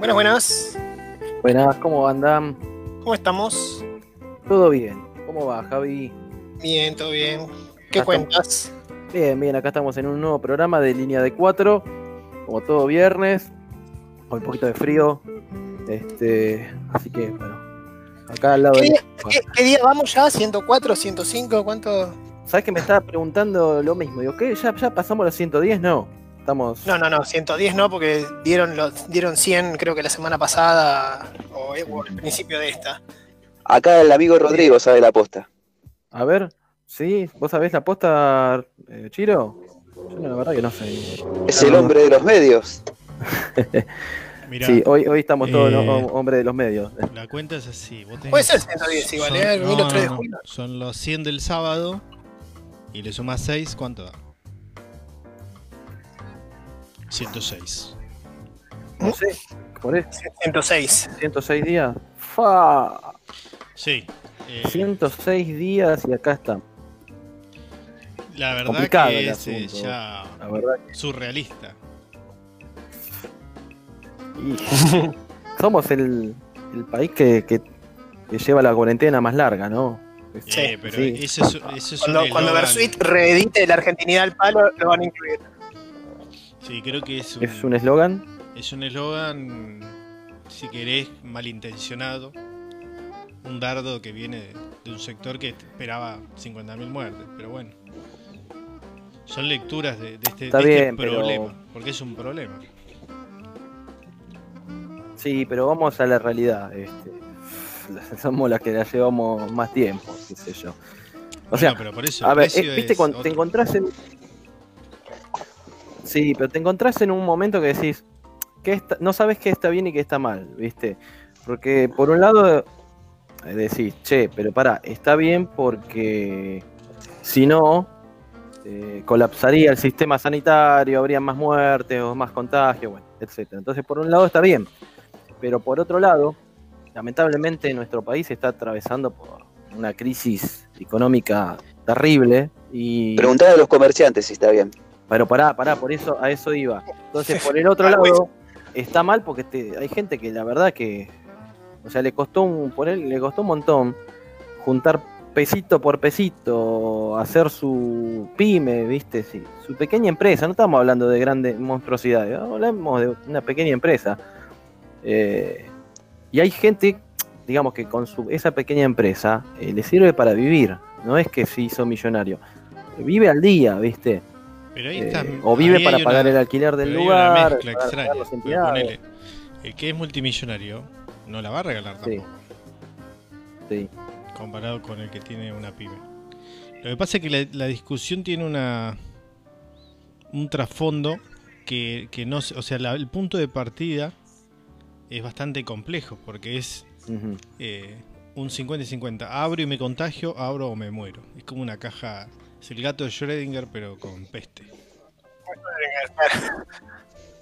Buenas, buenas. Buenas, ¿cómo andan? ¿Cómo estamos? Todo bien. ¿Cómo va, Javi? Bien, todo bien. ¿Qué Acá cuentas? Bien, bien, acá estamos en un nuevo programa de línea de 4, como todo viernes, con un poquito de frío. Este, así que, bueno, acá al lado ¿Qué de... día, qué- qué día vamos ya? ¿104, 105? ¿Cuánto? ¿Sabes que me estaba preguntando lo mismo? Digo, ¿qué? ¿Ya, ya pasamos los 110? No, estamos... No, no, no, 110 no, porque dieron, los, dieron 100 creo que la semana pasada o, o al principio de esta. Acá el amigo Rodrigo sabe la posta. A ver, ¿sí? ¿Vos sabés la posta, eh, Chiro? Yo la verdad que no sé. Es el hombre de los medios. Mirá, Sí, hoy, hoy estamos todos Eh, los hom- hombres de los medios. la cuenta es así. vos tenés- Puede ser 110 igual, son- ¿eh? El no, 1003 de no, no. julio. Son los 100 del sábado y le sumás 6, ¿cuánto da? 106. No sé, por eso, 106. 106 días. ¡Fa! Sí. eh, 106 días y acá está. la verdad complicado que es eh, asunto. ya La verdad. surrealista. Y somos el, el país que, que- que lleva la cuarentena más larga, ¿no? Sí, Eh, pero sí. ese es, ese es Cuando, cuando Versuit reedite la Argentinidad al palo, lo van a incluir. Sí, creo que es un Es un eslogan. es un eslogan, si querés, malintencionado. Un dardo que viene de, de un sector que esperaba 50.000 muertes, pero bueno. Son lecturas de, de este, este pero- problema, porque es un problema. Sí, pero vamos a la realidad. Este, somos las que la llevamos más tiempo, qué sé yo. O Bueno, sea, pero por eso a ver, eh, viste cuando te encontrás en. Sí, pero te encontrás en un momento que decís que está- no sabes qué está bien y qué está mal, ¿viste? Porque por un lado eh, decís, che, pero pará, está bien porque si no, eh, colapsaría el sistema sanitario, habría más muertes o más contagios, bueno, etcétera. Entonces, por un lado está bien, pero por otro lado, lamentablemente nuestro país está atravesando por una crisis económica terrible y Preguntad a los comerciantes si está bien. Pero pará, pará, por eso a eso iba. Entonces, por el otro lado, está mal porque te- hay gente que la verdad que, o sea, le costó un, por él, le costó un montón juntar pesito por pesito, hacer su pyme, viste, sí, su pequeña empresa. No estamos hablando de grandes monstruosidades, hablamos de una pequeña empresa. Eh, y hay gente, digamos que con su, esa pequeña empresa eh, le sirve para vivir. No es que se hizo millonario. Vive al día, ¿viste? Pero ahí Eh, o vive ahí para pagar una- el alquiler del hay una lugar, mezcla extraña, ponele, el que es multimillonario no la va a regalar tampoco, Sí. comparado con el que tiene una pyme. Lo que pasa es que la, la discusión tiene una un trasfondo que, que no o sea, la- el punto de partida es bastante complejo porque es eh, un 50 y 50. Abro y me contagio, abro o me muero. Es como una caja, es el gato de Schrödinger pero con peste.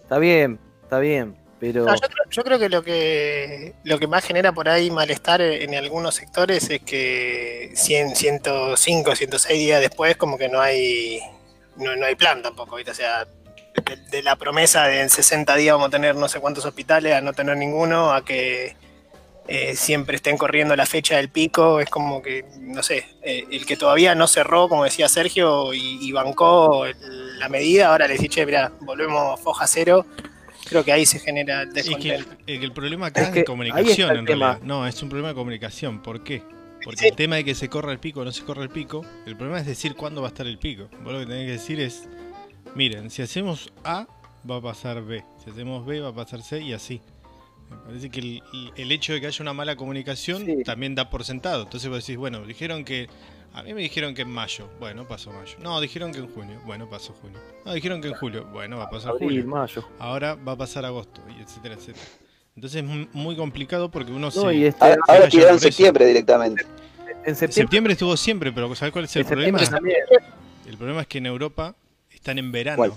Está bien, está bien, pero No, yo, creo, yo creo que lo que lo que más genera por ahí malestar en algunos sectores es que 100, 105, 106 días después como que no hay no, no hay plan tampoco, ¿viste? O sea, de, de la promesa de en 60 días vamos a tener no sé cuántos hospitales a no tener ninguno, a que eh, siempre estén corriendo la fecha del pico, es como que, no sé, eh, el que todavía no cerró, como decía Sergio, y, y bancó el- la medida, ahora le dice, che, mira, volvemos foja cero, creo que ahí se genera el Es que descontento. el, problema acá Es es, que de comunicación en tema. realidad. No, es un problema de comunicación. ¿Por qué? Porque Sí. el tema de que se corra el pico o no se corra el pico, el problema es decir cuándo va a estar el pico. Vos lo que tenés que decir es, miren, si hacemos A, va a pasar B. Si hacemos B, va a pasar C y así. Me parece que el, el hecho de que haya una mala comunicación Sí. también da por sentado. Entonces vos decís, bueno, dijeron que... A mí me dijeron que en mayo. Bueno, pasó mayo. No, dijeron que en junio. Bueno, pasó junio. No, dijeron que en julio. Bueno, va a pasar abril, julio mayo. ahora va a pasar agosto, y etcétera, etcétera. Entonces es mu- muy complicado porque uno No, se... y este, Ahora, ahora tiraron septiembre directamente. en septiembre, Septiembre estuvo siempre, pero ¿sabes cuál es el en problema? también. El problema es que en Europa están en verano ¿Cuál?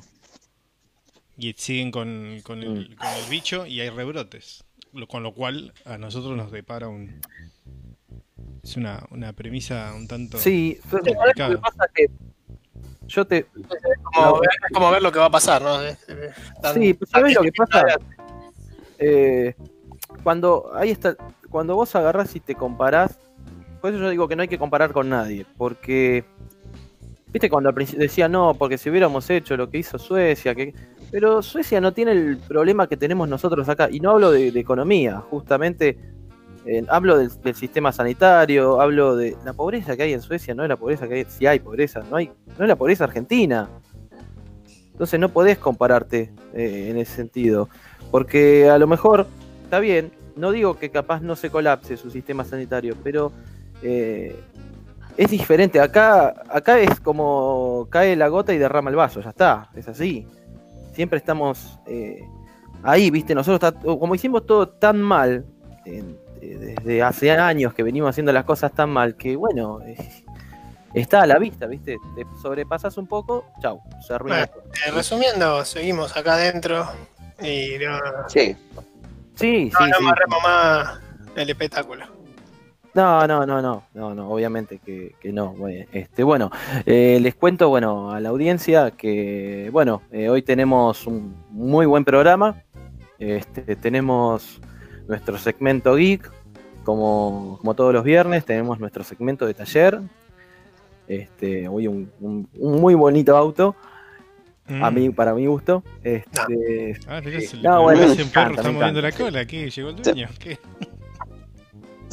Y siguen con, con el, Mm. con el bicho y hay rebrotes. Lo- con lo cual a nosotros nos depara un... Es una, una premisa un tanto... Sí, pero ¿sabés lo que complicado. pasa? Que yo te. como, ver, es como ver lo que va a pasar, ¿no? Es tan- Sí, pues, ¿sabés lo que pasa? eh, cuando ahí está, cuando vos agarrás y te comparás, por eso yo digo que no hay que comparar con nadie, porque viste cuando al principio decía no, porque si hubiéramos hecho lo que hizo Suecia, que pero Suecia no tiene el problema que tenemos nosotros acá, y no hablo de, economía, justamente eh, hablo del, del sistema sanitario, hablo de la pobreza que hay en Suecia, no es la pobreza que hay, si hay pobreza, no hay, no es la pobreza argentina. Entonces no podés compararte eh, en ese sentido. Porque a lo mejor, está bien, no digo que capaz no se colapse su sistema sanitario, pero eh, es diferente. Acá, acá es como cae la gota y derrama el vaso, ya está, es así. Siempre estamos eh, ahí, viste, nosotros, está- como hicimos todo tan mal, en- eh, desde hace años que venimos haciendo las cosas tan mal, que bueno, eh, está a la vista, viste, te sobrepasas un poco, chau, se arruina Bueno. Eh, resumiendo, seguimos acá adentro y no, Sí, Sí, sí, no, no sí. amarremos más el espectáculo. No, no, no, no, no, no, obviamente que, que no. Bueno, Este, bueno, eh, les cuento, bueno, a la audiencia que, bueno, eh, hoy tenemos un muy buen programa. Este, tenemos nuestro segmento geek, como, como todos los viernes, tenemos nuestro segmento de taller. Este, hoy un, un- un muy bonito auto, a Mm. mí, para mi gusto. Este, Ah, No, bueno, me encanta, me moviendo la cola. ¿Qué? ¿Llegó el dueño? ¿Qué?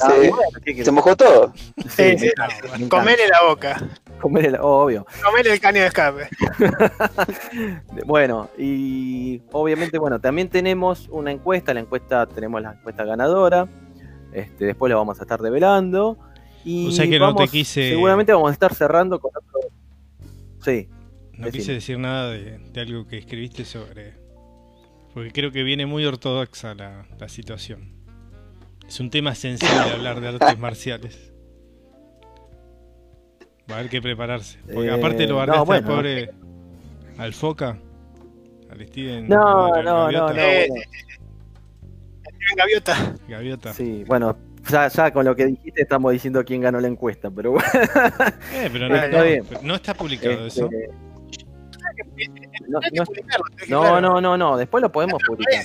Ah, se mojó todo. Sí, Sí, sí. encanta, me encanta. Comer en la boca, Comer el- obvio. comer el caño de escape. Bueno, y obviamente, bueno, también tenemos una encuesta, la encuesta, tenemos la encuesta ganadora, este, después la vamos a estar develando. Y O sea que no te quise- Seguramente vamos a estar cerrando con otro. Sí, No Decime. quise decir nada de, de algo que escribiste sobre. Porque creo que viene muy ortodoxa la, la situación. Es un tema sensible hablar de artes marciales. Va a haber que prepararse. Porque Eh, aparte lo no, bardeaste bueno. al pobre. Al Foca. Al Steven. No, Gaviota- no, no, no, Eh, Gaviota. Gaviota. sí, bueno, ya, ya con lo que dijiste estamos diciendo quién ganó la encuesta, pero bueno. Eh, pero no, Está no- bien. no está publicado este, eso. no, que no- no, no, no, no, después lo podemos publicar.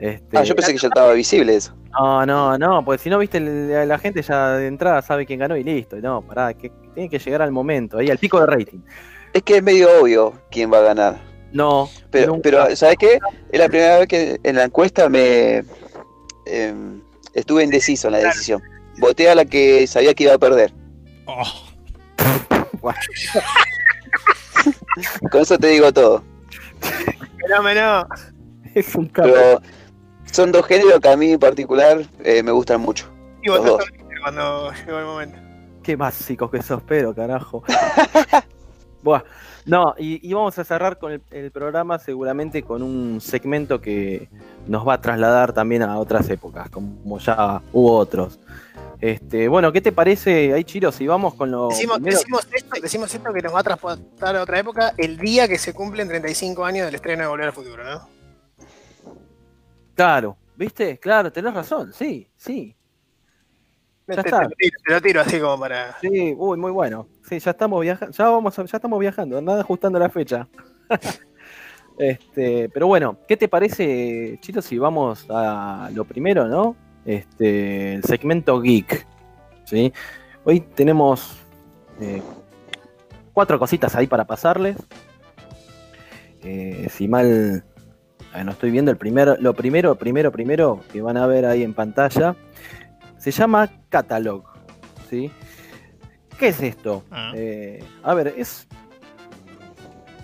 Este, Ah, yo pensé que ya estaba visible eso. No, no, no, porque si no, viste, la, la gente ya de entrada sabe quién ganó y listo. No, pará, que tiene que llegar al momento, ahí al pico de rating. Es que es medio obvio quién va a ganar. No, Pero, nunca. pero ¿sabes qué? Es la primera vez que en la encuesta me em, estuve indeciso en la decisión. Voté a la que sabía que iba a perder. Oh, Con eso te digo todo. Fenómeno. es un capo. Pero son dos géneros que a mí en particular eh, me gustan mucho. Y Los dos. cuando llegó el momento. Qué básicos que sos, pero carajo. Buah. No, y, y vamos a cerrar con el, el programa seguramente con un segmento que nos va a trasladar también a otras épocas, como ya hubo otros. Este, bueno, ¿qué te parece, ahí Chiro, si vamos con lo Decimos, decimos esto, decimos esto que nos va a transportar a otra época el día que se cumplen 35 años del estreno de Volver al Futuro, ¿no? Claro, ¿viste? Claro, tenés razón, sí, sí. Ya te- está. te lo tiro, te lo tiro así como para. Sí, uy, muy bueno. Sí, ya estamos viajando, ya vamos, ya estamos viajando, nada ajustando la fecha. este, pero bueno, ¿qué te parece, Chito, si vamos a lo primero, no? Este, el segmento geek. ¿sí? Hoy tenemos eh, cuatro cositas ahí para pasarles. Eh, si mal no estoy viendo el primero, lo primero, primero, primero que van a ver ahí en pantalla, se llama Catalog. ¿sí? ¿Qué es esto? Ah. Eh, a ver, es.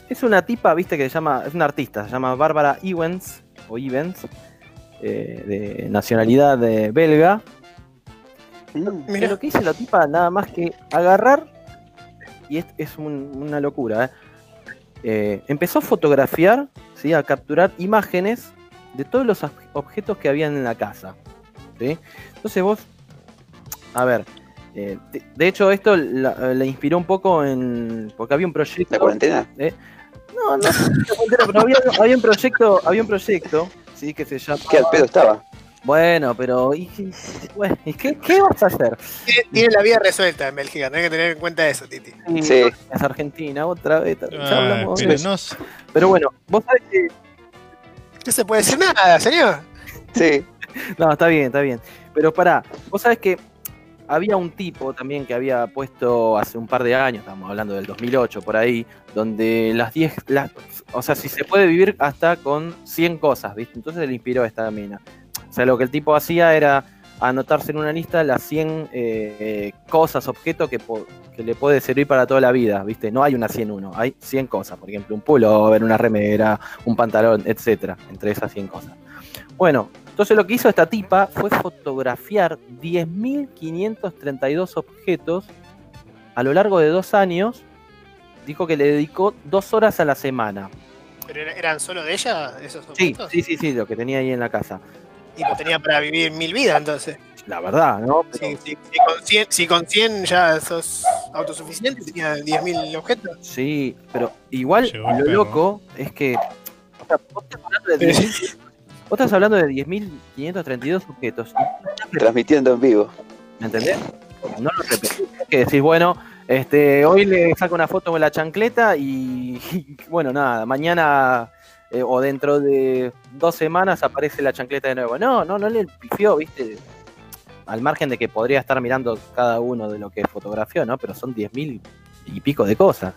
Es una tipa, viste, que se llama. Es una artista, se llama Bárbara Evans, o Evans, eh, de nacionalidad eh, belga. Mm. Que Mira, lo que hizo la tipa nada más que agarrar, y es, es un- una locura, ¿eh? Eh, empezó a fotografiar, ¿sí? a capturar imágenes de todos los ob- objetos que habían en la casa. ¿sí? Entonces vos, a ver, eh, de, de hecho esto la, la inspiró un poco en, porque había un proyecto... ¿La cuarentena? No, no, pero había, había un proyecto, había un proyecto, sí, que se llama... ¿Qué al pedo estaba? Bueno, pero ¿y, y- bueno, ¿y qué, qué vas a hacer? tiene, la vida resuelta en Bélgica, tenés que tener en cuenta eso, Titi. Sí. Es Argentina, otra vez. ya Ah, hablamos de pero bueno, vos sabés que No se puede decir nada, señor. Sí. No, está bien, está bien. Pero pará, vos sabés que había un tipo también que había puesto hace un par de años, estamos hablando del 2008 por ahí, donde las 10, las, o sea, si se puede vivir hasta con 100 cosas, ¿viste? Entonces le inspiró a esta mina. O sea, lo que el tipo hacía era anotarse en una lista las 100 eh, cosas, objetos que, le puede servir para toda la vida, ¿viste? No hay una 101, hay 100 cosas, por ejemplo, un pullover, una remera, un pantalón, etcétera, entre esas 100 cosas. Bueno, entonces lo que hizo esta tipa fue fotografiar 10.532 objetos a lo largo de dos años. Dijo que le dedicó dos horas a la semana. ¿Pero era- eran solo de ella esos Sí, objetos? sí, sí, sí, lo que tenía ahí en la casa. Y lo tenía para vivir mil vidas, entonces. La verdad, ¿no? Pero- Si, si- si con 100, si con 100 ya sos autosuficiente, tenía 10.000 objetos. Sí, pero igual Llegó lo loco es que. O sea, vos estás hablando de 10.000 vos estás hablando de 10.532 objetos. Transmitiendo en vivo. ¿Me entendés? No lo repetís. Es que decís, bueno, este, hoy le saco una foto con la chancleta y, y, bueno, nada, mañana eh, o dentro de dos semanas aparece la chancleta de nuevo. No, no, no le pifió, viste. Al margen de que podría estar mirando cada uno de lo que fotografió, ¿no? Pero son 10.000 y pico de cosas.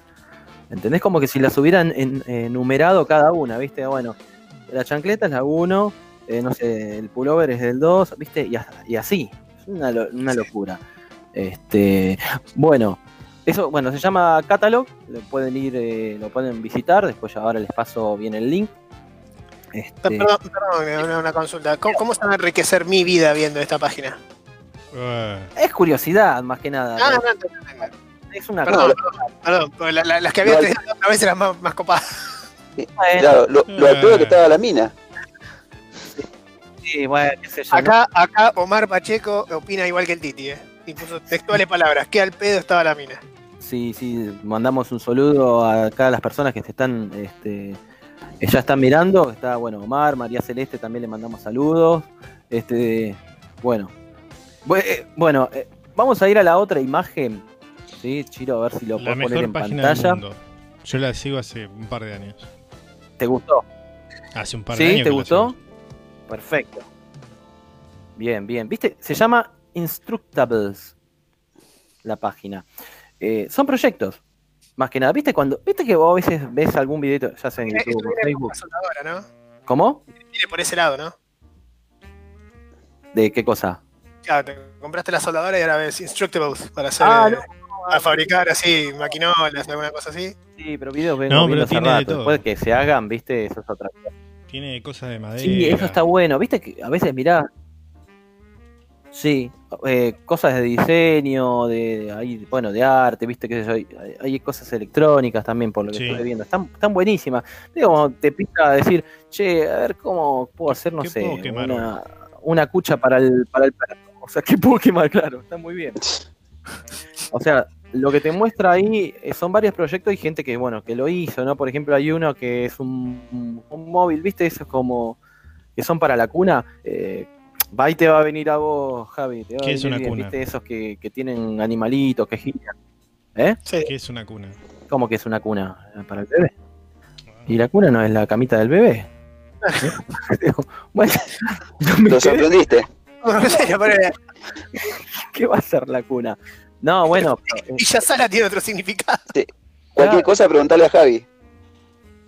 ¿Entendés? Como que si las hubieran en- enumerado cada una, ¿viste? Bueno, la chancleta es la 1, eh, no sé, el pullover es del 2, ¿viste? Y, así. Es una, una locura. Este, bueno, eso, bueno, se llama Catalog, lo pueden ir, eh, lo pueden visitar, después ya ahora les paso bien el link. Este, Perdón, perdón, una, una consulta. ¿Cómo, ¿Cómo se va a enriquecer mi vida viendo esta página? Ah, es curiosidad, más que nada. Ah, ¿no? no, no, no, no. es una Perdón, cosa. perdón, perdón, porque la- la- las que había No, tenido otra vez eran más, más copadas. Bueno, Claro, lo, lo al pedo que estaba la mina. sí, bueno, qué sé yo, ¿no? Acá, acá Omar Pacheco opina igual que el Titi, ¿eh? Y puso textuales palabras. Que al pedo estaba la mina. Sí, sí, mandamos un saludo a cada las personas que se están, este, ya están mirando. Está, bueno, Omar, María Celeste también le mandamos saludos. Este, bueno, Bue- eh, bueno, eh, vamos a ir a la otra imagen. Sí, Chiro, a ver si lo puedo poner en pantalla. del mundo. Yo la sigo hace un par de años. ¿Te gustó? Hace un par de ¿Sí? años. ¿Te que la gustó? Perfecto. Bien, bien. ¿Viste? Se llama Instructables la página. Eh, son proyectos. Más que nada. ¿Viste cuando, viste que vos a veces ves algún video, ya sea en YouTube o Facebook? ¿no? ¿Cómo? Viene por ese lado, ¿no? ¿De qué cosa? Claro, te compraste la soldadora y ahora ves Instructables para hacer. Ah, eh, no. a fabricar así, maquinolas, alguna cosa así. Sí, pero videos vengo No, pero de todo. Después que se hagan, ¿viste? Eso es otra cosa. Tiene cosas de madera. Sí, eso está bueno. ¿Viste que a veces mirás? Sí, eh, cosas de diseño, de, bueno, de arte, viste que hay, hay cosas electrónicas también por lo que Sí. estoy viendo. Están, están buenísimas. Digo, te pica decir, che, a ver cómo puedo hacer, no ¿Qué sé, una, una cucha para el, para el perro. O sea, ¿qué puedo quemar? Claro, está muy bien. O sea, lo que te muestra ahí eh, son varios proyectos y gente que, bueno, que lo hizo, ¿no? Por ejemplo, hay uno que es un, un móvil, ¿viste? Eso es como que son para la cuna. Eh, va y te va a venir a vos, Javi. Te va a ¿Qué es una bien, cuna? ¿Viste? Esos que, que tienen animalitos, que giran. ¿Eh? Sí. ¿Qué es una cuna? ¿Cómo que es una cuna para el bebé? ¿Y la cuna no es la camita del bebé? Bueno, me Lo sorprendiste. No, en serio, pero ¿qué va a ser la cuna? No, bueno, eh, Villa Sala tiene otro significado. Cualquier cosa, preguntarle a Javi.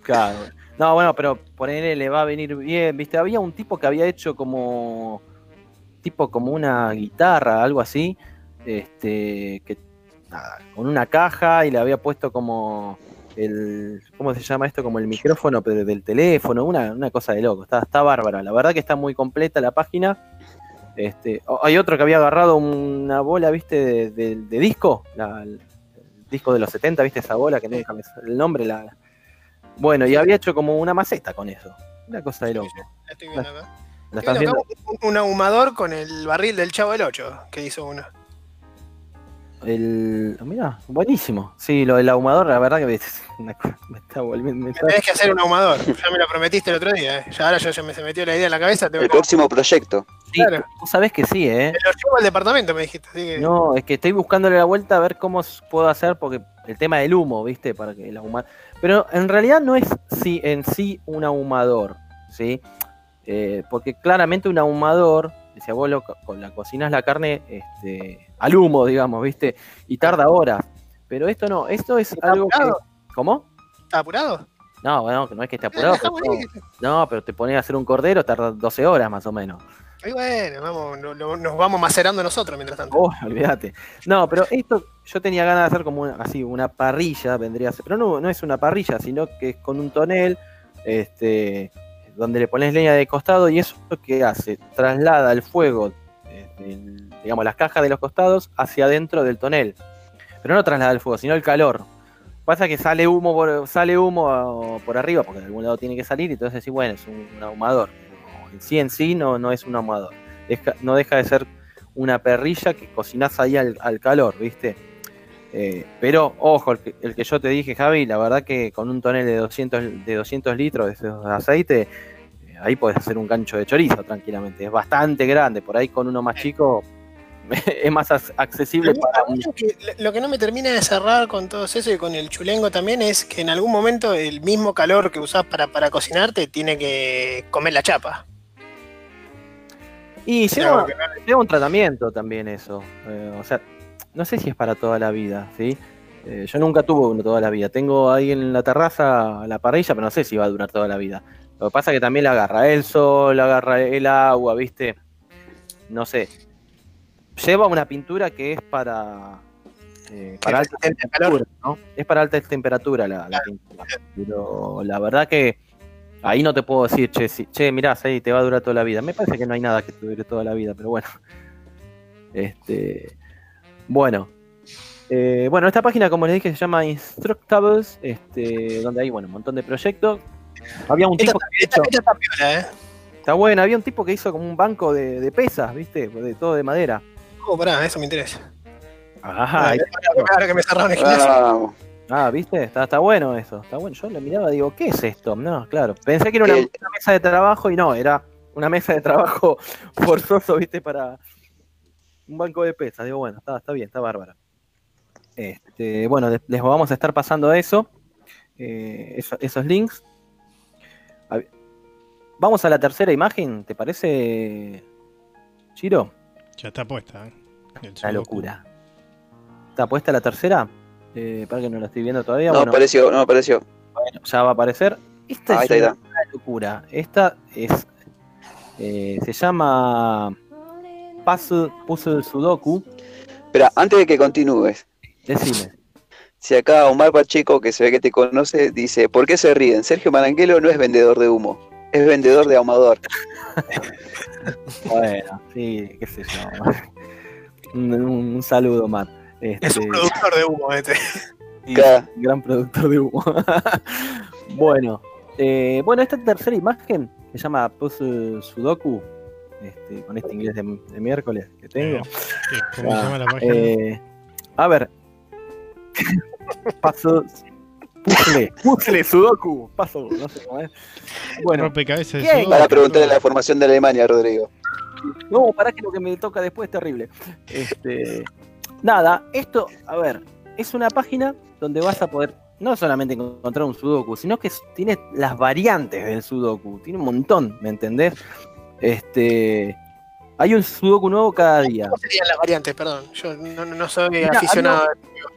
Claro. No, bueno, pero él le va a venir bien, ¿viste? Había un tipo que había hecho como tipo como una guitarra, algo así, este que nada, con una caja y le había puesto como el ¿cómo se llama esto? Como el micrófono pero del teléfono, una, una cosa de loco. Está está bárbara. La verdad que está muy completa la página. Este, hay otro que había agarrado una bola, ¿viste? De, de- de disco, la- el disco de los 70, ¿viste? Esa bola que nunca me el nombre, la, bueno, y había hecho como una maceta con eso. Una cosa de loco. La estoy viendo acá. Un, ahumador con el barril del Chavo del 8 que hizo uno. El... Mirá, buenísimo. Sí, lo del ahumador, la verdad que me, me está volviendo. me Me está- tenés que hacer un ahumador. Ya me lo prometiste el otro día. eh. Ya ahora ya, ya me se metió la idea en la cabeza. Tengo El que... próximo proyecto. Sí, claro. Vos sabés que sí, ¿eh? Me lo llevo al departamento, me dijiste. Así que... No, es que estoy buscándole la vuelta a ver cómo puedo hacer, porque el tema del humo, ¿viste? Para que el ahumar. Pero en realidad no es sí, en sí un ahumador, ¿sí? Eh, porque claramente un ahumador, si vos lo, co- la cocinas la carne este, al humo, digamos, ¿viste? Y tarda horas. Pero esto no, esto es ¿Está algo que... apurado? ¿Cómo? ¿Está apurado? No, bueno, que no es que esté apurado. Pero no. pero te pones a hacer un cordero, tarda 12 horas más o menos. Y bueno, vamos, no- no- nos vamos macerando nosotros mientras tanto. Oh, olvídate. No, pero esto yo tenía ganas de hacer como una, así, una parrilla, vendría a ser. Pero no, no es una parrilla, sino que es con un tonel, este, donde le pones leña de costado y eso que hace, traslada el fuego, del- digamos, las cajas de los costados hacia adentro del tonel. Pero no traslada el fuego, sino el calor. Pasa que sale humo por, sale humo por arriba, porque de algún lado tiene que salir, y entonces sí, bueno, es un, ahumador. En sí en sí no, no es un ahumador. No deja de ser una perrilla que cocinás ahí al calor, ¿viste? Eh, pero, ojo, el que, el que yo te dije, Javi, la verdad que con un tonel de 200, de 200 litros de esos aceite, eh, ahí podés hacer un gancho de chorizo tranquilamente. Es bastante grande, por ahí con uno más chico es más ac- accesible para. Lo que- Lo que no me termina de cerrar con todo eso y con el chulengo también es que en algún momento el mismo calor que usás para, para cocinarte tiene que comer la chapa. Y lleva un tratamiento también eso. Eh, o sea, no sé si es para toda la vida, ¿sí? Eh, yo nunca tuve uno toda la vida. Tengo ahí en la terraza la parrilla, pero no sé si va a durar toda la vida. Lo que pasa es que también la agarra el sol, la agarra el agua, ¿viste? No sé. Lleva una pintura que es para... eh, para alta temperatura, ¿no? Es para alta temperatura la, la pintura. Pero la verdad que ahí no te puedo decir, che, si- che, mirá, ahí te va a durar toda la vida. Me parece que no hay nada que te dure toda la vida, pero bueno. Este, bueno. Eh, bueno, esta página, como les dije, se llama Instructables, este, donde hay bueno, un montón de proyectos. Había un Esta, tipo que esta- esta está piola, ¿eh? está bueno, había un tipo que hizo como un banco de, de pesas, ¿viste? De todo de madera. Oh, pará, eso me interesa. Ajá, ahora que me cerraron el gimnasio. Vamos. Ah, ¿viste? Está, está bueno eso, está bueno. Yo lo miraba y digo, ¿qué es esto? No, claro. Pensé que era una, una mesa de trabajo y no, era una mesa de trabajo forzoso, ¿viste? Para un banco de pesas. Digo, bueno, está, está bien, está bárbaro. Este, bueno, les, les vamos a estar pasando eso, eh, eso- esos links. A Vamos a la tercera imagen, ¿te parece, Chiro? Ya está puesta. ¿eh? Sudoku. locura. ¿Está puesta la tercera? Eh, para que no la estoy viendo todavía. No bueno, apareció, no apareció. Bueno, ya va a aparecer. Esta Ahí es está, ahí una, está. una locura. Esta es. eh, se llama Puzzle, Puzzle Sudoku. Espera, antes de que continúes, Decime. si acá Omar Pacheco, que se ve que te conoce, dice, ¿por qué se ríen? Sergio Maranguelo no es vendedor de humo, es vendedor de ahumador. Bueno, sí, qué sé yo. un, un- un saludo, Matt. Este, Es un productor de humo este. sí, gran productor de humo. bueno, eh, bueno, esta tercera imagen se llama Puzzle Sudoku. Este, con este inglés de, de miércoles que tengo. Eh, ¿Cómo se Ah, llama la página? Eh, a ver. Paso. Puzzle. Puzzle, Sudoku. Paso, no sé cómo es. Bueno, Para preguntarle la formación de Alemania, Rodrigo. no, para que lo que me toca después es terrible. Este, nada, esto, a ver, es una página donde vas a poder no solamente encontrar un Sudoku, sino que tiene las variantes del Sudoku. Tiene un montón, ¿me entendés? Este. Hay un Sudoku nuevo cada día. ¿Cómo serían las variantes? Perdón, yo no, no- soy Mira, aficionado.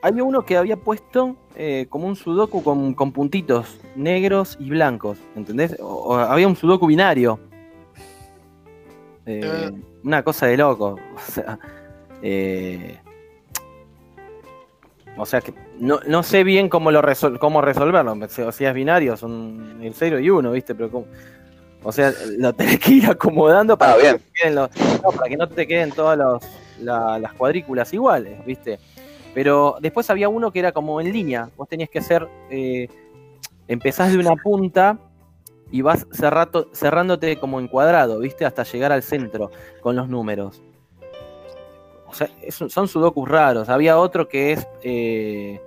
Había uno que había puesto eh, como un sudoku con, con puntitos negros y blancos, ¿entendés? O, o había un sudoku binario. Eh, Ah. Una cosa de loco. O sea, eh, o sea que no, no sé bien cómo lo resol- cómo resolverlo. O sea, es binario, son el 0 y 1, ¿viste? Pero cómo- o sea, lo tenés que ir acomodando para Ah, que bien. no te queden los- no, para que no te queden todas los- la- las cuadrículas iguales, ¿viste? Pero después había uno que era como en línea. Vos tenías que hacer. eh, empezás de una punta y vas cerrato- cerrándote como en cuadrado, ¿viste? Hasta llegar al centro con los números. O sea, es son sudokus raros. Había otro que es. eh,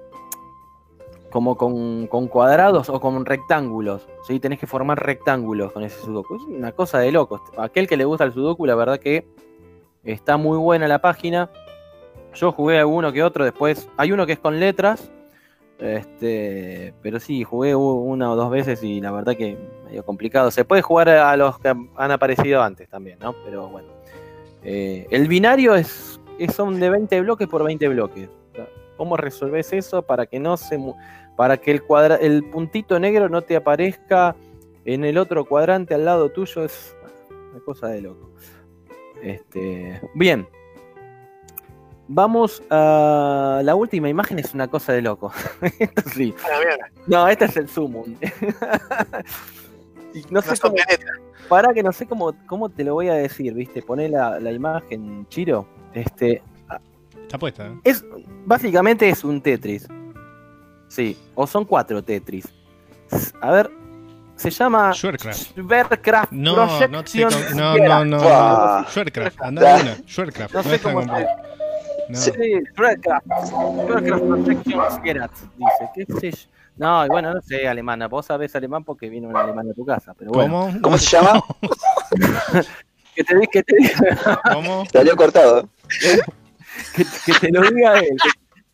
como con, con cuadrados o con rectángulos. ¿sí? Tenés que formar rectángulos con ese sudoku. Es una cosa de locos. Aquel que le gusta el sudoku, la verdad que está muy buena la página. Yo jugué alguno que otro, después hay uno que es con letras, Este, pero sí, jugué una o dos veces y la verdad que medio complicado. Se puede jugar a los que han aparecido antes también, ¿no? Pero bueno. Eh, el binario es, es son de 20 bloques por 20 bloques. ¿Cómo resolves eso para que no se para que el cuadra, el puntito negro no te aparezca en el otro cuadrante al lado tuyo? Es una cosa de loco. Este, bien. Vamos a la última imagen, es una cosa de loco. Esto sí. No, este es el Summon. No sé cómo, para que no sé cómo, cómo te lo voy a decir, ¿viste? Poné la, la imagen, Chiro. Este, Está puesta, ¿eh? es, básicamente es un Tetris. Sí, o son cuatro Tetris. A ver, se llama Schwercraft. Schwerkraft No, no, con- no, no, no, no. Schwercraft, anda de una. Schwercraft, No no, sé es complejo. No. Sí, Schwerkraft. Schwerkraft Projection Gerard, dice. ¿Qué sé yo? No, y bueno, no sé, alemana. Vos sabés alemán porque vino un alemán a tu casa, pero bueno. ¿Cómo? ¿Cómo se llama? Que te, di- que te diga ¿Cómo? Salió cortado. Que, que te lo diga él. Que,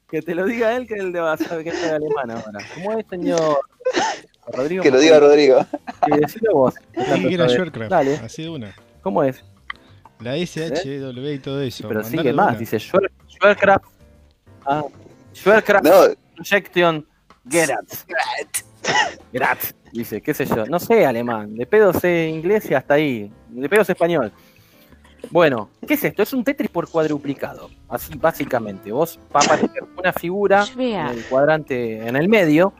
que te lo diga él, que él va a saber que es alemán ahora. ¿Cómo es, señor Rodrigo? Que lo diga Rodrigo. Sí, decilo vos. Que era Dale. Así de una. ¿cómo es? La SH, W y todo eso. Pero sigue más, una. dice Schwerkraft. Ah, Schwerkraft No, Projection Gerard. Gerard, dice, qué sé yo. No sé alemán, de pedo sé inglés y hasta ahí. De pedo sé español. Bueno, ¿qué es esto? Es un Tetris por cuadruplicado. Así, básicamente. Vos va a aparecer una figura en el cuadrante en el medio,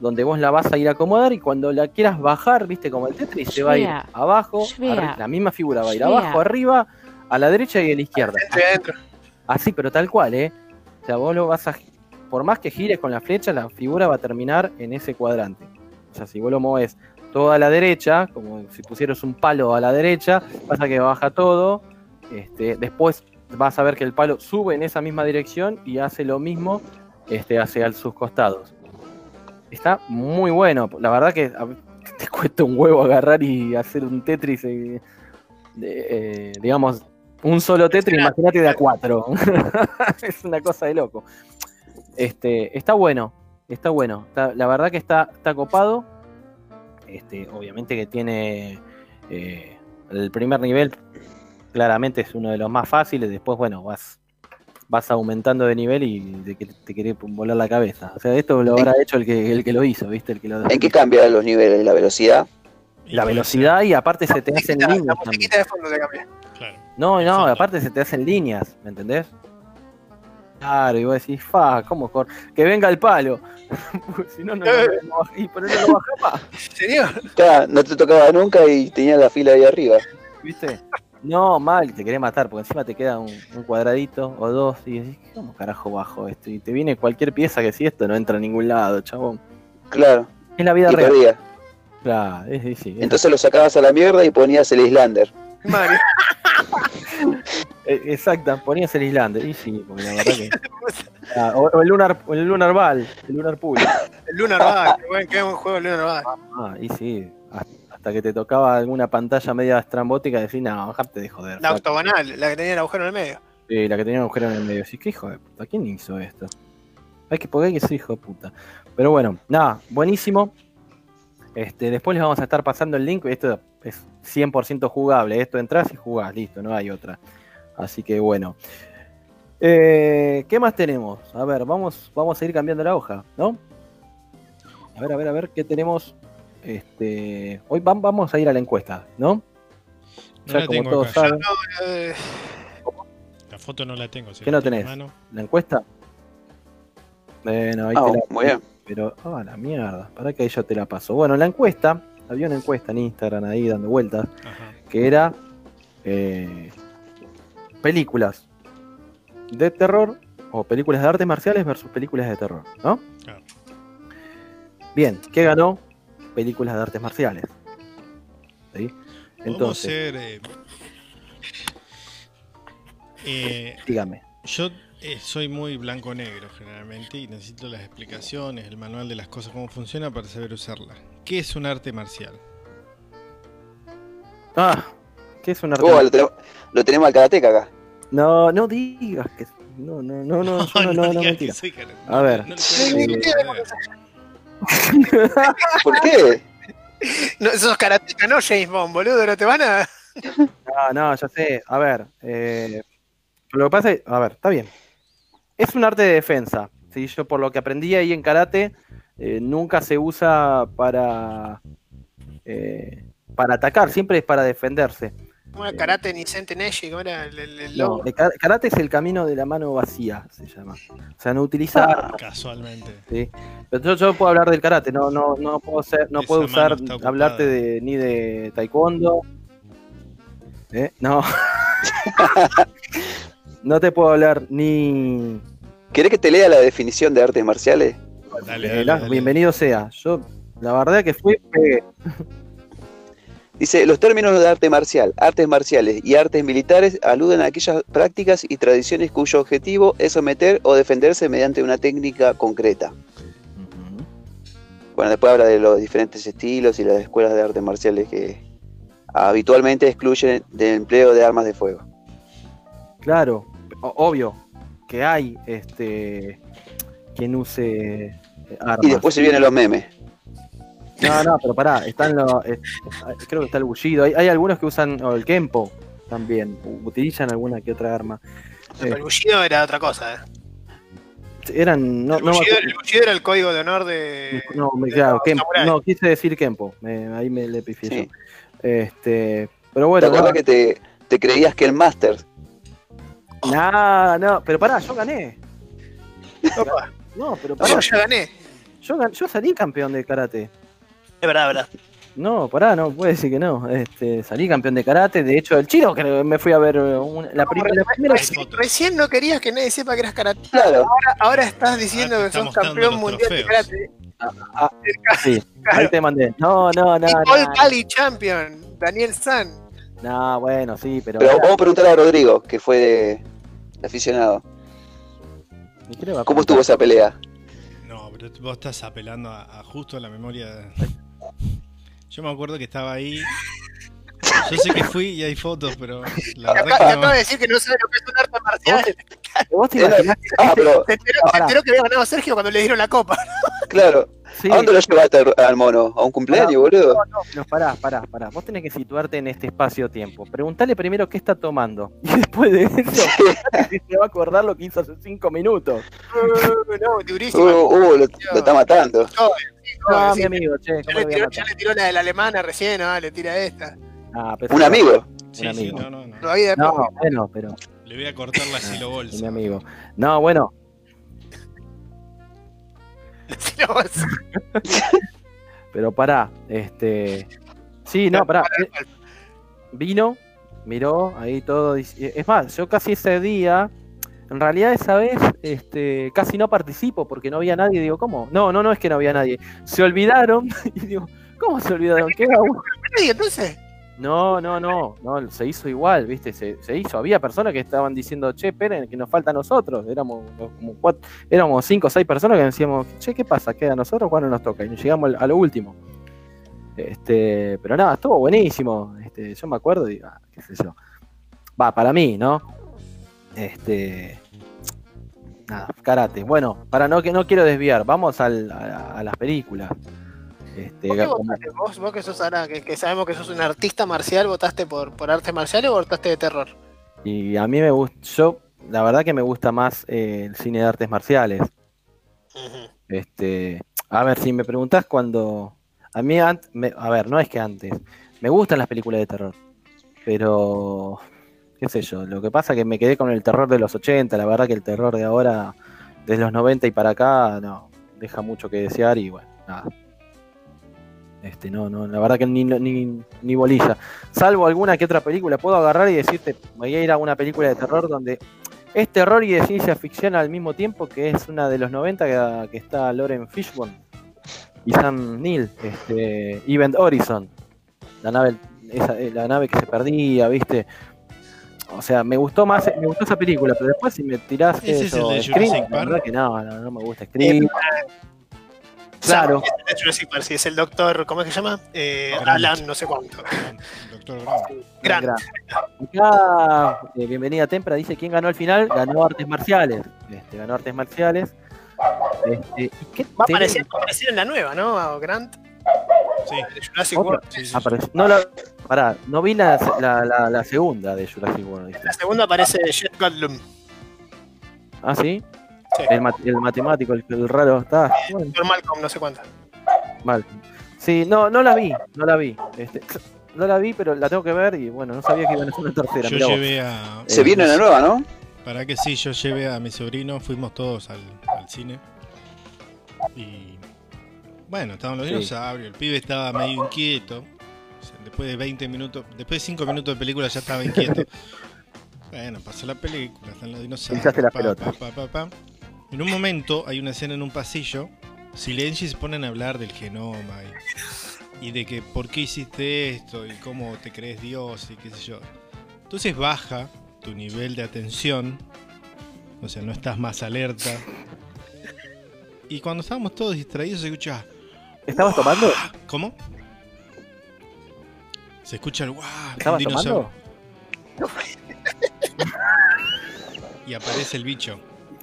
donde vos la vas a ir a acomodar y cuando la quieras bajar, viste como el Tetris, se va a ir abajo, la misma figura va a ir abajo, arriba, a la derecha y a la izquierda. Así, pero tal cual, ¿eh? O sea, vos lo vas a. Por más que gires con la flecha, la figura va a terminar en ese cuadrante. O sea, si vos lo mueves todo a la derecha, como si pusieras un palo a la derecha, pasa que baja todo. Este, después vas a ver que el palo sube en esa misma dirección y hace lo mismo este, hacia sus costados. Está muy bueno. La verdad que a- te cuesta un huevo agarrar y hacer un Tetris, eh, eh, digamos, un solo Tetris, imagínate de a cuatro. es una cosa de loco. Este, está bueno, está bueno. Está- la verdad que está, está copado. Este, obviamente que tiene eh, el primer nivel, claramente es uno de los más fáciles. Después, bueno, vas, vas aumentando de nivel y te, te querés volar la cabeza. O sea, esto lo habrá hecho el que, el que lo hizo, ¿viste? El que lo ¿En qué cambian los niveles? ¿La velocidad? La velocidad y aparte se te hacen líneas cambia. Claro. No, no, aparte se te hacen líneas, ¿me entendés? Claro, y vos decís, fa, ¿cómo cor Que venga el palo. Si no, no, baj- y pero no lo baja más, Señor, Claro, no te tocaba nunca y tenía la fila ahí arriba. ¿viste? No, mal, te querés matar, porque encima te queda un, un cuadradito o dos y decís, ¿cómo carajo bajo esto? Y te viene cualquier pieza que si esto no entra a ningún lado, chabón. Claro, Es la vida y real. perdía. Claro, es, es- Entonces lo sacabas a la mierda y ponías el Islander. Mario. eh, exacta, ponías el Islander, y sí, porque la verdad que. Ah, o, o el Lunar, o el Lunar Ball, el Lunar Pool. El Lunar Ball, qué buen, qué buen juego el Lunar Ball. Ah, y sí, hasta- que te tocaba alguna pantalla media estrambótica, decís, no, bajarte de joder. La flaco". octogonal, la que tenía el agujero en el medio. Sí, la que tenía un agujero en el medio. Decís, ¿qué hijo de puta? ¿Quién hizo esto? Hay que, porque hay que ser hijo de puta. Pero bueno, nada, buenísimo. Este, después les vamos a estar pasando el link. Esto es 100% jugable. Esto entras y jugás, listo, no hay otra. Así que bueno. Eh, ¿Qué más tenemos? A ver, vamos, vamos a ir cambiando la hoja, ¿no? A ver, a ver, a ver, ¿qué tenemos? Este, hoy vam- vamos a ir a la encuesta, ¿no? No Ya la como tengo todos acá. saben, Eh, La foto no la tengo. si ¿Qué la no tenés? mano. la encuesta. Bueno, ahí Ah, te la muy bien. Pero, ah, la mierda, para que ahí yo te la paso. Bueno, la encuesta, había una encuesta en Instagram ahí dando vueltas, Ajá. que era eh, películas de terror o películas de artes marciales versus películas de terror, ¿no? Claro. Bien, ¿qué ganó? Películas de artes marciales. ¿Sí? Entonces, ser. eh, eh, dígame. yo eh, soy muy blanco-negro generalmente y necesito las explicaciones, el manual de las cosas, cómo funciona para saber usarla. ¿Qué es un arte marcial? Ah, ¿qué es un arte Oh, marcial? lo, tenemos, lo tenemos al karateca acá. No, no digas que. No, no, no, no, no, no, no, digas mentira. que soy. A ver. No. ¿Por qué? No, sos karateka, no James Bond, boludo, no te van a. No, no, ya sé. A ver, eh, lo que pasa es, a ver, está bien. Es un arte de defensa. ¿sí? Yo por lo que aprendí ahí en karate, eh, nunca se usa para, eh, para atacar, siempre es para defenderse. Como el karate ni Neshi, como era el, el, el No, el ka- karate es el camino de la mano vacía, se llama. O sea, no utiliza armas, Casualmente. ¿sí? Pero yo, yo puedo hablar del karate, no, no, no puedo ser, no Esa puedo usar, hablarte de, ni de taekwondo. ¿Eh? No. no te puedo hablar ni ¿Querés que te lea la definición de artes marciales? Dale, Eh, dale, la- dale. bienvenido sea. Yo, la verdad que fui, pegué. Dice, los términos de arte marcial, artes marciales y artes militares aluden a aquellas prácticas y tradiciones cuyo objetivo es someter o defenderse mediante una técnica concreta. Bueno, después habla de los diferentes estilos y las escuelas de artes marciales que habitualmente excluyen del empleo de armas de fuego. Claro, obvio que hay este quien use eh, armas. Y después se vienen los memes. No, no, pero pará, están los, eh, creo que está el bullido. Hay, hay algunos que usan el kempo también, utilizan alguna que otra arma. Pero el bullido era otra cosa. ¿eh? Eran, no, el, bullido, acuerdo- el bullido era el código de honor de. no, me- de claro, kempo, no, quise decir kempo, me- ahí me le pifié Sí. Este, pero ¿Te bueno, acuerdas no, que te, te creías que el máster? No, no, pero pará, yo gané. Opa, No, pero no, pará, ya gané. yo, yo salí campeón de karate. Es verdad, es verdad. No, pará, no, puede decir que no. Este, salí campeón de karate. De hecho, el chino que me fui a ver eh, una- la, prim- la primera. Recién, recién no querías que nadie sepa que eras karate. Claro. Ahora, ahora estás diciendo Ahora te que sos campeón mundial de karate. Ah, sí, ahí te mandé. No, no, no. All Cali Champion, Daniel San. no, bueno, sí, pero. Pero vamos a preguntar a Rodrigo, que fue de aficionado. ¿Cómo estuvo esa pelea? No, pero vos estás apelando a, a justo a la memoria. Yo me acuerdo que estaba ahí. Yo sé que fui y hay fotos, pero la Te verdad te que acaba no. de decir que no sabe lo que es un arte marcial. ¿Vos te imaginás que- Ah, pero, Se enteró, pará. que había ganado Sergio cuando le dieron la copa. claro. Sí, ¿A dónde lo llevaste al- mono? ¿A un cumpleaños, boludo? no, no, pará, pará, pará. Vos tenés que situarte en este espacio-tiempo. Preguntale primero qué está tomando. Y después de eso, si se va a acordar lo que hizo hace cinco minutos. no, Uh, durísimo. uh, lo, lo está matando. No, sí. mi amigo, che, Ya ¿cómo le, a tiró, ya le tiró la de la alemana recién, ah, le tira esta. Ah, pero Un amigo. Sí, un sí, amigo. no, no, no. Todavía después. No, bueno, pero. Le voy a cortar la es mi silobolsa. amigo. No, bueno, le tiró bolsa. pero pará. Este. Sí, no, pará. eh, Vino, miró, ahí todo. Es más, yo casi ese día. En realidad esa vez este, casi no participo porque no había nadie. Digo, ¿cómo? No, no, no es que no había nadie. Se olvidaron. Y digo, ¿cómo se olvidaron? ¿Qué hago? Entonces, No, no, no, no, se hizo igual, ¿viste? Se, se hizo. Había personas que estaban diciendo, che, esperen, que nos falta a nosotros. Éramos como cuatro, éramos cinco o seis personas que decíamos, che, ¿qué pasa? ¿Queda a nosotros cuando nos toca? Y nos llegamos a lo último. Este, pero nada, estuvo buenísimo. Este, yo me acuerdo y, ah, qué sé yo. Va, para mí, ¿no? Este. Nada, karate. Bueno, para no que no quiero desviar, vamos al- a, a las películas. Este, ¿por qué como- votaste? ¿Vos, vos que sos que, que sabemos que sos un artista marcial, ¿votaste por, por arte marcial o votaste de terror? Y a mí me gusta, yo, la verdad que me gusta más eh, el cine de artes marciales. Este, a ver, si me preguntás cuando, a mí, me- a ver, no es que antes, me gustan las películas de terror, pero, qué sé yo, lo que pasa es que me quedé con el terror de los 80, la verdad que el terror de ahora, desde los 90 y para acá, no, deja mucho que desear y bueno, nada. Este, no, no, la verdad que ni, ni, ni bolilla. Salvo alguna que otra película, puedo agarrar y decirte, voy a ir a una película de terror donde es terror y de ciencia ficción al mismo tiempo, que es una de los 90 que, que está Lauren Fishburne y Sam Neill, este, Event Horizon, la nave, esa, eh, la nave que se perdía, ¿viste? O sea, me gustó más, me gustó esa película, pero después si me tirás ¿Ese es eso, el de Scream, la verdad que no, no, no me gusta Scream. Claro. Es de Jurassic Park, sí, es el doctor, ¿cómo es que se llama? Eh. Alan, no sé cuánto. Doctor Grant. Grant. Acá, eh, bienvenida Tempra, dice quién ganó al final, ganó artes marciales. Este, ganó artes marciales. Este, ¿y qué Va a aparecer, va a aparecer en la nueva, ¿no? Grant, Sí, de Jurassic Otra. World. sí, sí, No, la, pará, no vi la, la, la- la segunda de Jurassic World. ¿viste? La segunda aparece Jet Goldblum. Ah, sí. Sí. El, mat- el matemático, el, el raro, está bueno, Doctor Malcolm, no sé cuánto. mal. Sí, no, no la vi, no la vi. Este, no la vi, pero la tengo que ver y bueno, no sabía que iban a hacer una tercera. Yo llevé a. Se viene la nueva, ¿no? Para que sí, yo llevé a mi sobrino, fuimos todos al, al cine. Y. Bueno, estaban los Sí. dinosaurios, el pibe estaba medio inquieto. O sea, después de 20 minutos, después de 5 minutos de película ya estaba inquieto. bueno, pasó la película, están los dinosaurios. Pa, pa, pa. En un momento hay una escena en un pasillo. Silencio y se ponen a hablar del genoma y, y de que por qué hiciste esto y cómo te crees Dios y qué sé yo. Entonces baja tu nivel de atención, o sea, no estás más alerta. Y cuando estábamos todos distraídos se escucha, ¿Estabas tomando? ¿cómo? Se escucha el guau, un ¿Estabas dinosaurio. tomando? Y aparece el bicho.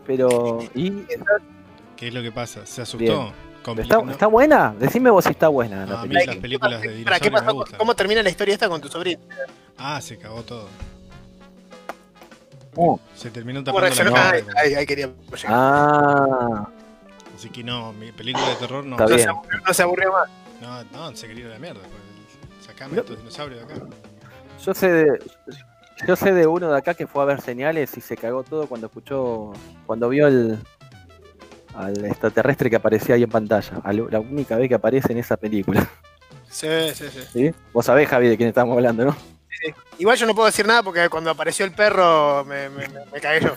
Pero, ¿y? ¿Qué es lo que pasa? Se asustó. ¿Está, buena? Decime vos si está buena la Ah, película. las películas de ¿Para qué dinosaurios me pasó? gustan. ¿Cómo termina la historia esta con tu sobrino? Ah, se cagó todo. Oh, Se terminó ¿Cómo tapando la. Ahí, quería llegar. Ah, Así que no, mi película de terror no. Está no, se aburrió, no se aburrió más. No, no, se quería ir a la mierda. Pues, sacame No. estos dinosaurios de acá. yo sé de, yo sé de uno de acá que fue a ver señales y se cagó todo cuando escuchó, cuando vio el al extraterrestre que aparecía ahí en pantalla. Al- La única vez que aparece en esa película. Sí, sí, sí. ¿sí? Vos sabés, Javi, de quién estamos hablando, ¿no? Igual yo no puedo decir nada porque cuando apareció el perro me, me, me- me cagué yo.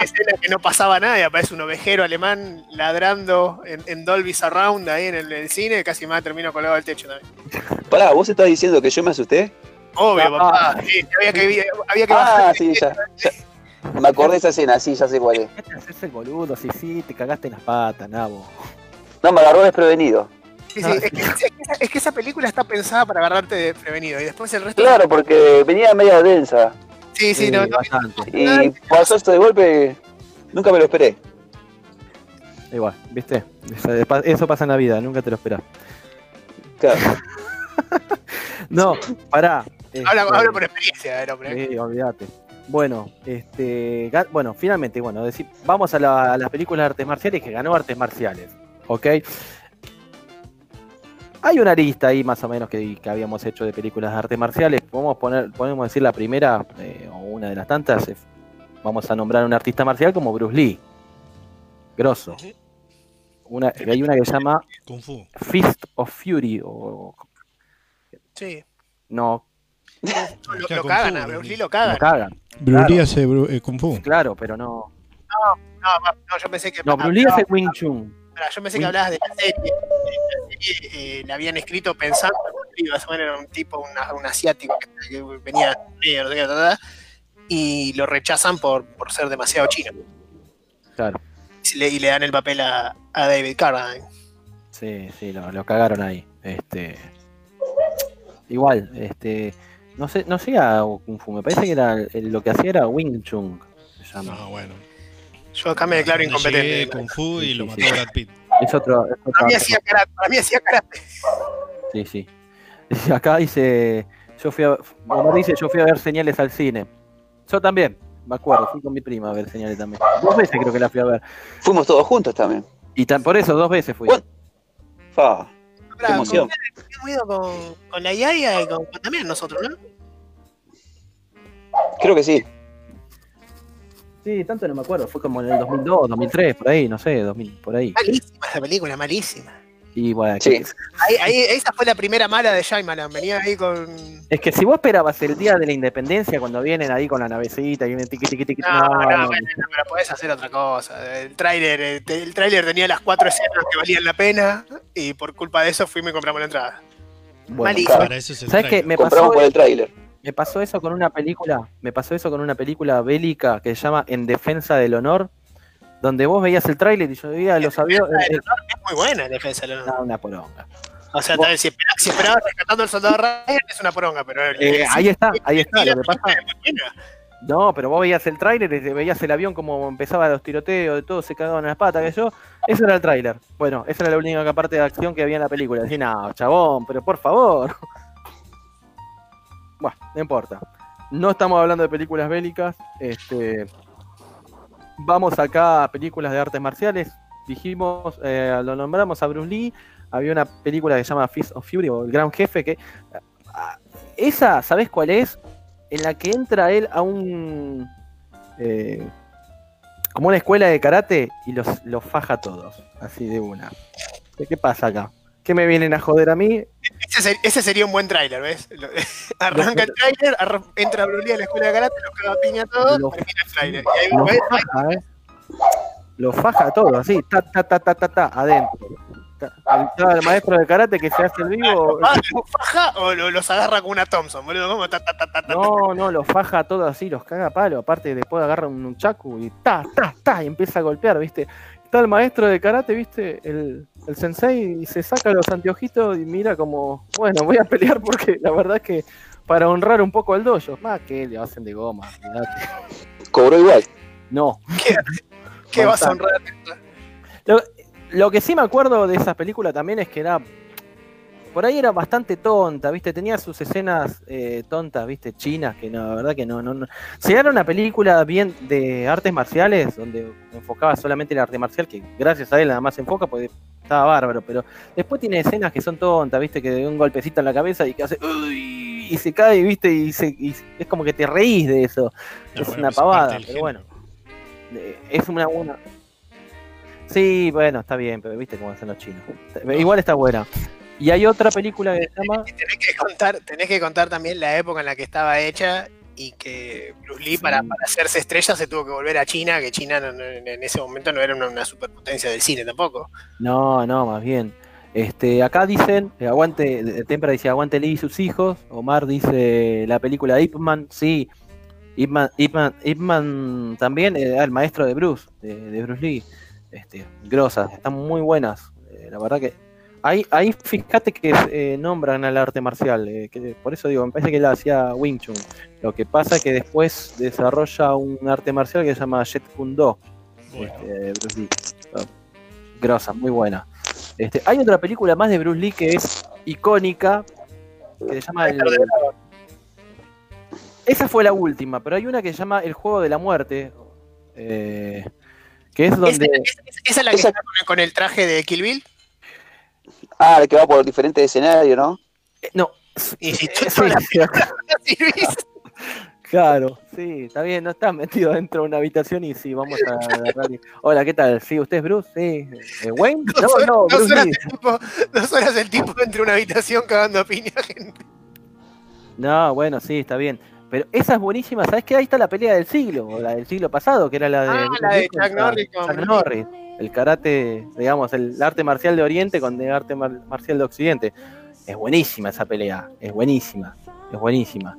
Escena que no pasaba nada y aparece un ovejero alemán ladrando en, en Dolby Surround ahí en el, el cine, casi más termino colgado del techo también. Pará, ¿vos estás diciendo que yo me asusté? Obvio, Ah, papá. Sí, había que, había que bajar. Ah, sí, ya. ya. Me acordé de esa escena, sí, ya sé cuál es. ¿Qué te haces el boludo? Sí, sí, te cagaste en las patas, nabo. No, me agarró desprevenido. Sí, sí, es, que, es que esa- es que esa película está pensada para agarrarte de prevenido y después el resto. Claro, porque venía media densa. Sí, sí, no, no. bastante. Y pasó esto de golpe, nunca me lo esperé. Igual, ¿viste? Eso, eso pasa en la vida, nunca te lo esperás. Claro. No, pará. Habla, este, habla por experiencia el hombre. Sí, olvídate. Bueno, este, bueno, finalmente, bueno, decir, vamos a, la- a las películas de artes marciales que ganó artes marciales, ¿ok? Hay una lista ahí más o menos que, que habíamos hecho de películas de artes marciales. Podemos poner, podemos decir la primera eh, o una de las tantas. eh, vamos a nombrar a un artista marcial como Bruce Lee. Grosso. Una, hay una que se llama Kung Fu. Fist of Fury o Sí. no, Lo, lo cagan, Fu, a Bruce Lee lo no cagan. cagan. Bruce Lee hace eh, Kung Fu. Claro, pero no. No, no, yo pensé que. No, Bruce Lee hace Wing Chun. Yo pensé que hablabas de la serie. La serie eh, la habían escrito pensando que Bruce Lee era un tipo, una- un asiático que, venía no y lo rechazan por, por ser demasiado chino. Claro. Y le, y le dan el papel a, a David Carradine. Sí, sí, lo, lo cagaron ahí. Este. Igual, este. No sé, no sé a Kung Fu, me parece que era el- lo que hacía era Wing Chun. Se llama. No, bueno. Yo acá me declaro Cuando incompetente. llegué, Kung Fu y Sí, lo mató sí. Brad Pitt. Es otro. es otro Para mí hacía karate. Para mí hacía karate. Sí, sí. Y acá dice. Yo fui a. Omar dice, yo fui a ver señales al cine. Yo también, me acuerdo, fui con mi prima a ver señales también. Dos veces creo que la fui a ver. Fuimos todos juntos también. Y tan, por eso, dos veces fui. Fa, qué emoción. con- con, con la Yaya y con, con también nosotros, ¿no? Creo que sí. Sí, tanto no me acuerdo, fue como en el 2002, 2003, por ahí, no sé, 2000, por ahí. Malísima esa película, malísima. Y bueno, Sí. que- Ahí, ahí, esa fue la primera mala de Shyamalan. Venía ahí con. es que si vos esperabas el día de la independencia cuando vienen ahí con la navecita y vienen tiqui tiqui tiqui. No, no, bueno, pero podés hacer otra cosa. El tráiler, el tráiler tenía las cuatro escenas que valían la pena y por culpa de eso fuimos y compramos la entrada. Bueno, malísimo. Para eso es el ¿Sabes qué? Me Compramos pasó, por el tráiler. me pasó eso con una película, me pasó eso con una película bélica que se llama En defensa del honor. Donde vos veías el tráiler y yo veía los aviones. Es muy buena la defensa del honor. No, una poronga. O sea, tal vez si esperabas, si rescatando al soldado Ryan es una poronga, pero. Eh, ahí está, ahí está. Lo que pasa. No, pero vos veías el tráiler, y veías el avión como empezaba los tiroteos, de todo se cagaban en las patas, que yo. Eso era el tráiler. Bueno, esa era la única parte de acción que había en la película. Decía, no, chabón, pero por favor. Bueno, no importa. No estamos hablando de películas bélicas. Este. Vamos acá a películas de artes marciales. Dijimos, eh, lo nombramos a Bruce Lee. Había una película que se llama Fist of Fury o El Gran Jefe. que ah, Esa, ¿sabés cuál es? En la que entra él a un. eh, como una escuela de karate y los, los faja a todos. Así de una. ¿Qué, qué pasa acá? ¿Qué me vienen a joder a mí? Ese, ser- ese sería un buen tráiler, ¿ves? Lo- Arranca el tráiler, entra Lee a la escuela de karate, los caga piña a todos, Lo- termina el tráiler. Y ahí Los ves, faja, ¿eh? Los faja a todos, así, ta, ta, ta, ta, ta, ta, adentro. Ta- Estaba el maestro de karate que se hace el vivo. ah, ¿los faja o lo- los agarra con una Thompson, boludo? ¿Cómo? Ta, ta, ta, ta, ta, ta. No, no, los faja a todos así, los caga a palo. Aparte, después agarra un nunchaku y ta, ta, ta, y empieza a golpear, ¿viste? Está el maestro de karate, ¿viste? El, el sensei y se saca los anteojitos y mira como, bueno, voy a pelear porque la verdad es que para honrar un poco al dojo, más que le hacen de goma, olvidate. Cobró igual. No, ¿Qué vas a honrar? Lo, lo que sí me acuerdo de esa película también es que era. Por ahí era bastante tonta, ¿viste? Tenía sus escenas eh, tontas, ¿viste? Chinas, que no, la verdad que no, no, no. Si era una película bien de artes marciales, donde enfocaba solamente el arte marcial, que gracias a él nada más se enfoca, porque estaba bárbaro, pero después tiene escenas que son tontas, ¿viste? Que de un golpecito en la cabeza y que hace. "Uy", y se cae, ¿viste? Y, se, y es como que te reís de eso. No, es bueno, una pavada, pero bueno. Eh, Es una buena. Sí, bueno, está bien, pero viste cómo hacen los chinos. Igual está buena. Y hay otra película que se llama. Tenés que contar, tenés que contar también la época en la que estaba hecha y que Bruce Lee Sí. para, para hacerse estrella se tuvo que volver a China, que China no- no- en ese momento no era una, una superpotencia del cine tampoco. No, no, más bien. Este, acá dicen, eh, aguante, eh, Tempra dice aguante Lee y sus hijos. Omar dice la película Ip Man, sí. Ip Man, Ip Man- Ip Man también, eh, el maestro de Bruce, de, de Bruce Lee. Este, grosas, están muy buenas. Eh, la verdad que. Ahí, ahí fíjate que eh, nombran al arte marcial. eh, que por eso digo, me parece que la hacía Wing Chun. Lo que pasa es que después desarrolla un arte marcial que se llama Jet Kune Do. Bueno, este, Bruce Lee. Ah, Grosa, muy buena. Este, hay otra película más de Bruce Lee que es icónica, que se llama el... Esa fue la última, pero hay una que se llama El Juego de la Muerte, eh, que es ¿Esa, donde... esa- esa es la que Esa- está con el, con el traje de Kill Bill? Ah, el que va por diferentes escenarios, ¿no? eh, no, Y si eh, tú sí, no claro, sí, está bien, no estás metido dentro de una habitación y sí, vamos a agarrar Hola, ¿qué tal? ¿Sí, usted es Bruce? Sí. Eh, ¿Wayne? Dos No, horas- no, dos Bruce horas el tipo, dos horas el tipo entre una habitación cagando a piña gente. No, bueno, sí, está bien. Pero esa es buenísima, ¿sabes qué? Ahí está la pelea del siglo, o la del siglo pasado, que era la de, Ah, la de Chuck Norris con Chuck Norris. El karate, digamos, el arte marcial de Oriente con el arte mar- marcial de Occidente. Es buenísima esa pelea, es buenísima, es buenísima.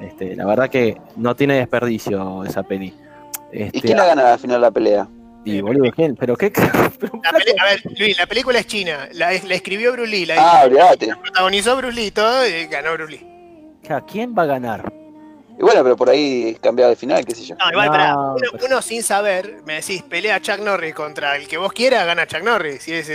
Este, la verdad que no tiene desperdicio esa peli. Este, ¿Y quién la gana al final de la pelea? y, boludo, ¿quién? Pero qué pero, La peli- a ver, Luis, la película es china, la, la escribió Bruce Lee, la, Ah, la protagonizó Bruce Lee y todo, y ganó Bruce Lee. ¿quién va a ganar? Y bueno, pero por ahí cambiaba de final, qué sé yo. No, igual, No, pará, uno, pero- uno sin saber, me decís, pelea Chuck Norris contra el que vos quieras, gana Chuck Norris. Si es,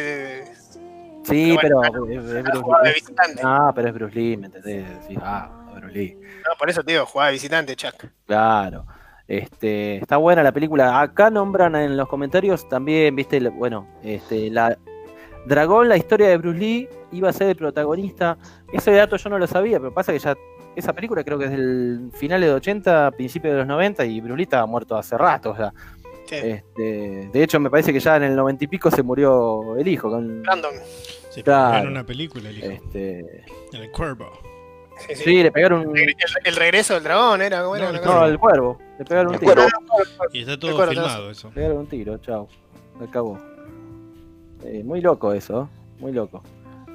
Sí, pero, Pero es- Bruce Lee. Ah, pero es Bruce Lee, ¿me entendés? Sí, ah, Bruce Lee. No, por eso te digo, jugada de visitante, Chuck. Claro. Este, está buena la película. Acá nombran en los comentarios también, viste, bueno, este, la Dragón, la historia de Bruce Lee, iba a ser el protagonista. Ese dato yo no lo sabía, pero pasa que ya esa película creo que es del final de los 80, principio de los 90 y Bruce Lee estaba muerto hace rato. O sea, Sí. este, de hecho, me parece que ya en el 90 y pico se murió el hijo. Con, Brandon. se claro. en una película, el hijo. este, En el cuervo. Sí, sí. sí, le pegaron un. El, el regreso del dragón era. No, el No, el cuervo. Le pegaron un tiro. cuervo. Y está todo Recuerdo, filmado eso. Le pegaron un tiro, chao. Me acabó. Eh, muy loco eso, ¿eh? muy loco.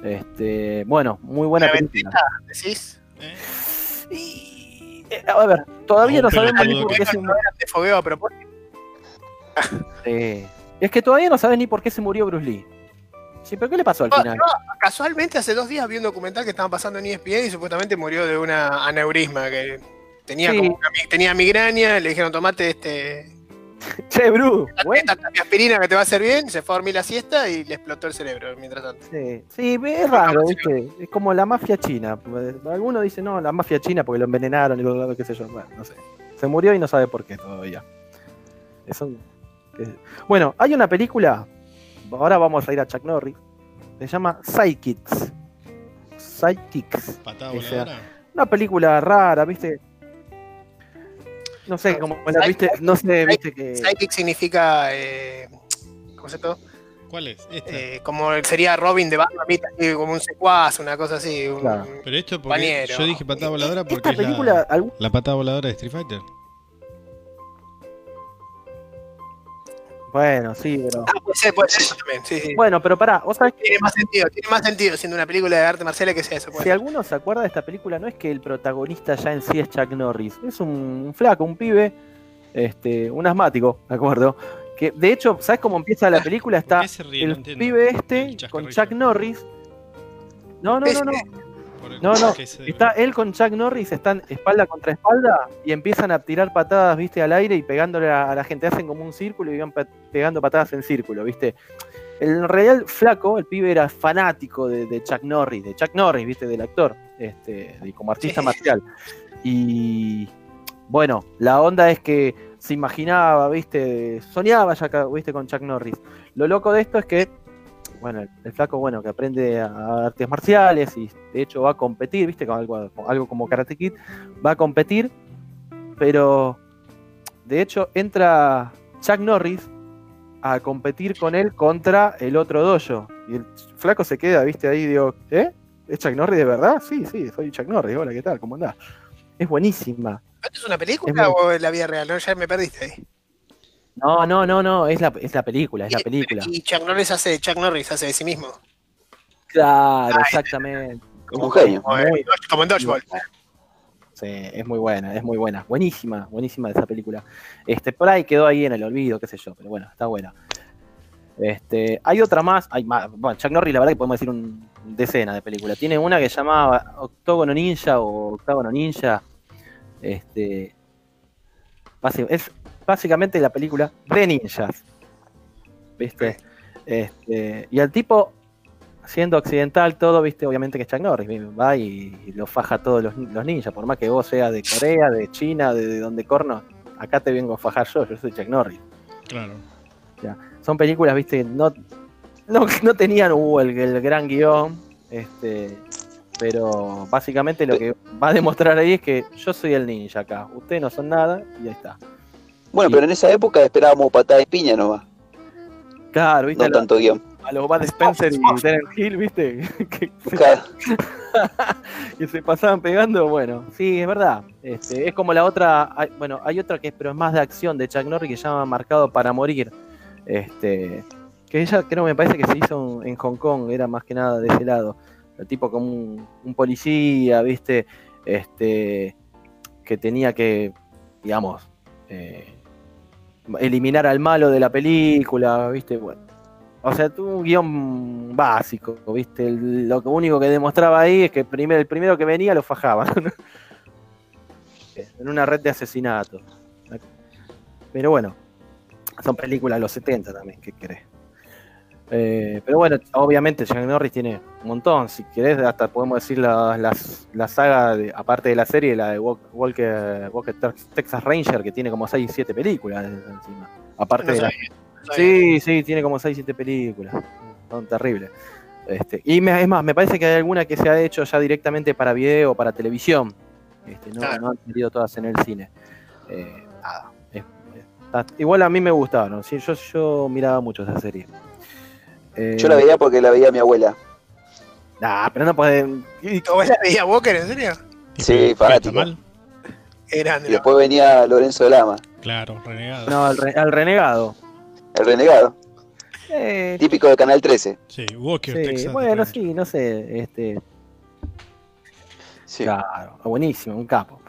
Este, bueno, muy buena La película. ¿Decís? Eh, Y, eh, a ver, todavía no sabemos ni por qué se ¿No eran de fogueo a propósito? Sí. Es que todavía no sabes ni por qué se murió Bruce Lee. Sí, pero ¿qué le pasó al No, final? no, casualmente hace dos días vi un documental que estaban pasando en ESPN y supuestamente murió de una aneurisma que tenía Sí. como una tenía migraña, le dijeron tomate este Che, Bruce. Bueno, esta aspirina que te va a hacer bien, se fue a dormir la siesta y le explotó el cerebro mientras tanto. sí, sí, es raro, ¿viste? Es como la mafia china. Algunos dicen, no, la mafia china porque lo envenenaron y lo qué sé yo. Bueno, no sé. Se murió y no sabe por qué todavía. Eso- Bueno, hay una película. Ahora vamos a ir a Chuck Norris. Se llama Psychics. Psychics. Patada voladora. Una película rara, ¿viste? No sé, como la viste, no sé, viste que. Psychic significa eh, ¿cómo se llama? ¿Cuál es? Eh, como sería Robin de Batman, como un secuaz, una cosa así. un- Claro. Pero esto porque compañero. yo dije patada voladora porque Esta es película, la, algún- la patada voladora de Street Fighter. Bueno, sí, pero. Ah, puede ser, puede ser eso también, sí, sí. Bueno, pero pará, o sea, Tiene más sentido, tiene más sentido siendo una película de arte marcial que sea eso. puede si alguno se acuerda de esta película, no es que el protagonista ya en sí es Chuck Norris, es un, un flaco, un pibe, este, un asmático, ¿de acuerdo? Que de hecho, ¿sabes cómo empieza la película? ¿Por Está ríe? El entiendo. pibe este El con. Chuck Norris. No, no, no, no. No, no, Está él con Chuck Norris, están espalda contra espalda y empiezan a tirar patadas, viste, al aire y pegándole a, la gente. Hacen como un círculo y van pe- pegando patadas en círculo, viste. El real flaco, el pibe era fanático de, de Chuck Norris, de Chuck Norris, viste, del actor, este, y como artista marcial. Y bueno, la onda es que se imaginaba, viste, soñaba ya, viste, con Chuck Norris. Lo loco de esto es que bueno, el, flaco, bueno, que aprende a- artes marciales y de hecho va a competir, viste, con algo, con algo como Karate Kid, va a competir, pero de hecho entra Chuck Norris a competir con él contra el otro dojo. Y el flaco se queda, viste, ahí, digo, ¿eh? ¿Es Chuck Norris de verdad? Sí, sí, soy Chuck Norris, hola, ¿qué tal? ¿Cómo andás? Es buenísima. ¿Esto es una película Es muy- o es la vida real? No, ya me perdiste ahí. No, no, no, no, es la, es la película, es la película. Y Chuck Norris hace, Chuck Norris hace de sí mismo. Claro, exactamente. Como un genio. Como en, Muy- como en Dodgeball. Sí, es muy buena, es muy buena. Buenísima, buenísima esa película. Este, por ahí quedó ahí en el olvido, qué sé yo, pero bueno, está buena. Este, hay otra más, hay más, bueno, Chuck Norris, la verdad que podemos decir un decena de películas. Tiene una que se llama Octógono Ninja o Octágono Ninja. Este, es básicamente la película de ninjas. ¿Viste? Este, y al tipo, siendo occidental todo, viste, obviamente que es Chuck Norris, va y, y lo faja a todos los, los ninjas, por más que vos seas de Corea, de China, de, de donde corno, acá te vengo a fajar yo, yo soy Chuck Norris. Claro. Son películas, viste, no, no, no tenían uh, el, el gran guion, este, pero básicamente lo que va a demostrar ahí es que yo soy el ninja acá, ustedes no son nada, y ahí está. Bueno, pero en esa época esperábamos patada de piña nomás, Claro, viste, no tanto guion. a los Bad Spencer y Terence Hill, viste, que se Claro. que se pasaban pegando, bueno, sí, es verdad. Este, es como la otra, hay- bueno, hay otra que es, pero es más de acción de Chuck Norris que se llama Marcado para Morir. Este, que ella creo me parece que se hizo en, en Hong Kong, era más que nada de ese lado. El tipo como un, un policía, viste, este, que tenía que, digamos, eh, eliminar al malo de la película, viste, bueno. O sea, tuvo un guion básico, ¿viste? El- lo único que demostraba ahí es que primer- el primero que venía lo fajaban. en una red de asesinatos. Pero bueno, son películas de los 70 también, ¿qué querés? Eh, pero bueno, obviamente Chuck Norris tiene un montón. Si querés, hasta podemos decir la, las- la saga, de- aparte de la serie, la de Walk- Walker, Walker Tex- Texas Ranger, que tiene como 6 7 películas encima. Aparte No de la, no. Sí, sí, tiene como 6, 7 películas. Son terribles. Este, y me- es más, me parece que hay alguna que se ha hecho ya directamente para video o para televisión. Este, no, Claro. no han salido todas en el cine. Eh, nada. es- está- igual a mí me gustaron. ¿sí? Yo, yo miraba mucho esa serie. Eh, Yo la veía porque la veía mi abuela. Nah, pero no pueden. y- ¿Vos la veías Walker, en serio? ¿Y Sí, fanático. mal? Grande. Y después venía Lorenzo de Lama, Claro, renegado. No, al, re- al renegado. el renegado, Eh, típico de Canal 13. Sí, Walker, sí, Texas. bueno, sí, no sé. Este, Sí. Claro, buenísimo, un capo.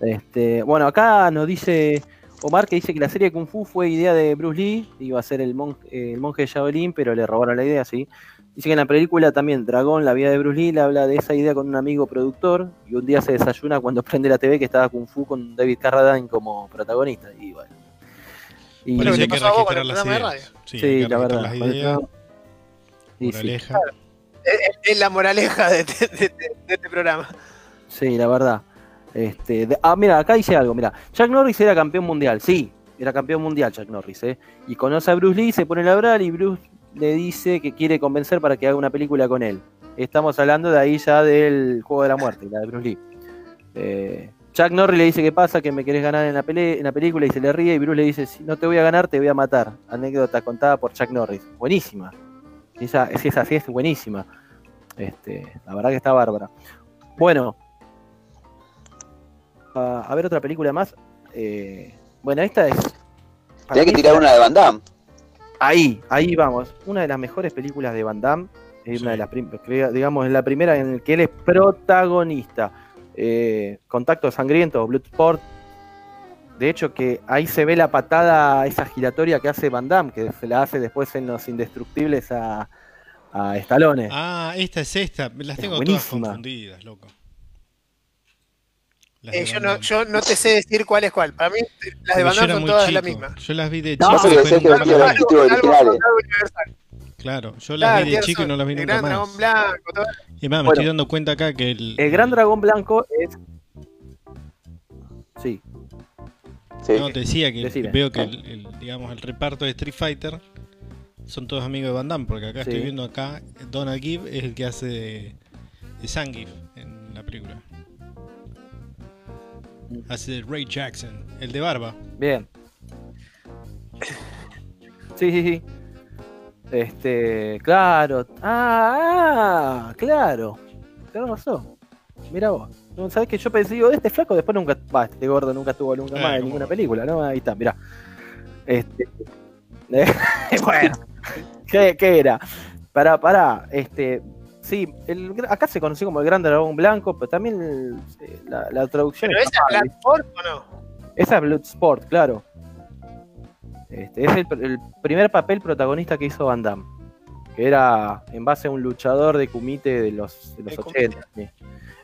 Este, bueno, acá nos dice Omar que dice que la serie de Kung Fu fue idea de Bruce Lee, iba a ser el, mon- eh, el monje de Shaolin, pero le robaron la idea, sí. Dice que en la película también Dragón, la vida de Bruce Lee, le habla de esa idea con un amigo productor y un día se desayuna cuando prende la TV que estaba Kung Fu con David Carradine como protagonista. Y bueno. Y, Por Bueno, eso ¿qué hay que pasó a vos con registrar el las programa de ideas. radio? Sí, sí, hay que la verdad. las ideas, sí. moraleja. Es, es la moraleja de, de- de- de este programa. Sí, la verdad. Este, ah, mira, acá dice algo, mira. Chuck Norris era campeón mundial, sí, era campeón mundial Chuck Norris, ¿eh? Y conoce a Bruce Lee, se pone a hablar y Bruce le dice que quiere convencer para que haga una película con él. Estamos hablando de ahí ya del Juego de la Muerte, la de Bruce Lee. Eh, Chuck Norris le dice, ¿qué pasa? Que me querés ganar en la, pele- en la película y se le ríe y Bruce le dice, si no te voy a ganar, te voy a matar. Anécdota contada por Chuck Norris. Buenísima. Esa, si es así, es buenísima. Este, la verdad que está bárbara. Bueno, a, a ver otra película más. Eh, bueno, esta es. Tenía que tirar es una de Van Damme. Ahí, ahí vamos. Una de las mejores películas de Van Damme. Es Sí. una de las digamos, la primera en la que él es protagonista. Eh, Contacto sangriento, Bloodsport. De hecho, que ahí se ve la patada esa giratoria que hace Van Damme, que se la hace después en Los Indestructibles a, a Stallone. Ah, esta es esta. Las Es tengo todas confundidas, loco. Eh, yo, no, yo no te sé decir cuál es cuál. Para mí, las de Van Damme son todas la chico. misma. Yo las vi de No, chico. que algo universal. Claro, yo las Claro, vi de chico y no las vi el nunca gran más. dragón blanco, todo. Y más, me Bueno. estoy dando cuenta acá que el. El Gran Dragón Blanco es. Sí, Sí. No, te decía que Decime. veo que el, el, digamos, el reparto de Street Fighter son todos amigos de Van Damme, porque acá Sí. estoy viendo acá, Donald Gibb es el que hace de, de Zangief en la película. Hace de Ray Jackson, el de barba. bien. Sí, sí, sí. Este, claro. Ah, ah, claro. Tenés razón. Mira vos. No, ¿Sabés que yo pensé, digo, este flaco después nunca, va, este gordo nunca estuvo nunca Eh, más en ¿cómo ninguna película, ¿no? Ahí está, mira. Este, bueno, ¿qué, qué era? Pará, pará, este, sí, el, acá se conoció como el Gran Dragón Blanco, pero también el- eh, la, la traducción ¿Pero es esa es Bloodsport o no? esa es Bloodsport, claro. Este, es el, el primer papel protagonista que hizo Van Damme. Que era en base a un luchador de kumite de los, de los De kumite. 80. sí.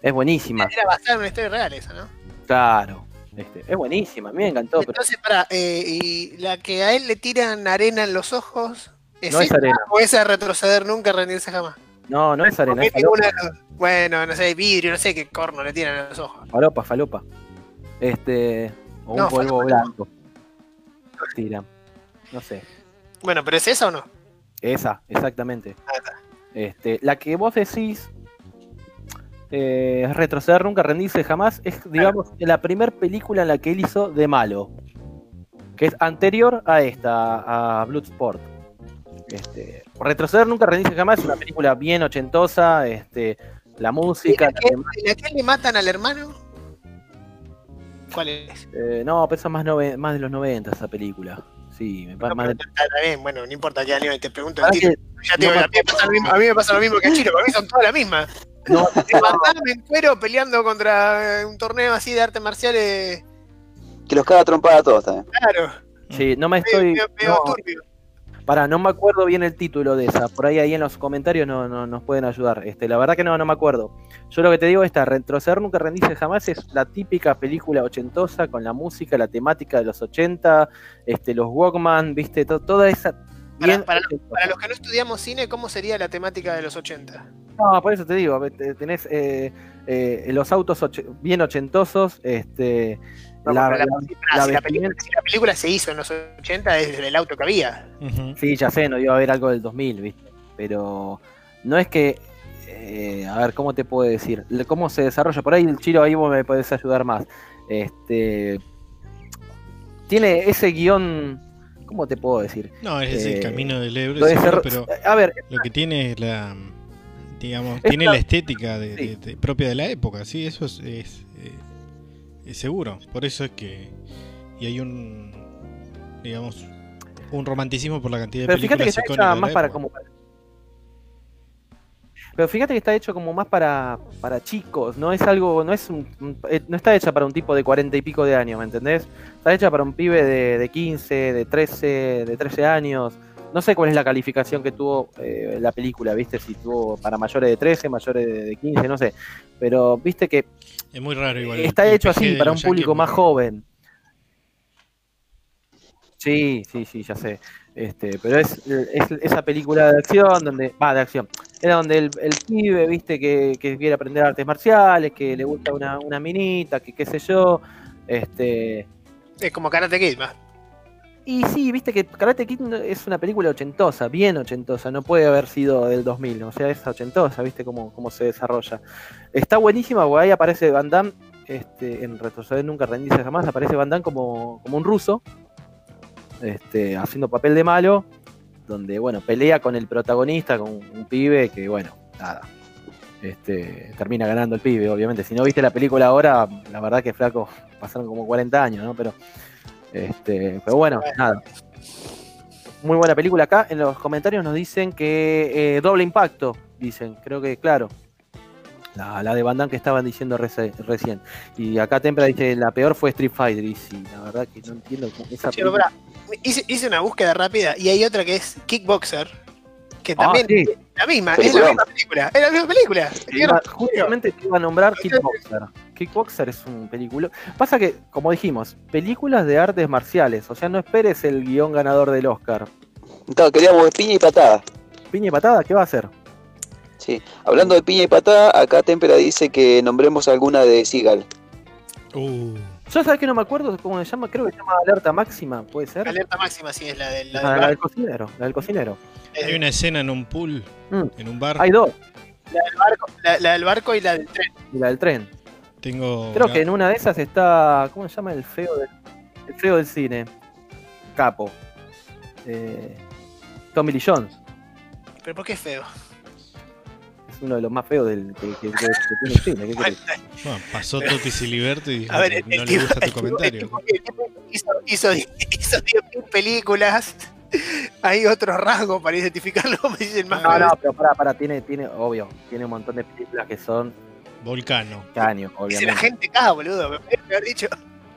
Es buenísima, Era basada en una historia real esa, ¿no? claro. Este, es buenísima, a mí me encantó. Pero Entonces, para, y la que a él le tiran arena en los ojos, ¿es, No es arena. o esa retroceder nunca, rendirse jamás? No, no es arena, es bueno, no sé, vidrio, no sé qué corno le tiran en los ojos. falopa, falopa. Este, o un No, polvo no. blanco. Tiran. No sé. Bueno, ¿pero es esa o no? Esa, exactamente. Ah, está. Este, la que vos decís eh, retroceder nunca, rendirse jamás, es digamos la primera película en la que él hizo de malo. Que es anterior a esta, a Bloodsport. Este, retroceder nunca, rendirse jamás es una película bien ochentosa. Este, la ¿Y música. la, la que, tema- la que le matan al hermano? ¿Cuál es? eh, no, pesa más, nove- más de los 90 esa película. Sí, me pa- No, más de- está, bien, bueno, no importa te pregunto que- Ya te no me a, mí me pasa lo mismo, a mí me pasa lo mismo que a Chino, para mí son todas las mismas. no, Te mataron en cuero peleando contra eh, un torneo así de artes marciales, Que los caga trompada a todos también. claro, sí, no me estoy. medio- medio no, turbio. Pará, no me acuerdo bien el título de esa. Por ahí ahí en los comentarios no, no- nos pueden ayudar. Este, la verdad que no, no me acuerdo. Yo lo que te digo esta, retroceder nunca rendirse jamás es la típica película ochentosa con la música, la temática de los 80, este, los Walkman, viste, To- toda esa. bien para-. Para los que no estudiamos cine, ¿cómo sería la temática de los 80? No, por eso te digo, te- tenés eh, eh, los autos och- bien ochentosos, este, la- porque la- la- la si, la película, si la película se hizo en los 80 es el auto que había. Sí, ya sé, no iba a haber algo del 2000, ¿viste? Pero no es que. eh, a ver, ¿cómo te puedo decir? ¿Cómo se desarrolla? Por ahí el chilo, ahí vos me podés ayudar más. Este. Tiene ese guion. ¿Cómo te puedo decir? No, es Eh, el camino del seguro, ser- pero A ver, lo que tiene es la. Digamos, Es tiene una- la estética de, Sí. de- de- propia de la época, sí, eso es, es, eh, es seguro. Por eso es que. Y hay un. Digamos. Un romanticismo por la cantidad de pero fíjate que está hecha más para como. Pero fíjate que está hecho como más para, para chicos, no es algo, no es un- un- eh, no está hecha para un tipo de cuarenta y pico de años, ¿me entendés? Está hecha para un pibe de, de 15, de 13, de 13 años. No sé cuál es la calificación que tuvo eh, la película, ¿viste? Si tuvo para mayores de 13, mayores de, de 15, no sé. Pero viste que Es muy raro igual. está el hecho así para un público más joven. Sí, sí, sí, ya sé. Este, pero es, es esa película de acción donde, va, de acción. Era donde el, el pibe, viste, que, que quiere aprender artes marciales, que le gusta una, una minita, que qué sé yo. Este, Es como Karate Kid, más. Y sí, viste que Karate Kid es una película ochentosa, bien ochentosa, no puede haber sido del 2000, o sea, es ochentosa, viste cómo, cómo se desarrolla. Está buenísima, porque ahí aparece Van Damme, este, en Retroceder Nunca Rendirse Jamás, aparece Van Damme como, como un ruso, este, haciendo papel de malo, donde, bueno, pelea con el protagonista, con un pibe que, bueno, nada, este, termina ganando el pibe, obviamente. Si no viste la película ahora, la verdad que flaco, pasaron como 40 años, ¿no? Pero, este, pero bueno, nada. Muy buena película acá. En los comentarios nos dicen que eh, doble impacto, dicen, creo que claro. La, la de Van Damme que estaban diciendo recién. Y acá Tempra dice, la peor fue Street Fighter. Y sí, la verdad que no entiendo cómo- esa película- hice, hice una búsqueda rápida y hay otra que es Kickboxer, que Ah, también sí. es la misma, es Película. la misma película, es la misma película. Justamente te iba a nombrar Kickboxer. Kickboxer es un película. Pasa que, como dijimos, películas de artes marciales. O sea, no esperes el guion ganador del Oscar. Claro, queríamos piña y patada. Piña y patada, ¿qué va a hacer? Sí. Hablando de piña y patada, acá Tempera dice que nombremos alguna de Seagal. Uh, Yo sabes que no me acuerdo cómo se llama, creo que se llama Alerta Máxima, ¿puede ser? Alerta máxima, sí, es la del, la Ah, del la del barco. cocinero, la del cocinero. hay una escena en un pool, Mm. en un bar. Hay dos, La del barco, la, la del barco y la del tren. y la del tren. Tengo. Creo que en una de esas está, ¿cómo se llama el feo del, el feo del cine? Capo. Eh, Tommy Lee Jones. Pero ¿por qué es feo? Es uno de los más feos del, que, que- que- que tiene el cine. ¿qué Bueno, querés? Bueno, pasó Totti Siliberto y dijo a ver, que el, no le tipo, gusta el tu tipo- el comentario. tipo que- hizo, hizo, hizo 10.000 películas. Hay otro rasgo para identificarlo, me dicen más No, no, pero para, para, tiene, tiene, obvio, tiene un montón de películas que son Volcano. caños, Dice la obviamente. gente K, boludo. Me haber dicho.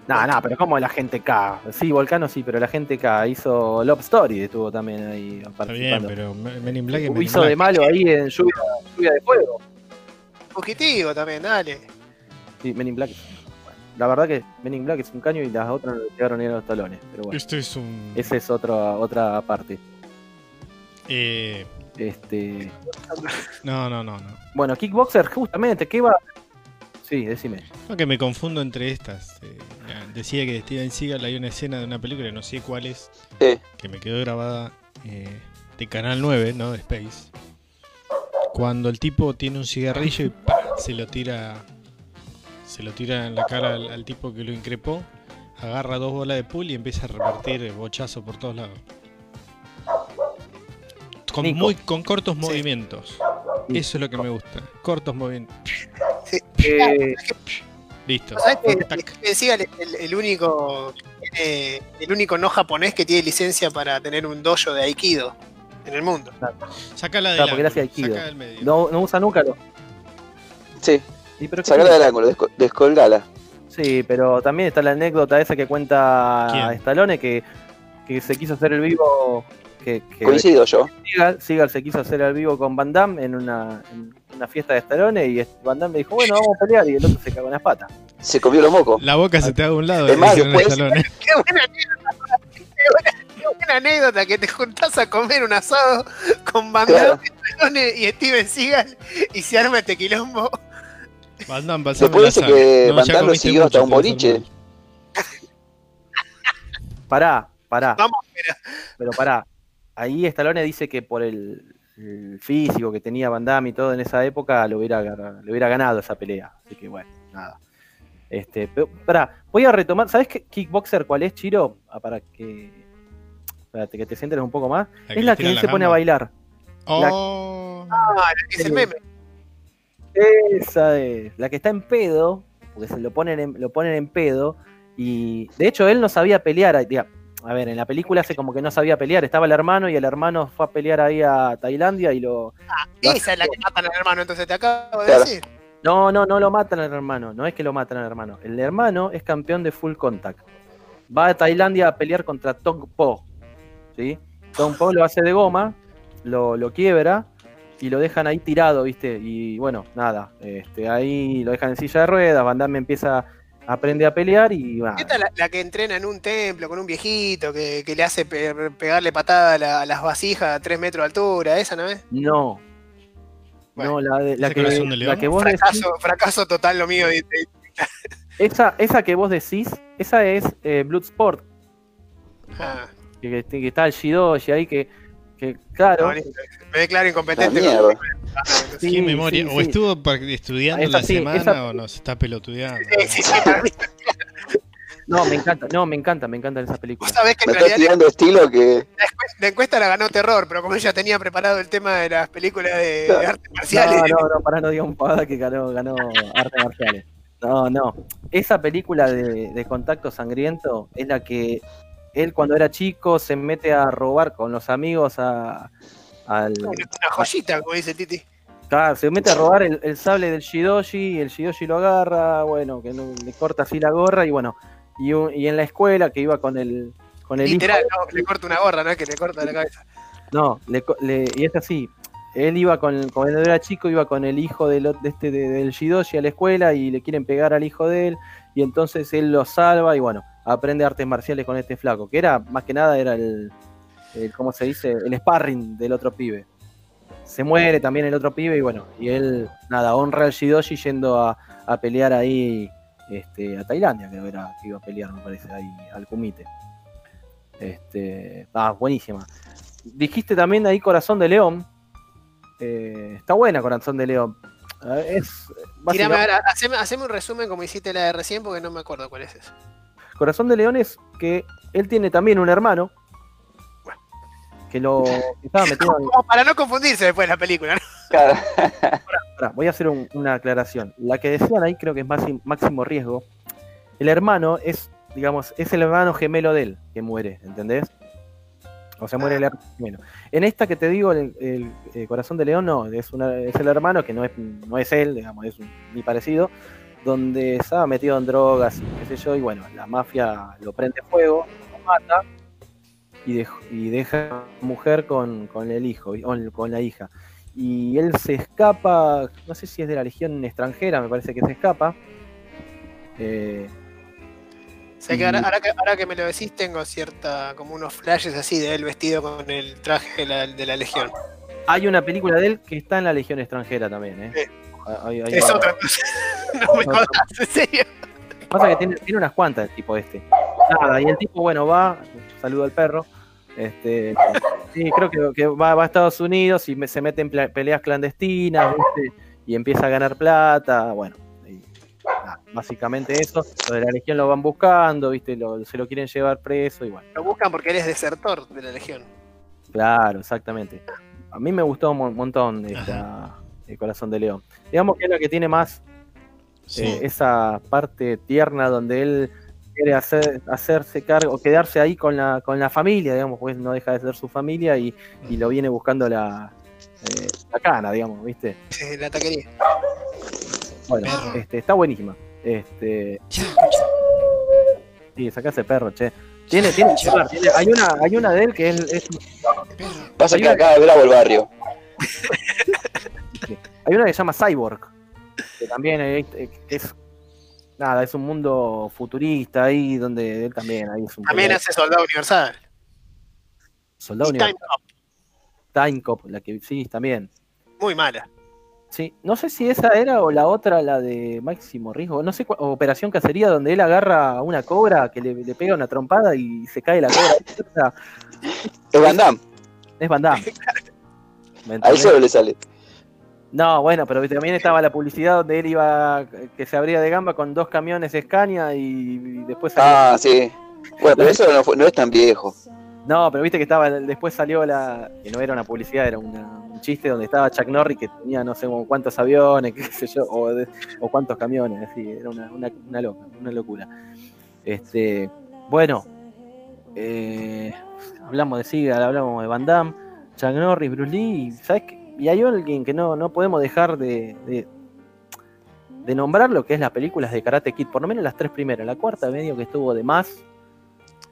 No, no, pero como la gente K. Sí, Volcano sí, pero la gente K hizo Love Story, estuvo también ahí Está bien, pero Men in Black es Men in hizo de Black. malo ahí en lluvia, lluvia de fuego. Fugitivo también, dale. Sí, Men in Black. bueno, la verdad que Men in Black es un caño y las otras no le ni a los talones. Pero bueno, Esto es un. esa es otra, otra parte. eh, Este, no, no, no, no. bueno, Kickboxer, justamente, ¿qué va? Sí, decime. No, que me confundo entre estas. eh, decía que de Steven Seagal hay una escena de una película, no sé cuál es, Sí. que me quedó grabada eh, de Canal 9, ¿no? De Space. Cuando el tipo tiene un cigarrillo y ¡pah! se lo tira se lo tira en la cara al, al tipo que lo increpó, agarra dos bolas de pool y empieza a repartir bochazo por todos lados. Con, Nico. muy, con cortos Sí. movimientos. Sí. Eso es lo que me gusta. Cortos movimientos. Eh, Listo. ¿Sabes que es el, el único tiene- el único no japonés que tiene licencia para tener un dojo de Aikido en el mundo? Sácala del Claro, porque él hace ángulo, aikido. saca del medio. no, no usa nunca. Sí. Sí, pero ¿qué Sacala tiene? del ángulo, desco- descolgala. Sí, pero también está la anécdota esa que cuenta ¿Quién? Stallone que, que se quiso hacer el vivo. Que, que Coincido yo. Seagal, Seagal se quiso hacer el vivo con Van Damme en una, en una fiesta de Stallone y Van Damme le dijo, bueno, vamos a pelear y el otro se cagó en las patas. Se comió los mocos. La boca se te da a un lado. Es más, después- talones. Qué buena anécdota, qué buena, qué buena anécdota que te juntás a comer un asado con Van. Damme, y Steven Seagal y se arma este quilombo. Van Damme, Después dice que No, Van Damme lo siguió hasta un boliche. Pará, pará. Vamos, Pero pará. Ahí Stallone dice que por el, el físico que tenía Van Damme y todo en esa época lo hubiera, le hubiera ganado esa pelea. Así que bueno, nada. Este, pero, pará, voy a retomar. ¿Sabes qué kickboxer cuál es, Chiro? Ah, para que. Para que te sientes un poco más. La es la que él se pone a bailar. Oh. Ah, es el meme. Esa es. La que está en pedo, porque se lo ponen en, lo ponen en pedo. Y de hecho, él no sabía pelear. diga, a ver, en la película hace como que no sabía pelear, estaba el hermano y el hermano fue a pelear ahí a Tailandia y lo... Esa es la que matan al hermano, entonces te acabo de Claro. decir. No, no, no lo matan al hermano, no es que lo matan al hermano. El hermano es campeón de full contact. Va a Tailandia a pelear contra Tong Po. ¿sí? Tong Po lo hace de goma, lo, lo quiebra y lo dejan ahí tirado, ¿viste? Y bueno, nada, este, ahí lo dejan en silla de ruedas, Van Damme empieza a aprender a pelear y va. Esta es la, la que entrena en un templo con un viejito que, que le hace pe- pegarle patada a, la- a las vasijas a 3 metros de altura, esa no es. No. Bueno, no, la, de- la ¿ese que, corazón de la león? que vos decís, Fracaso, total lo mío. de- de- esa, esa que vos decís, esa es eh, Bloodsport, Ah, que, que- que está el Shidoshi ahí, que, que claro, no, me declaro La incompetente. mierda. con- Sí, ¿Qué memoria? sí, ¿O sí. estuvo estudiando Esa la sí, semana esa- o nos está pelotudeando? Sí, sí, sí, para mí. no, me encanta, no, me encanta, me encantan esas Vos películas. sabés que Me está tirando estilo que. la encuesta, la encuesta la ganó terror, pero como ella tenía preparado el tema de las películas de, de Claro. artes marciales, No, no, no, para no diga un pavada que ganó, ganó artes marciales. No, no. Esa película de, de Contacto Sangriento es la que él cuando era chico se mete a robar con los amigos a, al... una joyita, como dice Titi. Claro, se mete a robar el, el sable del Shidoshi, el Shidoshi lo agarra, bueno, que no- le corta así la gorra y bueno, y, un- y en la escuela que iba con el con el hijo- Literal, no, le corta una gorra, no que le corta la cabeza. No, le, y es así. Él iba con, cuando era chico, iba con el hijo del, de este, de- del Shidoshi a la escuela y le quieren pegar al hijo de él. Y entonces él lo salva y bueno, aprende artes marciales con este flaco, que era, más que nada, era el, el ¿cómo se dice? El sparring del otro pibe. Se muere también el otro pibe y bueno, y él, nada, honra al Shidoshi yendo a, a pelear ahí este, a Tailandia, creo que era que iba a pelear, me parece, ahí al Kumite. Este, ah, buenísima. Dijiste también ahí Corazón de León. Eh, está buena Corazón de León. Eh, Es Tirame haceme, haceme un resumen como hiciste la de recién porque no me acuerdo cuál es eso. Corazón de León es que él tiene también un hermano que lo que estaba metido en- Como para no confundirse después de la película, ¿no? Claro. Pará, voy a hacer un- una aclaración. La que decían ahí creo que es máximo, máximo riesgo. El hermano es, digamos, es el hermano gemelo de él que muere, ¿entendés? O sea, muere el hermano gemelo. En esta que te digo, el, el, eh, Corazón de León no, es, una, es el hermano que no es, no es él, digamos, es un, ni parecido, donde estaba metido en drogas y qué sé yo, y bueno, la mafia lo prende fuego, lo mata y, dej- y deja a la mujer con, con el hijo, con, con la hija y él se escapa, no sé si es de la legión extranjera, me parece que se escapa. Eh, O sea que ahora, ahora que ahora que me lo decís, tengo cierta, como unos flashes así de él vestido con el traje de la, de la Legión. hay una película de él que está en la legión extranjera también. ¿eh? Sí. Hay- hay- Es otro, entonces. no me jodas, en serio. Pasa que tiene, tiene unas cuantas el tipo este. Nada, y el tipo, bueno, va, saludo al perro. Este, sí, creo que, que va, va a Estados Unidos y me- se mete en peleas clandestinas, ¿viste? Y empieza a ganar plata, bueno. y nada, básicamente eso. Los de la Legión lo van buscando, ¿viste? Lo- se lo quieren llevar preso y bueno. Lo buscan porque él es desertor de la Legión. Claro, exactamente. A mí me gustó un mon- montón esta el Corazón de León. Digamos que es la que tiene más Sí. eh, esa parte tierna donde él quiere hacer, hacerse cargo, o quedarse ahí con la, con la familia, digamos, pues no deja de ser su familia y, y lo viene buscando la, eh, la cana, digamos, ¿viste? Eh, La taquería. Bueno, este, está buenísima. Este, sí, sacase perro, che. Tiene, tiene, tiene- hay una, hay una de él que es, es- Pasa que acá es bravo el barrio. hay una que se llama Cyborg, que también es, es- nada, es un mundo futurista ahí donde él también ahí es un También hace Soldado Universal. soldado Y Time universal. Cop, Time Cop, la que sí, también. muy mala. Sí, no sé si esa era o la otra, la de Máximo Riesgo, no sé, cuál- Operación Cacería, donde él agarra a una cobra que le, le pega una trompada y se cae la cobra. Es Van Damme. es Van Damme. ¿Me Ahí solo le sale. No, bueno, pero viste, también estaba la publicidad donde él iba, que se abría de gamba con dos camiones Scania y, y después salió- Ah, sí. Bueno, pero eso no, fue- no es tan viejo. No, pero viste que estaba, después salió la, que no era una publicidad, era una- un chiste donde estaba Chuck Norris que tenía no sé cuántos aviones, qué sé yo, o, de- o cuántos camiones, así, era una, una, una loca, una locura. Este, bueno, eh, hablamos de Seagal, hablamos de Van Damme, Chuck Norris, Bruce Lee, y, ¿sabes qué? Y hay alguien que no, no podemos dejar de, de, de nombrar lo que es las películas de Karate Kid, por lo menos las tres primeras. La cuarta medio que estuvo de más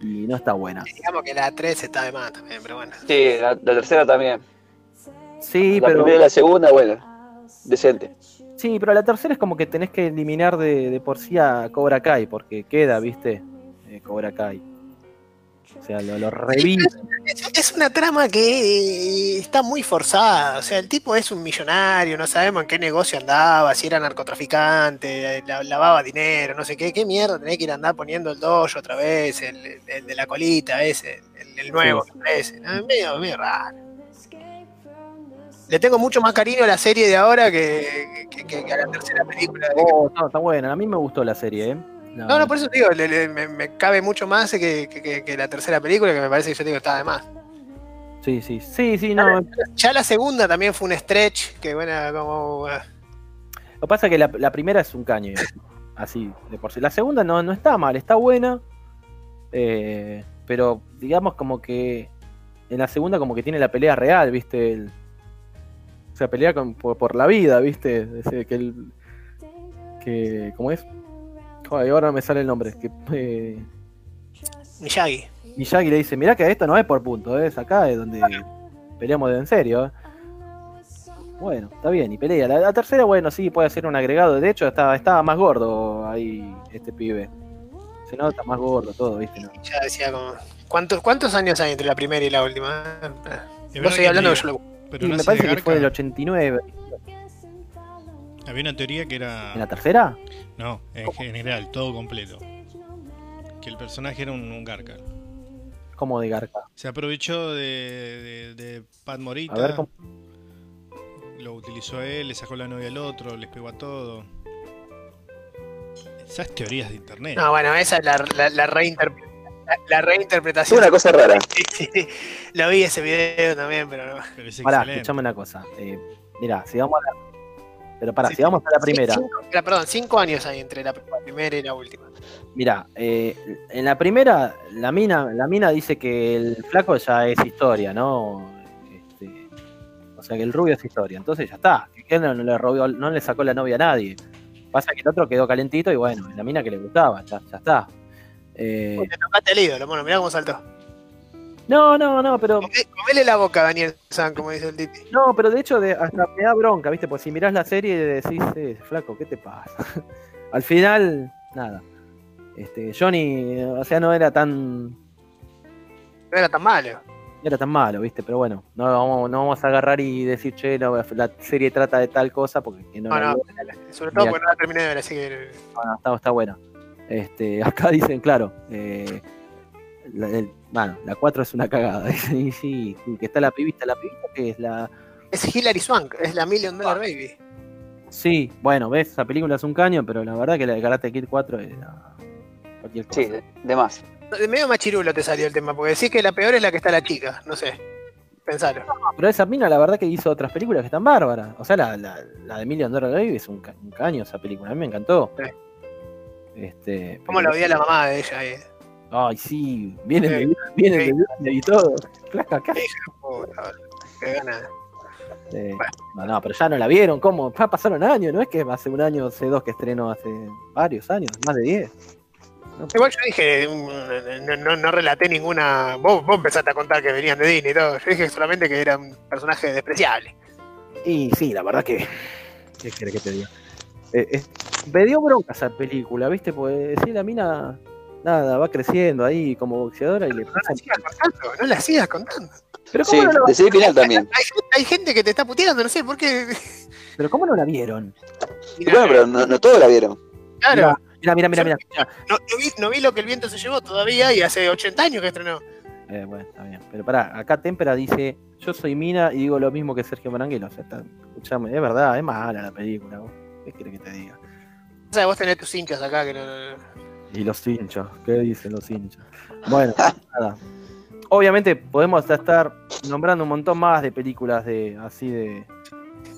y no está buena. Digamos que la 3 está de más también, pero bueno. Sí, la, la tercera también. Sí, la pero primera y la segunda, bueno, decente. sí, pero la tercera es como que tenés que eliminar de, de por sí a Cobra Kai, porque queda, viste, Eh, Cobra Kai. O sea, lo, lo. Es, una trama que eh, está muy forzada. O sea, el tipo es un millonario, no sabemos en qué negocio andaba, si era narcotraficante, eh, la- lavaba dinero, no sé qué. ¿Qué mierda tenés que ir a andar poniendo el dojo otra vez? El, de la colita ese, el, el nuevo Sí. parece. ¿no? Es medio, medio raro. Le tengo mucho más cariño a la serie de ahora que, que- que- que a la tercera película. Oh, no, está buena. A mí me gustó la serie, ¿eh? No, no, por eso te digo, le- le- me, me cabe mucho más que, que- la tercera película, que me parece que yo digo está de más. Sí, sí, sí, sí, no. Ya la segunda también fue un stretch, que bueno, como... Lo que pasa es que la, la primera es un caño, así de por sí. La segunda no, no está mal, está buena, eh, pero digamos como que en la segunda como que tiene la pelea real, ¿viste? El- o sea, pelea con- por, por la vida, ¿viste? Ese que el, que, ¿cómo es? Joder, ahora me sale el nombre. Que eh, Miyagi. Miyagi le dice, mirá que esto no es por punto, es acá es donde peleamos de en serio. ¿eh". Bueno, está bien, y pelea. La, la tercera, bueno, sí, puede ser un agregado. De hecho, estaba, estaba más gordo ahí este pibe. Se nota más gordo todo, ¿viste? ¿no? Ya decía como... ¿Cuántos, ¿Cuántos años hay entre la primera y la última? Eh, No verdad estoy hablando que tenía- yo lo... Pero me parece que fue del 89. Había una teoría que era. ¿En la tercera? No, en general, todo completo. Que el personaje era un, un Garca. Como de Garca. Se aprovechó de, de, de Pat Morita. A ver, ¿cómo? Lo utilizó a él, le sacó la novia al otro, les pegó a todo. Esas teorías de internet. No, bueno, esa es la, la, la, reinterpre- la- la Es reinterpretación. una cosa rara. Sí, sí, sí. Lo vi ese video también, pero no. Pero es Pará, excelente. escuchame una cosa. Eh, mirá, si vamos a la... Pero pará, Sí, si vamos a la primera. Cinco- perdón, cinco años hay entre la primera y la última. Mira, eh, en la primera, la mina, la mina dice que el flaco ya es historia, ¿no? Este, o sea que el rubio es historia. Entonces ya está. Que no, no le robó, no le sacó la novia a nadie. Pasa que el otro quedó calentito y bueno, la mina que le gustaba, ya, ya está. Eh, Te tocaste el ídolo, bueno, mirá cómo saltó. No, no, no, pero Comé- Comele la boca, Daniel San, como dice el Titi. no, pero de hecho de, hasta me da bronca, ¿viste? Pues si mirás la serie decís, eh, flaco, ¿qué te pasa? Al final, nada. Este, Johnny, o sea, no era tan No era tan malo. no era tan malo, ¿viste? Pero bueno, no vamos, no vamos a agarrar y decir, che, no, la serie trata de tal cosa porque que no, No, no, sobre todo porque no la terminé de ver, así que. No, no, está, está buena. Este, acá dicen, claro, eh, la, el- bueno, la 4 es una cagada. y sí, sí, que está la pibita, la pibita que es la... Es Hilary Swank, es la Million Dollar Baby. Sí, bueno, ves, esa película es un caño, pero la verdad que la de Karate Kid 4 era cualquier cosa. Sí, de, de más. De medio machirulo te salió el tema, porque decís que la peor es la que está la chica, no sé. Pensalo. Pero esa mina, la verdad que hizo otras películas que están bárbaras. O sea, la, la, la de Million Dollar Baby es un, ca- un caño esa película, a mí me encantó. Sí. Este, ¿Cómo la odia la mamá de ella ahí? Ay, sí, vienen de vienen de Disney y todo. ¿qué Puta, qué gana. Eh, no, no, pero ya no la vieron, ¿cómo? Ya pasaron años, ¿no es que hace un año, hace dos que estrenó, hace varios años, más de 10? Igual yo dije, mm, no, no, no relaté ninguna. Vos, vos empezaste a contar que venían de Disney y todo. Yo dije solamente que era un personaje despreciable. Y sí, la verdad que. ¿Qué querés que te diga? Eh, eh, me dio bronca esa película, ¿viste? Pues sí, la mina, nada, va creciendo ahí como boxeadora y le No pasa. la sigas contando, no la sigas contando. Pero Sí, ¿cómo, no, el final también. Hay, hay gente que te está puteando, no sé por qué. pero ¿cómo no la vieron? Bueno, pero no, no todos la vieron. Claro, Mira, mira, mira, mira. no, no vi, no vi lo que el viento se llevó todavía y hace 80 años que estrenó. Eh, bueno, está bien. Pero pará, acá Tempera dice: Yo soy Mina y digo lo mismo que Sergio Maranguelo. O sea, está- escuchame, es verdad, es mala la película. vos. ¿Qué querés que te diga? O sea, vos tenés tus hinchas acá que no. Y los hinchas, ¿qué dicen los hinchas? Bueno, nada. Obviamente podemos estar nombrando un montón más de películas de así de,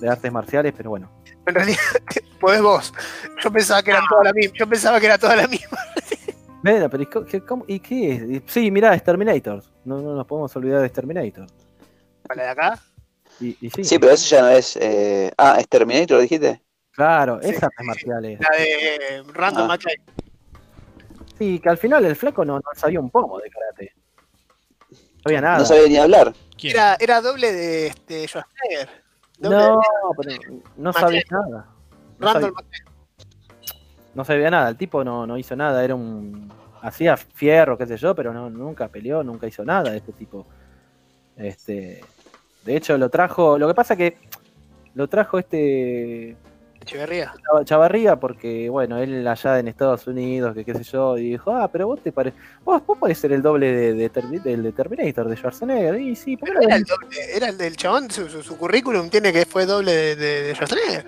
de artes marciales, pero bueno. En realidad, podés vos. Yo pensaba que eran todas la misma. Yo pensaba que era toda la misma. Bueno, pero ¿y qué, cómo- ¿y qué es? Sí, mirá, es Terminator. No, no nos podemos olvidar de Terminator. ¿Para de acá? Y, y sí, Sí, pero eso ya no es. eh, Ah, es Terminator, dijiste. claro, Sí, esas sí, marciales. La de Random Ah. McLean. Sí, que al final el flaco no, no sabía un pomo de karate. No sabía nada. No sabía ni hablar. Era, era doble de este, Schwarzenegger. Doble No, de pero no sabía nada. No Random sabía, no sabía nada. El tipo no, no hizo nada. Era un. Hacía fierro, qué sé yo, pero no, nunca peleó, nunca hizo nada de este tipo. Este. De hecho, lo trajo. Lo que pasa que lo trajo este Echeverría. Chavarría porque, bueno, él allá en Estados Unidos, que qué sé yo, y dijo, ah, pero vos te pareces. Vos, vos podés ser el doble de, de, Termi- del de Terminator, de Schwarzenegger. Y sí, ¿por qué Pero no era el, doble, era el del chabón, su, su, su currículum tiene que fue doble de, de, de Schwarzenegger.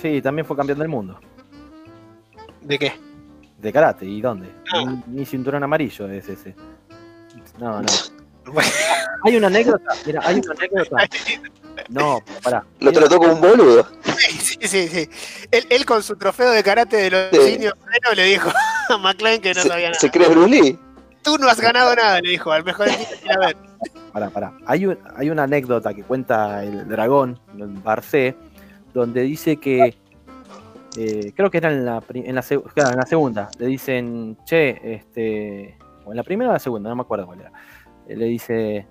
Sí, también fue campeón del mundo. ¿De qué? De karate, ¿y dónde? Ah. Ni, ni cinturón amarillo es ese. No, no. Bueno. Hay una anécdota, mira, hay una anécdota. No, pará. Lo trató como un boludo. Sí, sí, sí. Él, él con su trofeo de karate de los Sí. indios le dijo a McLean que no se, sabía nada. se cree Bruce Lee. Tú no has ganado nada, le dijo, al mejor equipo quiera ver. Pará, pará. Hay, un- hay una anécdota que cuenta el dragón, en Barcé, donde dice que. eh, creo que era en la, pri- en, la, seg- claro, en la segunda. Le dicen, che, este. O en la primera o la segunda, no me acuerdo cuál era. Le dice.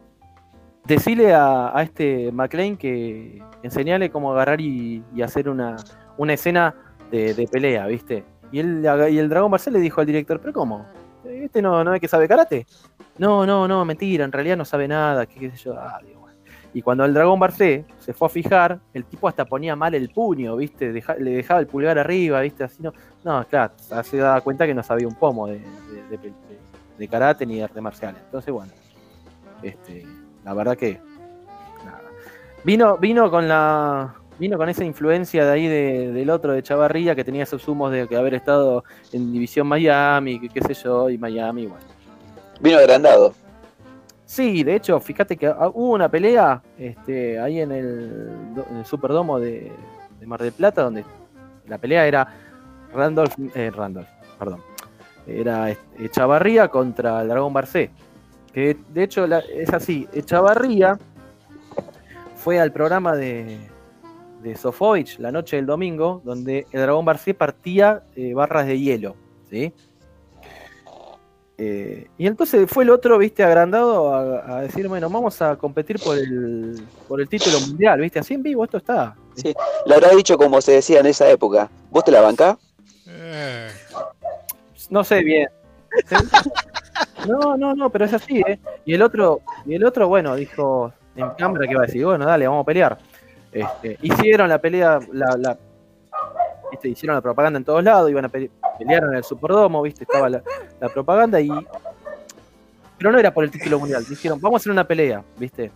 Decile a, a este McLean que enseñale cómo agarrar y, hacer una, una escena de, de pelea, ¿viste? Y, él, y el dragón Barcé le dijo al director, ¿pero cómo? ¿Este no, no es que sabe karate? No, no, no, mentira, en realidad no sabe nada, qué, qué sé yo. Ah. Y cuando el dragón Barcé se fue a fijar, el tipo hasta ponía mal el puño, ¿viste? Le dejaba el pulgar arriba, ¿viste? Así no. No, claro, se daba cuenta que no sabía un pomo de- de karate ni de artes marciales. Entonces, bueno, este, la verdad que. Nada. Vino, vino con la. Vino con esa influencia de ahí de- del otro de Chavarría que tenía esos humos de que haber estado en División Miami, que qué sé yo, y Miami, bueno. Vino agrandado. Sí, de hecho, fíjate que ah, hubo una pelea este, ahí en el, do- en el Superdomo de, de Mar del Plata, donde la pelea era Randolph, eh, Randolph, perdón, era este, Echavarría contra el Dragón Barcé. Que de hecho la- es así, Echavarría fue al programa de, de Sofovich la noche del domingo, donde el Dragón Barcé partía eh, barras de hielo, ¿sí? Eh, y entonces fue el otro, viste, agrandado a, a decir, bueno, vamos a competir por el, por el título mundial, viste, así en vivo esto está. Sí. Le habrá dicho como se decía en esa época. ¿Vos te la bancás? Eh, No sé bien. No, no, no, pero es así, ¿eh? Y el otro, y el otro, bueno, dijo en cámara que iba a decir, bueno, dale, vamos a pelear. Este, hicieron la pelea, la, la- viste, hicieron la propaganda en todos lados, iban a pele- pelearon en el Superdomo, viste, estaba la, propaganda y. Pero no era por el título mundial, dijeron, vamos a hacer una pelea, viste,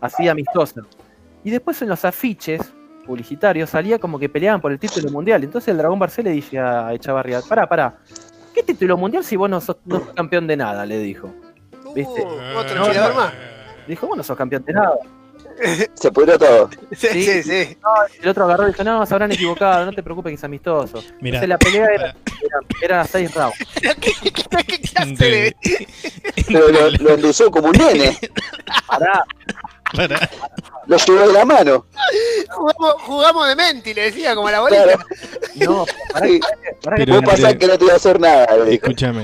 así amistosa. Y después en los afiches publicitarios salía como que peleaban por el título mundial. Entonces el Dragón Barcé le dice a Echavarría, pará, pará, ¿qué título mundial si vos no sos, no sos campeón de nada? Le dijo. ¿Viste? Uh, otro No, no. más. Dijo, vos no sos campeón de nada. Se pudrió todo. Sí, Sí. sí, sí. El otro agarró y dijo, no, se habrán equivocado, no te preocupes que es amistoso. Mirá, Entonces la pelea era, era, era seis rounds. ¿Qué, qué clase de.? Pero lo, lo endulzó como un nene. Pará, para, Lo llevó de la mano. Jugamos, jugamos de menti, le decía, como a la bolita. Claro. no, pará, Sí. pará que, Pero entre- pasás que no te iba a hacer nada. escúchame.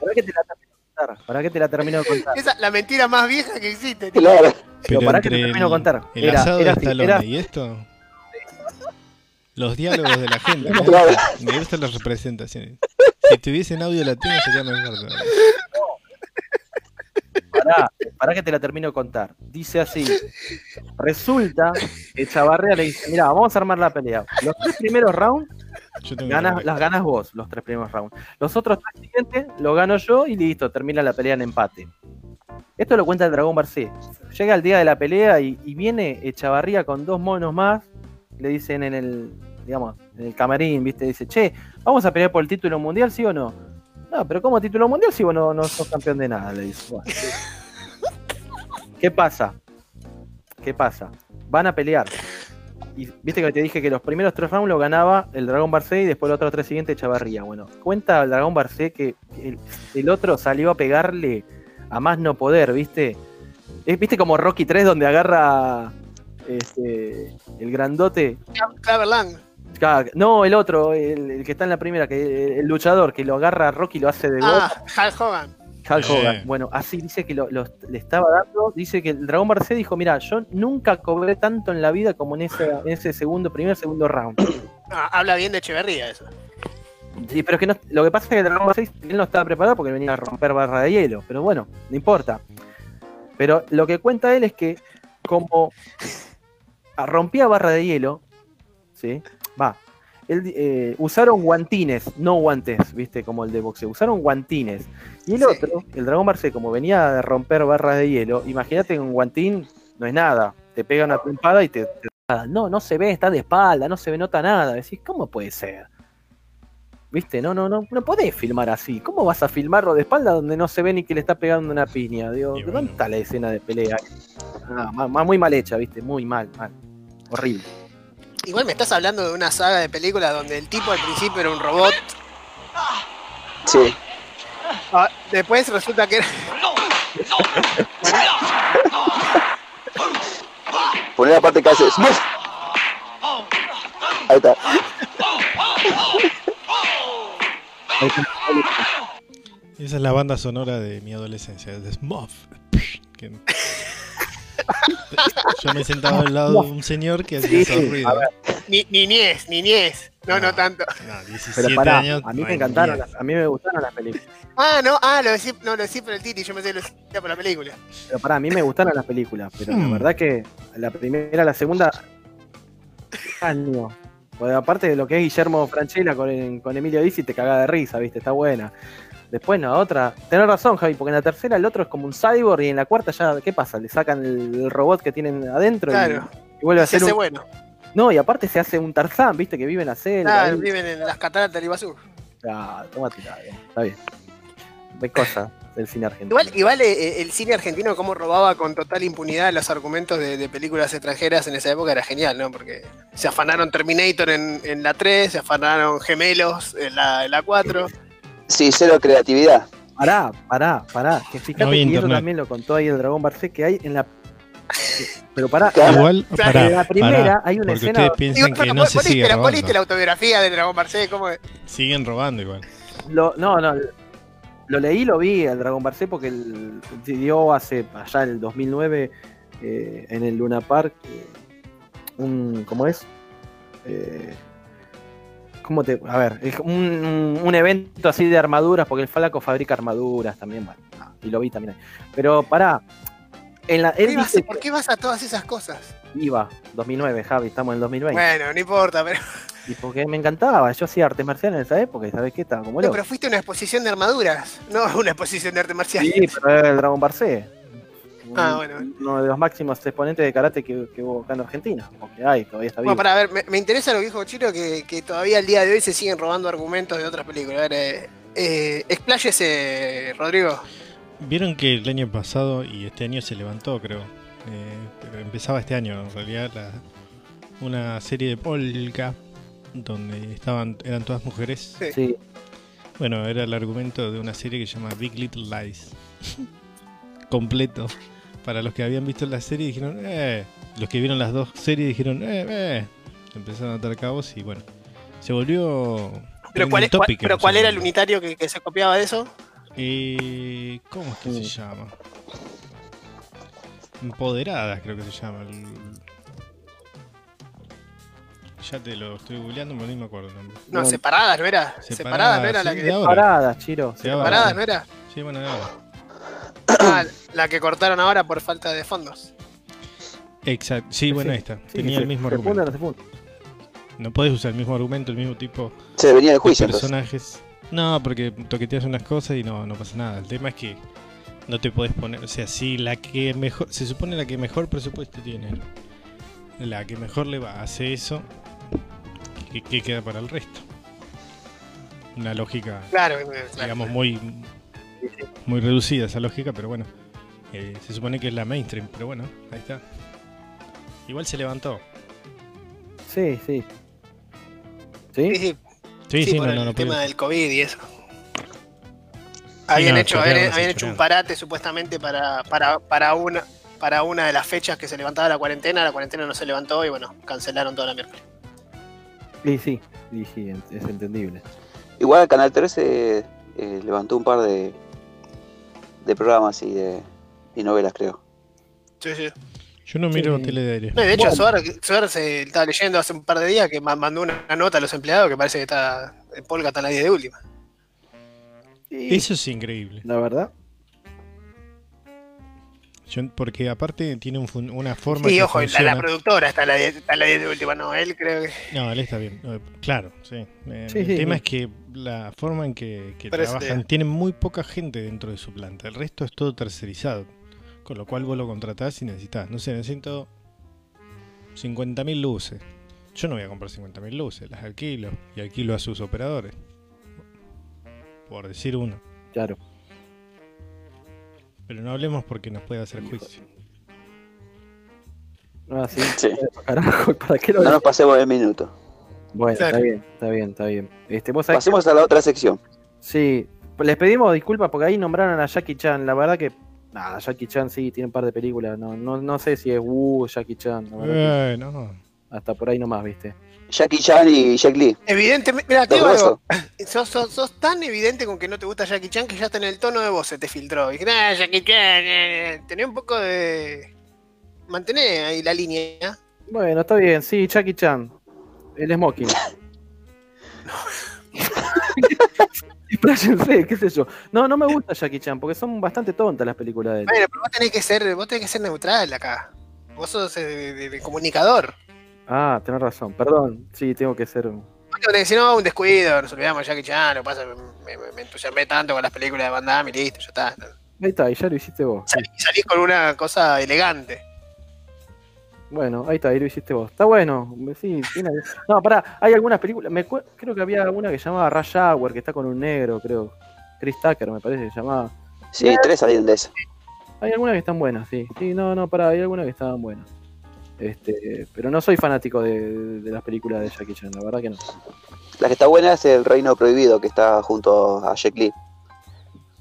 pará que te la termino de contar. Pará que te la termino de contar. Esa la mentira más vieja que existe. tío. Claro. Pero Pero pará que te termino de contar. el Era- asado era de Stallone era- y esto, los diálogos de la gente, gustan, me gustan las representaciones. Si tuviese en audio latino sería mejor. todavía. Pará, pará que te la termino de contar. Dice así. Resulta que Chavarría le dice, mira, vamos a armar la pelea. Los tres primeros rounds ganas, las ganas vos, los tres primeros rounds. Los otros tres siguientes los gano yo y listo, termina la pelea en empate. Esto lo cuenta el Dragón Barcé. Llega el día de la pelea y, y viene Echavarría con dos monos más. Le dicen en el, digamos, en el camarín, ¿viste? Dice, che, ¿vamos a pelear por el título mundial, sí o no? No, pero ¿cómo título mundial si vos no, no sos campeón de nada? ¿Qué pasa? ¿Qué pasa? Van a pelear. y viste que te dije que los primeros tres rounds lo ganaba el Dragón Barcé y después los otros tres siguientes Chavarría. Bueno, cuenta el Dragón Barcé que el, otro salió a pegarle a más no poder, ¿viste? Es, ¿Viste como Rocky 3 donde agarra este, el grandote? No, el otro, el, el que está en la primera, que el luchador que lo agarra a Rocky y lo hace de gol. Ah, Hulk Hogan. Hulk Sí. Hogan. Bueno, así dice que lo, lo- le estaba dando. Dice que el Dragón Barcé dijo: Mira, yo nunca cobré tanto en la vida como en ese, en ese segundo, primer, segundo round. Ah, habla bien de Echeverría eso. Sí, pero es que no- lo que pasa es que el Dragón Barcé él no estaba preparado porque venía a romper barra de hielo. Pero bueno, no importa. Pero lo que cuenta él es que, como rompía barra de hielo, ¿sí? Va. Él, eh, usaron guantines, no guantes, viste, como el de boxeo. Usaron guantines. Y el Sí. otro, el Dragón Barcé, como venía de romper barras de hielo, imagínate que un guantín no es nada. Te pega una trompada y te, te- No, no se ve, está de espalda, no se ve, nota nada. Decís, ¿cómo puede ser? ¿Viste? No, no, no, no podés filmar así. ¿Cómo vas a filmarlo de espalda donde no se ve ni que le está pegando una piña? Digo, ¿dónde está la escena de pelea? Ah, ma- ma- muy mal hecha, ¿viste? Muy mal, mal. Horrible. Igual me estás hablando de una saga de películas donde el tipo al principio era un robot. Sí. ah, después resulta que era. Poner la parte que hace Smurf. Ahí está. Esa es la banda sonora de mi adolescencia, de Smuff. Yo me sentaba al lado de un señor que hacía Sí, ver. Ni, niñez, niñez. No, no, No. tanto. No, 17 Pero pará, años. a mí no me encantaron, las- a mí me gustaron las películas. Ah, no, ah, lo decí, no, lo decí por el Titi, yo me sé lo decía por la película. Pero pará, a mí me gustaron las películas, pero la Hmm. verdad que la primera, la segunda, año. Pues aparte de lo que es Guillermo Franchella con, con Emilio Dizzi, te cagás de risa, ¿viste? Está buena. Después, no, otra. Tenés razón, Javi, porque en la tercera el otro es como un cyborg y en la cuarta ya, ¿qué pasa? Le sacan el, robot que tienen adentro y- Claro. y, vuelve a Se ser hace un... bueno. No, y aparte se hace un Tarzán, ¿viste? Que vive en la selva. Claro, ahí. viven en las cataratas del Iguazú. Ah, tómate, está bien. Está bien. Ves cosas del cine argentino. Igual, igual eh, el cine argentino, como robaba con total impunidad los argumentos de, de películas extranjeras en esa época, era genial, ¿no? Porque se afanaron Terminator en, en la 3, se afanaron Gemelos en la, en la 4. Sí, cero creatividad. Pará, pará, pará. Que fíjate No que eso internet. también lo contó ahí el Dragón Barcé, que hay en la. Pero pará. Igual, pará, en la primera pará, hay una porque escena- ustedes piensan que no se sigue la, autobiografía de Dragón Barcé, ¿cómo es? Siguen robando igual. lo, no, no. Lo leí, lo vi al Dragón Barcé porque el, dio hace allá en el 2009 eh, en el Luna Park eh, un. ¿Cómo es? Eh, ¿Cómo te.? A ver, es un, un- un evento así de armaduras, porque el Falaco fabrica armaduras también, bueno, ah, y lo vi también. Pero pará, en la, ¿Por él qué, vas, por qué vas a todas esas cosas? iba, 2009, Javi, estamos en el 2020. Bueno, no importa, pero, Y porque me encantaba, yo hacía artes marciales en esa época, y ¿sabes qué? Estaba como no, pero fuiste a una exposición de armaduras, no una exposición de arte marcial. Sí, pero era el Dragón Barcé. Ah, bueno. Uno de los máximos exponentes de karate que, que hubo acá en Argentina, o que hay, todavía está vivo. Bueno, para ver, me, me interesa lo que dijo Chiro, que, que todavía al día de hoy se siguen robando argumentos de otras películas. A ver, eh, eh, expláyese, Rodrigo. Vieron que el año pasado y este año se levantó, creo. Eh, pero empezaba este año, en realidad, la- una serie de polka donde estaban eran todas mujeres. Sí. Sí, Bueno, era el argumento de una serie que se llama Big Little Lies. Completo. Para los que habían visto la serie dijeron, eh. Los que vieron las dos series dijeron, eh, eh. Empezaron a atar cabos y bueno. Se volvió. Pero ¿cuál, es- trending cuál- topic en pero su ¿cuál era el unitario que, que se copiaba de eso? Eh, ¿Cómo es que se llama? Empoderadas creo que se llama. el- Ya te lo estoy googleando, pero no me acuerdo el nombre. No, No. separadas, ¿no era? Separadas, ¿no era sí, la que... ahora. paradas, Chiro. Separadas, ¿no era? Sí, bueno, de ahora. Ah, la que cortaron ahora por falta de fondos. Exacto. Sí, bueno, Sí. Sí, Tenía el mismo argumento. no. No podés usar el mismo argumento, el mismo tipo Se venía el de entonces. personajes. No, porque toqueteas unas cosas y no, no pasa nada. El tema es que no te podés poner. O sea, si la que mejor. Se supone la que mejor presupuesto tiene. La que mejor le va, hace eso. ¿Qué, qué queda para el resto? Una lógica, Claro, claro. digamos, muy. Muy reducida esa lógica, pero bueno. eh, se supone que es la mainstream, pero bueno, ahí está. Igual se levantó. Sí, sí. Sí, ¿Sí? sí, Sí, sí, por no, el no, no. tema pero- del COVID y eso. Habían, no, hecho, habían, hecho un parate supuestamente para, para, para, una, para una de las fechas que se levantaba la cuarentena. La cuarentena no se levantó y bueno, cancelaron toda la miércoles. Sí, sí, sí, sí, es entendible. Igual Canal 13 eh, levantó un par de, de programas y, de, y novelas, creo. Sí, sí. Yo no miro Sí. tele de aire. No, de hecho, Bueno. Suar, Suar se estaba leyendo hace un par de días que ma- mandó una nota a los empleados que parece que está en polka hasta la 10 de última. Eso es increíble. La verdad. Yo- porque aparte tiene un fun- una forma Sí, que ojo, la, la productora está a la 10 está la 10 de última, no, él creo que. No, él está bien. Eh, Claro, sí. Eh, Sí, el sí, tema sí. es que la forma en que, que trabajan tienen muy poca gente dentro de su planta. El resto es todo tercerizado. Con lo cual vos lo contratás y necesitas. No sé, necesito 50.000 luces. Yo no voy a comprar 50.000 luces, las alquilo y alquilo a sus operadores. Por decir uno. Claro. Pero no hablemos porque nos puede hacer juicio. Ah, sí. Sí. Carajo, ¿para qué lo No nos pasemos el minuto. Bueno, está bien, está bien, está bien. Este, vos Pasemos a la otra sección. sí, les pedimos disculpas porque ahí nombraron a Jackie Chan. La verdad que, nada, Jackie Chan sí tiene un par de películas. No, no, no sé si es Wu Jackie Chan. la que Eh, no. hasta por ahí nomás, viste. Jackie Chan y Jack Lee. Evidentemente, mira, te digo. Sos, sos- sos tan evidente con que no te gusta Jackie Chan que ya hasta en el tono de voz se te filtró. Y dije, ah, Jackie Chan, eh, eh". tenés un poco de. Mantener ahí la línea. Bueno, está bien, sí, Jackie Chan. El smoking. Expláyense, qué sé yo. No, no me gusta Jackie Chan porque son bastante tontas las películas de él. Bueno, pero vos tenés que ser, vos tenés que ser neutral acá. Vos sos eh, de comunicador. Ah, tenés razón, perdón. Sí, tengo que ser. Que decir, no, un descuido, nos olvidamos de Jackie Chan, lo que pasa, me, me- me entusiasmé tanto con las películas de Van Damme y listo, ya está. Ahí está, y ya lo hiciste vos. Salís, salís con una cosa elegante. Bueno, ahí está, ahí lo hiciste vos. Está bueno. Sí, tiene- No, pará, hay algunas películas. Me cu- creo que había alguna que se llamaba Rush Hour, que está con un negro, creo. Chris Tucker, me parece que se llamaba. Sí, tres salieron de eso. Hay algunas que están buenas, sí. Sí, no, no, pará, hay algunas que estaban buenas. Este, pero no soy fanático de, de las películas de Jackie Chan, la verdad que no. La que está buena es El Reino Prohibido, que está junto a Jack Lee.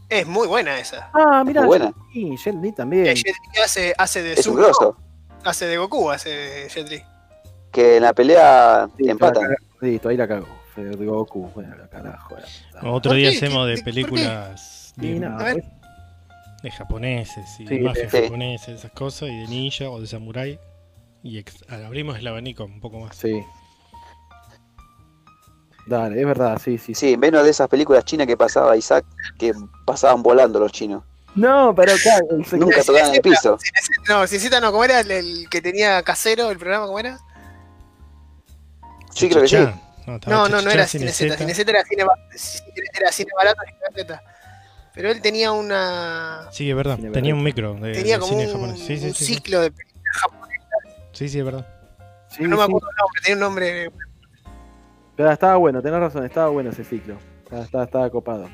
Es muy buena esa. Ah, mira, Jet Li Y también. Jet Li hace, hace de Es un Zulu, grosso. hace de Goku, hace de Jet Li. Que en la pelea Sí, empatan. Listo, ahí la cago. Goku, bueno, la carajo. la- Otro ¿Por día hacemos ¿Qué- de películas de, pues, de japoneses y Sí, de mafia sí. japoneses, esas cosas, y de ninja o de samurai. Y abrimos el abanico un poco más. sí. Dale, es verdad, sí, sí. Sí, menos de esas películas chinas que pasaba Isaac, que pasaban volando los chinos. No, pero claro, Nunca tocaban el piso. No, Cinesita no, ¿cómo era el, el que tenía casero el programa? ¿Cómo era? Sí, creo que sí. No, No, no, no era Cineceta. Cineceta. Cineceta era cine, era cine barato y Cineceta. Pero él tenía una. Sí, es verdad. Tenía un micro de, tenía como cine un, japonés. Sí, sí, un sí, sí. ciclo de películas. Sí, sí, es verdad. sí, No me acuerdo el nombre, tenía un nombre. Pero estaba bueno, tenés razón, estaba bueno ese ciclo. Estaba, estaba, estaba copado.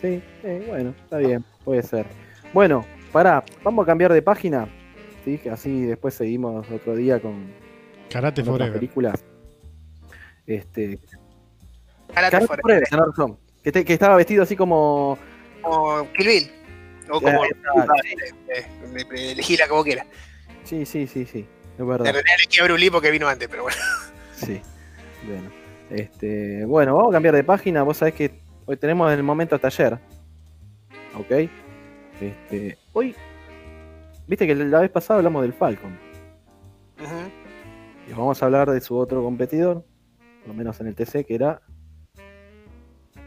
Sí, eh, bueno, está bien, puede ser. Bueno, pará, vamos a cambiar de página. ¿sí? Que así después seguimos otro día con, Karate con Forever. películas. Este, Karate Karate Forever, Forever, tenés razón. Que, te- que estaba vestido así como. Como Kill Bill. O como. Ah, eh, eh, eh, Elegí la que vos quieras. Sí, sí, sí, sí. Es En verdad. realidad elegí a Brulí porque vino antes, pero bueno. Sí. Bueno. Este, bueno, vamos a cambiar de página. Vos sabés que hoy tenemos el momento taller. ¿Ok? Este, hoy. Viste que la vez pasada hablamos del Falcon. Ujú. Y vamos a hablar de su otro competidor, por lo menos en el TC, que era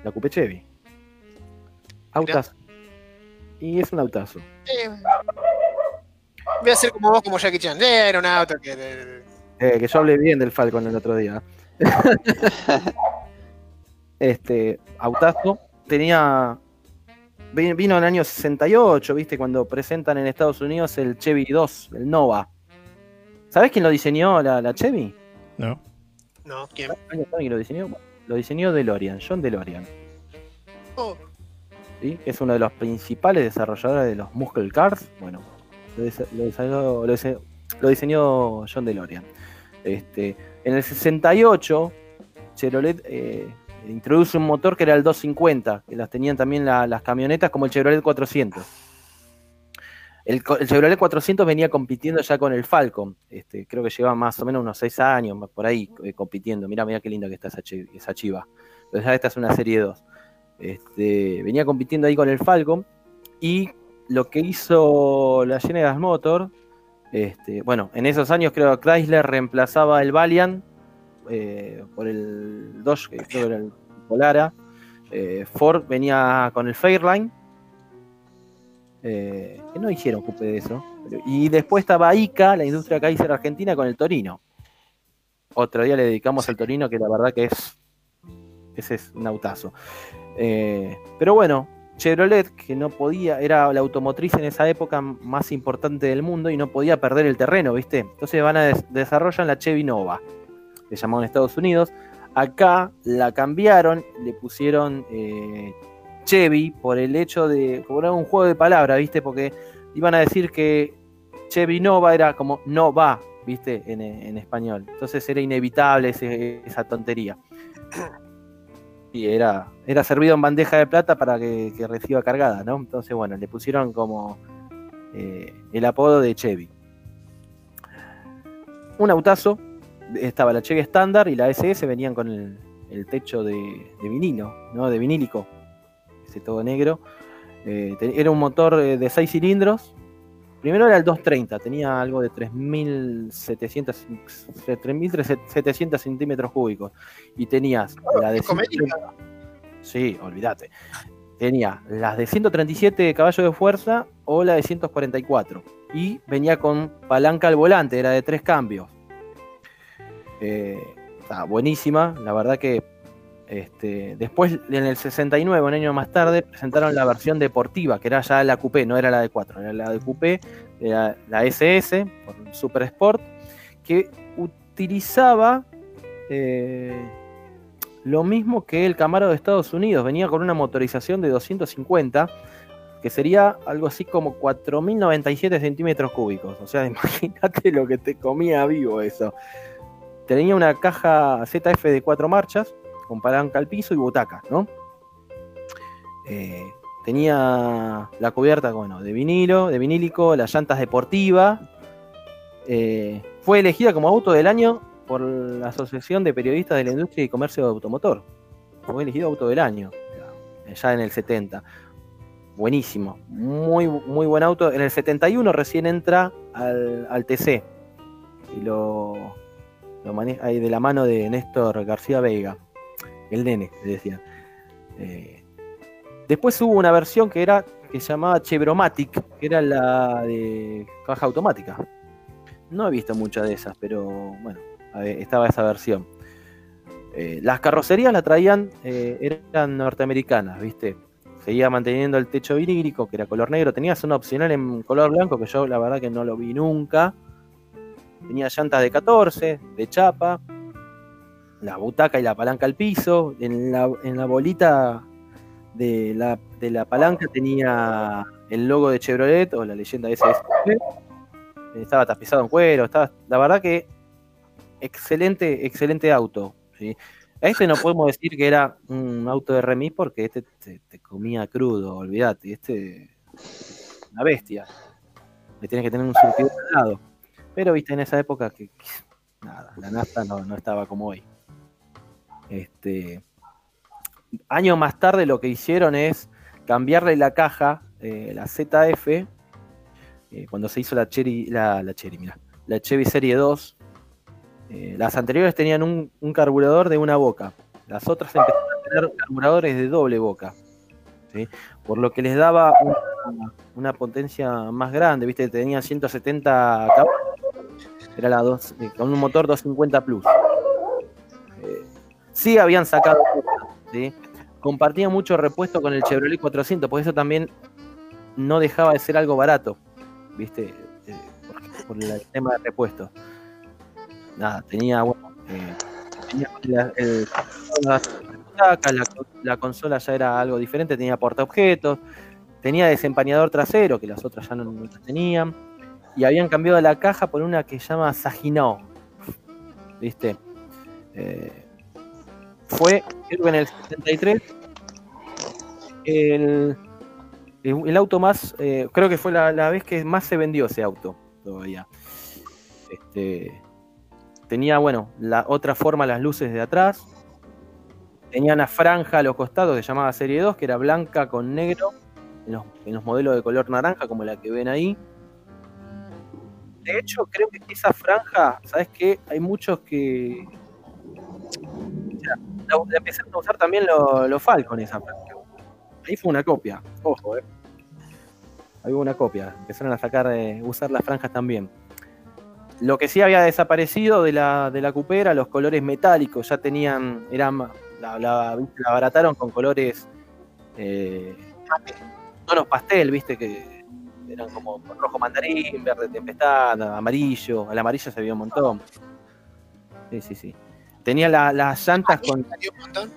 la Coupe Chevy. Autazo. Y es un autazo. Eh, voy a hacer como vos, como Jackie Chan. Eh, era un auto que. eh, que yo hablé bien del Falcon el otro día. este, Autazo tenía. vi- Vino en el año 68, ¿viste? Cuando presentan en Estados Unidos el Chevy 2, el Nova. ¿Sabés quién lo diseñó la, la Chevy? No. No, ¿quién? ¿Saben quién lo diseñó? Lo diseñó DeLorean, John DeLorean. Oh, ¿sí? es uno de los principales desarrolladores de los Muscle Cars. Bueno, lo, dise- lo diseñó, John DeLorean. Este, En el 68, Chevrolet eh, introduce un motor que era el 250, que las tenían también la- las camionetas como el Chevrolet 400. El, Chevrolet 400 venía compitiendo ya con el Falcon. Este, creo que lleva más o menos unos 6 años por ahí eh, compitiendo. Mira, mira qué linda que está esa, chi- esa chiva. Esta es una serie 2. Este, venía compitiendo ahí con el Falcon. Y lo que hizo la General Motor, este, bueno, en esos años creo que Chrysler reemplazaba el Valiant eh, por el Dodge, que creo que era el Polara. Eh, Ford venía con el Fairline. eh, que no hicieron culpa de eso. Pero- y después estaba ICA, la industria Kaiser Argentina, con el Torino. Otro día le dedicamos al Torino, que la verdad que es. Ese es un autazo. Pero bueno, Chevrolet, que no podía, era la automotriz en esa época más importante del mundo y no podía perder el terreno, ¿viste? Entonces van a des- desarrollan la Chevy Nova, se llamó en Estados Unidos. Acá la cambiaron, le pusieron eh, Chevy por el hecho de. como era un juego de palabras, ¿viste? Porque iban a decir que Chevy Nova era como no va, ¿viste? En, español. Entonces era inevitable esa tontería. Era, era servido en bandeja de plata para que, reciba cargada, ¿no? Entonces, bueno, le pusieron como eh, el apodo de Chevy. Un autazo, estaba la Chevy estándar y la SS venían con el, techo de, vinilo, ¿no? De vinílico, ese todo negro. Eh, era un motor eh, de 6 cilindros. Primero era el 230, tenía algo de 3.700 3.700 centímetros cúbicos. Y tenías la de Es comedia. 130 Sí, olvídate. Tenía las de 137 caballos de fuerza o la de 144. Y venía con palanca al volante, era de tres cambios. Eh, está buenísima, la verdad que este, después en el 69, un año más tarde, presentaron la versión deportiva, que era ya la coupé, no era la de 4, era la de coupé, la SS, por Super Sport, que utilizaba eh, lo mismo que el Camaro de Estados Unidos, venía con una motorización de 250, que sería algo así como 4.097 centímetros cúbicos. O sea, imagínate lo que te comía vivo eso. Tenía una caja ZF de cuatro marchas, con palanca al piso y butaca, ¿no? Eh, tenía la cubierta, bueno, de vinilo, de vinílico, las llantas deportivas. Eh, fue elegida como auto del año por la Asociación de Periodistas de la Industria y Comercio de Automotor. Fue elegido auto del año, ya en el 70. Buenísimo, muy, muy buen auto. En el 71 recién entra al, al TC y lo, lo maneja ahí de la mano de Néstor García Veiga, el nene, le decía. Eh, después hubo una versión que era que se llamaba Chevromatic, que era la de caja automática. No he visto muchas de esas, pero bueno, estaba esa versión. Eh, las carrocerías la traían, eh, eran norteamericanas, ¿viste? Seguía manteniendo el techo vinílico, que era color negro. Tenías una opcional en color blanco, que yo la verdad que no lo vi nunca. Tenía llantas de 14, de chapa, la butaca y la palanca al piso. En la, en la bolita de la, de la palanca tenía el logo de Chevrolet o la leyenda SSP. Estaba tapizado en cuero. Estaba, la verdad que excelente, excelente auto. ¿sí? A este no podemos decir que era un auto de remis porque este te, comía crudo, olvídate. Este una bestia. Le tienes que tener un surtidor al lado. Pero viste en esa época que, que nada, la nafta no, no estaba como hoy. Este años más tarde lo que hicieron es cambiarle la caja, eh, la ZF, eh, cuando se hizo la Cherry, la, la Cherry, mira, la Chevy Serie 2. eh, las anteriores tenían un, carburador de una boca. Las otras empezaron a tener carburadores de doble boca. Por lo que les daba una, potencia más grande, ¿viste? Tenían 170 caballos. Era la dos, con un motor 250 Plus. Sí habían sacado ¿sí? Compartía mucho repuesto con el Chevrolet 400, por eso también no dejaba de ser algo barato, ¿viste? Eh, por, el tema de repuesto. Nada, tenía, bueno, eh, tenía la, la, la, la consola ya era algo diferente, tenía portaobjetos, tenía desempañador trasero, que las otras ya no, no tenían, y habían cambiado la caja por una que se llama Saginaw, ¿viste? Eh, fue, en el 73, el, el, auto más, eh, creo que fue la, la vez que más se vendió ese auto todavía. Este, tenía, bueno, la otra forma las luces de atrás. Tenía una franja a los costados que llamaba Serie 2, que era blanca con negro, en los, en los modelos de color naranja, como la que ven ahí. De hecho, creo que esa franja, ¿sabes qué? Hay muchos que. Empezaron a usar también los los Falcon, esa franja. Ahí fue una copia, ojo, eh. Ahí hubo una copia. Empezaron a sacar, eh, usar las franjas también. Lo que sí había desaparecido de la, de la cupera, los colores metálicos, ya tenían, eran, la, abarataron con colores, eh, tonos pastel, viste, que eran como rojo mandarín, verde tempestad, amarillo, el amarillo se vio un montón. Sí, sí, sí. Tenía la- las llantas con, Salió un montón.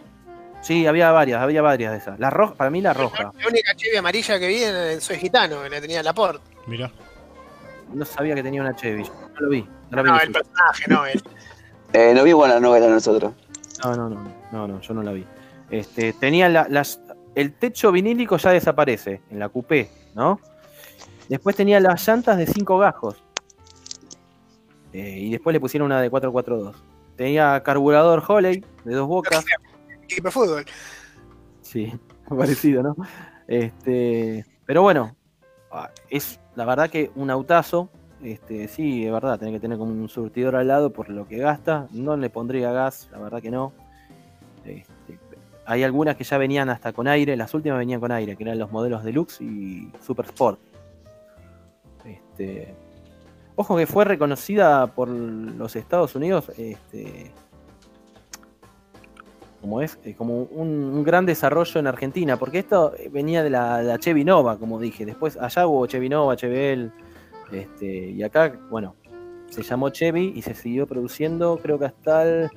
sí, había varias, había varias de esas. La roja, para mí la roja. La única Chevy amarilla que vi en Soy Gitano, que la tenía la Laporte. Mirá. No sabía que tenía una Chevy, yo no lo vi, no la vi. No, el personaje, no, él. Eh, no vimos la novela nosotros. No, no, no, no, no, yo no la vi. Este, tenía la- las, el techo vinílico ya desaparece en la coupé, ¿no? Después tenía las llantas de 5 gajos. Eh, y después le pusieron una de 442. Tenía carburador Holley de dos bocas. Equipo de fútbol. Sí, parecido, ¿no? Este, pero bueno, ah, es la verdad que un autazo. Este, sí, es verdad, tiene que tener como un surtidor al lado por lo que gasta. No le pondría gas, la verdad que no. Este, hay algunas que ya venían hasta con aire, las últimas venían con aire, que eran los modelos Deluxe y Super Sport. Este, ojo que fue reconocida por los Estados Unidos este, como es, eh, como un, gran desarrollo en Argentina, porque esto eh, venía de la, la Chevy Nova, como dije. Después allá hubo Chevy Nova, Chevelle, este, y acá, bueno, se llamó Chevy y se siguió produciendo, creo que hasta el.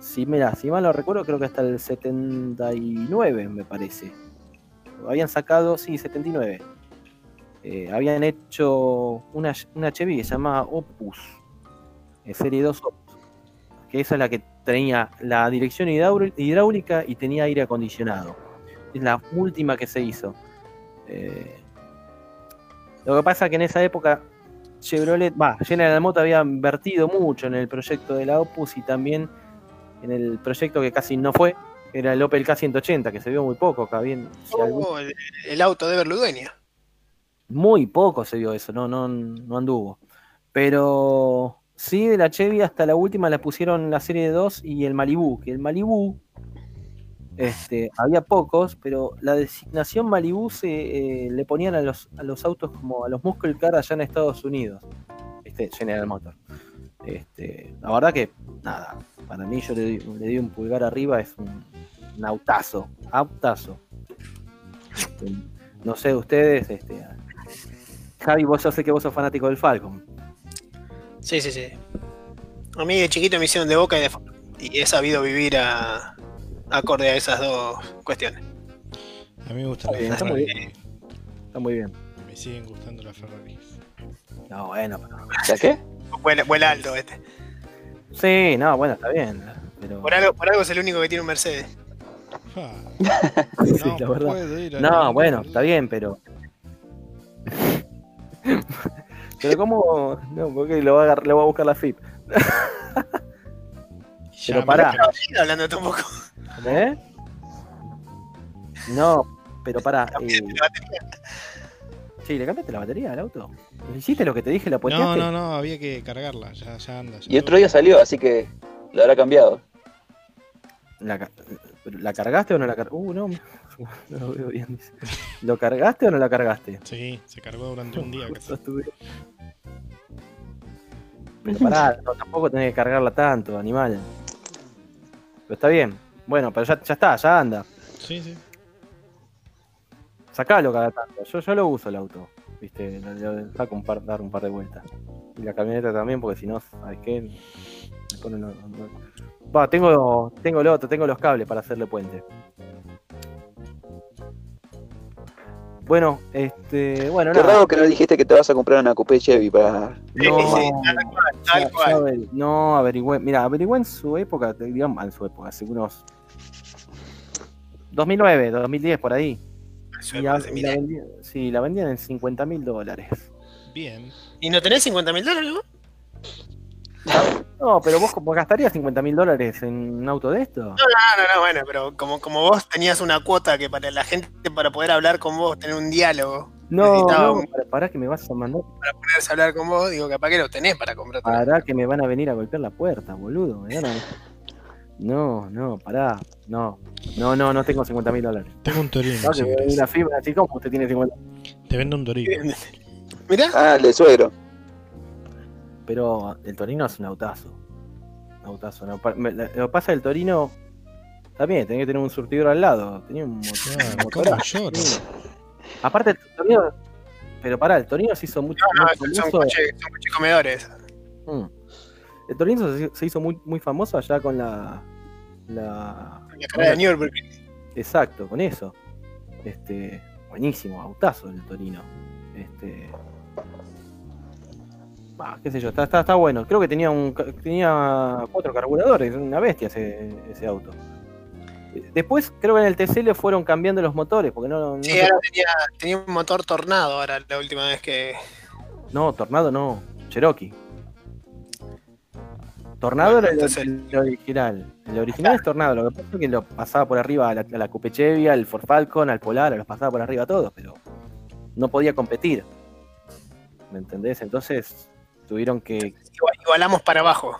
Si, mira, si mal lo recuerdo, creo que hasta el 79, me parece. Habían sacado, sí, 79. Eh, habían hecho una, una Chevy que se llamaba Opus, eh, Serie 2 Opus, que esa es la que tenía la dirección hidráulica y tenía aire acondicionado. Es la última que se hizo. Eh, lo que pasa que en esa época Chevrolet, va, General Motors había invertido mucho en el proyecto de la Opus y también en el proyecto que casi no fue, era el Opel K180, que se vio muy poco, que habían- si algún- Oh, el, el auto de Berludueña. Muy poco se vio eso, no, no, no anduvo. Pero sí, de la Chevy hasta la última la pusieron la serie 2 y el Malibu, que el Malibu, este, había pocos, pero la designación Malibu se eh, le ponían a los, a los autos como a los muscle car allá en Estados Unidos, este, General Motors. Este, la verdad que, nada, para mí yo le, le di un pulgar arriba, es un, un autazo, autazo. Este, no sé, ustedes, este, Javi, vos yo sé que vos sos fanático del Falcon. Sí, sí, sí. A mí de chiquito me hicieron de boca y de. Y he sabido vivir a, acorde a esas dos cuestiones. A mí me gusta Está la bien, está muy Ferrari. Está muy bien. Me siguen gustando las Ferraris. No, bueno, pero... ¿Ya qué? Vuela, vuela alto este. Sí, no, bueno, está bien. Pero... Por algo, por algo es el único que tiene un Mercedes. Sí, No la verdad. puedo ir a No, ningún bueno, está bien, pero. Pero cómo. No, porque lo va a, agar- lo va a buscar la FIP. Pero pará. Sigue hablando un poco. ¿Eh? No, pero pará. eh, La batería. sí, ¿le cambiaste la batería al auto? ¿Hiciste lo que te dije? ¿La No, no, no, había que cargarla. Ya, ya anda. ya Y otro día salió, así que lo habrá cambiado. ¿La, ca- ¿La cargaste o no la cargaste? Uh, no, no lo veo bien. dice. ¿Lo cargaste o no la cargaste? Sí, se cargó durante un día. casi. Pero pará, no, tampoco tenés que cargarla tanto, animal. Pero está bien. Bueno, pero ya, ya está, ya anda. Sí, sí. Sacalo cada tanto. Yo, yo lo uso el auto. Viste, lo, lo saco un par, dar un par de vueltas. Y la camioneta también, porque si no, ¿sabes qué? Me pone lo- lo- Va, tengo, tengo el otro, tengo los cables para hacerle puente. Bueno, este, bueno, Qué nada. raro que no dijiste que te vas a comprar una coupé Chevy para. No, sí, tal cual, tal cual. no, averigüé. Mira, averigüé en su época, digamos, en su época, hace unos 2009, 2010, por ahí. Eso Y, la, años. vendían, sí, la vendían en 50 mil dólares. Bien. ¿Y no tenés 50 mil dólares? vos? No, pero vos como gastarías 50 mil dólares en un auto de esto. No, no, no, bueno, pero como, como vos tenías una cuota que para la gente, para poder hablar con vos, tener un diálogo, No, necesitaba no, un- para, pará que me vas a mandar. para ponerse a hablar con vos, digo, capaz que lo tenés para comprarte. Pará que me van a venir a golpear la puerta, boludo. me van a- No, no, pará. No, no, no, no tengo 50 mil dólares. Tengo un torino. No, si una fibra así como usted tiene 50. Te vendo un torino. Mirá, Ah, el de suegro. Pero el Torino es un autazo. Un autazo. no, me- Lo que pasa es que el Torino. También, tenía que tener un surtidor al lado. Tenía un motor. Claro, un ¿cómo motorazo. lloro? Sí. Aparte, el Torino. Pero pará, el Torino se hizo mucho. no, no, son coches, son coches comedores. Mm. El Torino se, se hizo muy, muy famoso allá con la. La. La de Nürburgring. Exacto, con eso. Este. Buenísimo, autazo el Torino. Este. Bah, qué sé yo, está, está, está bueno. Creo que tenía un tenía cuatro carburadores, una bestia ese, ese auto. Después creo que en el TC le fueron cambiando los motores, porque no, no, Sí, ahora tenía, tenía un motor tornado ahora la última vez que. no, Tornado no, Cherokee. Tornado Bueno, era el- entonces- el, original. El original es Tornado, lo que pasa es que lo pasaba por arriba a la, a la Coupe Chevy, al Ford Falcon, al Polar, los pasaba por arriba a todos, pero no podía competir. ¿Me entendés? Entonces tuvieron que. Igual- Igualamos para abajo.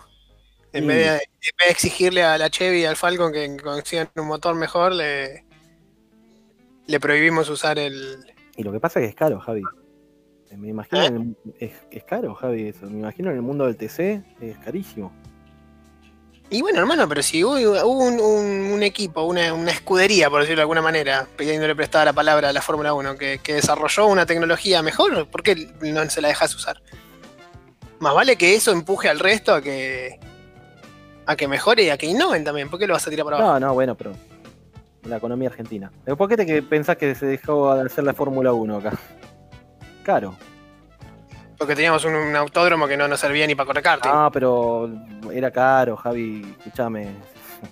En, Sí. vez de, en vez de exigirle a la Chevy y al Falcon que consigan un motor mejor, le, le prohibimos usar el. Y lo que pasa es que es caro, Javi. Me imagino, ¿Eh? en el- es, es caro, Javi, eso. Me imagino en el mundo del TC es carísimo. Y bueno, hermano, pero si hubo, hubo un, un- un equipo, una, una escudería, por decirlo de alguna manera, pidiéndole prestada la palabra a la Fórmula 1, que, que desarrolló una tecnología mejor, ¿por qué no se la dejas usar? Más vale que eso empuje al resto a que a que mejore y a que innoven también. ¿Por qué lo vas a tirar para abajo? No, no, bueno, pero. La economía argentina. ¿Pero ¿Por qué te pensás que se dejó de hacer la Fórmula 1 acá? Caro. Porque teníamos un, un autódromo que no nos servía ni para correr karting. Ah, pero era caro, Javi. Escúchame.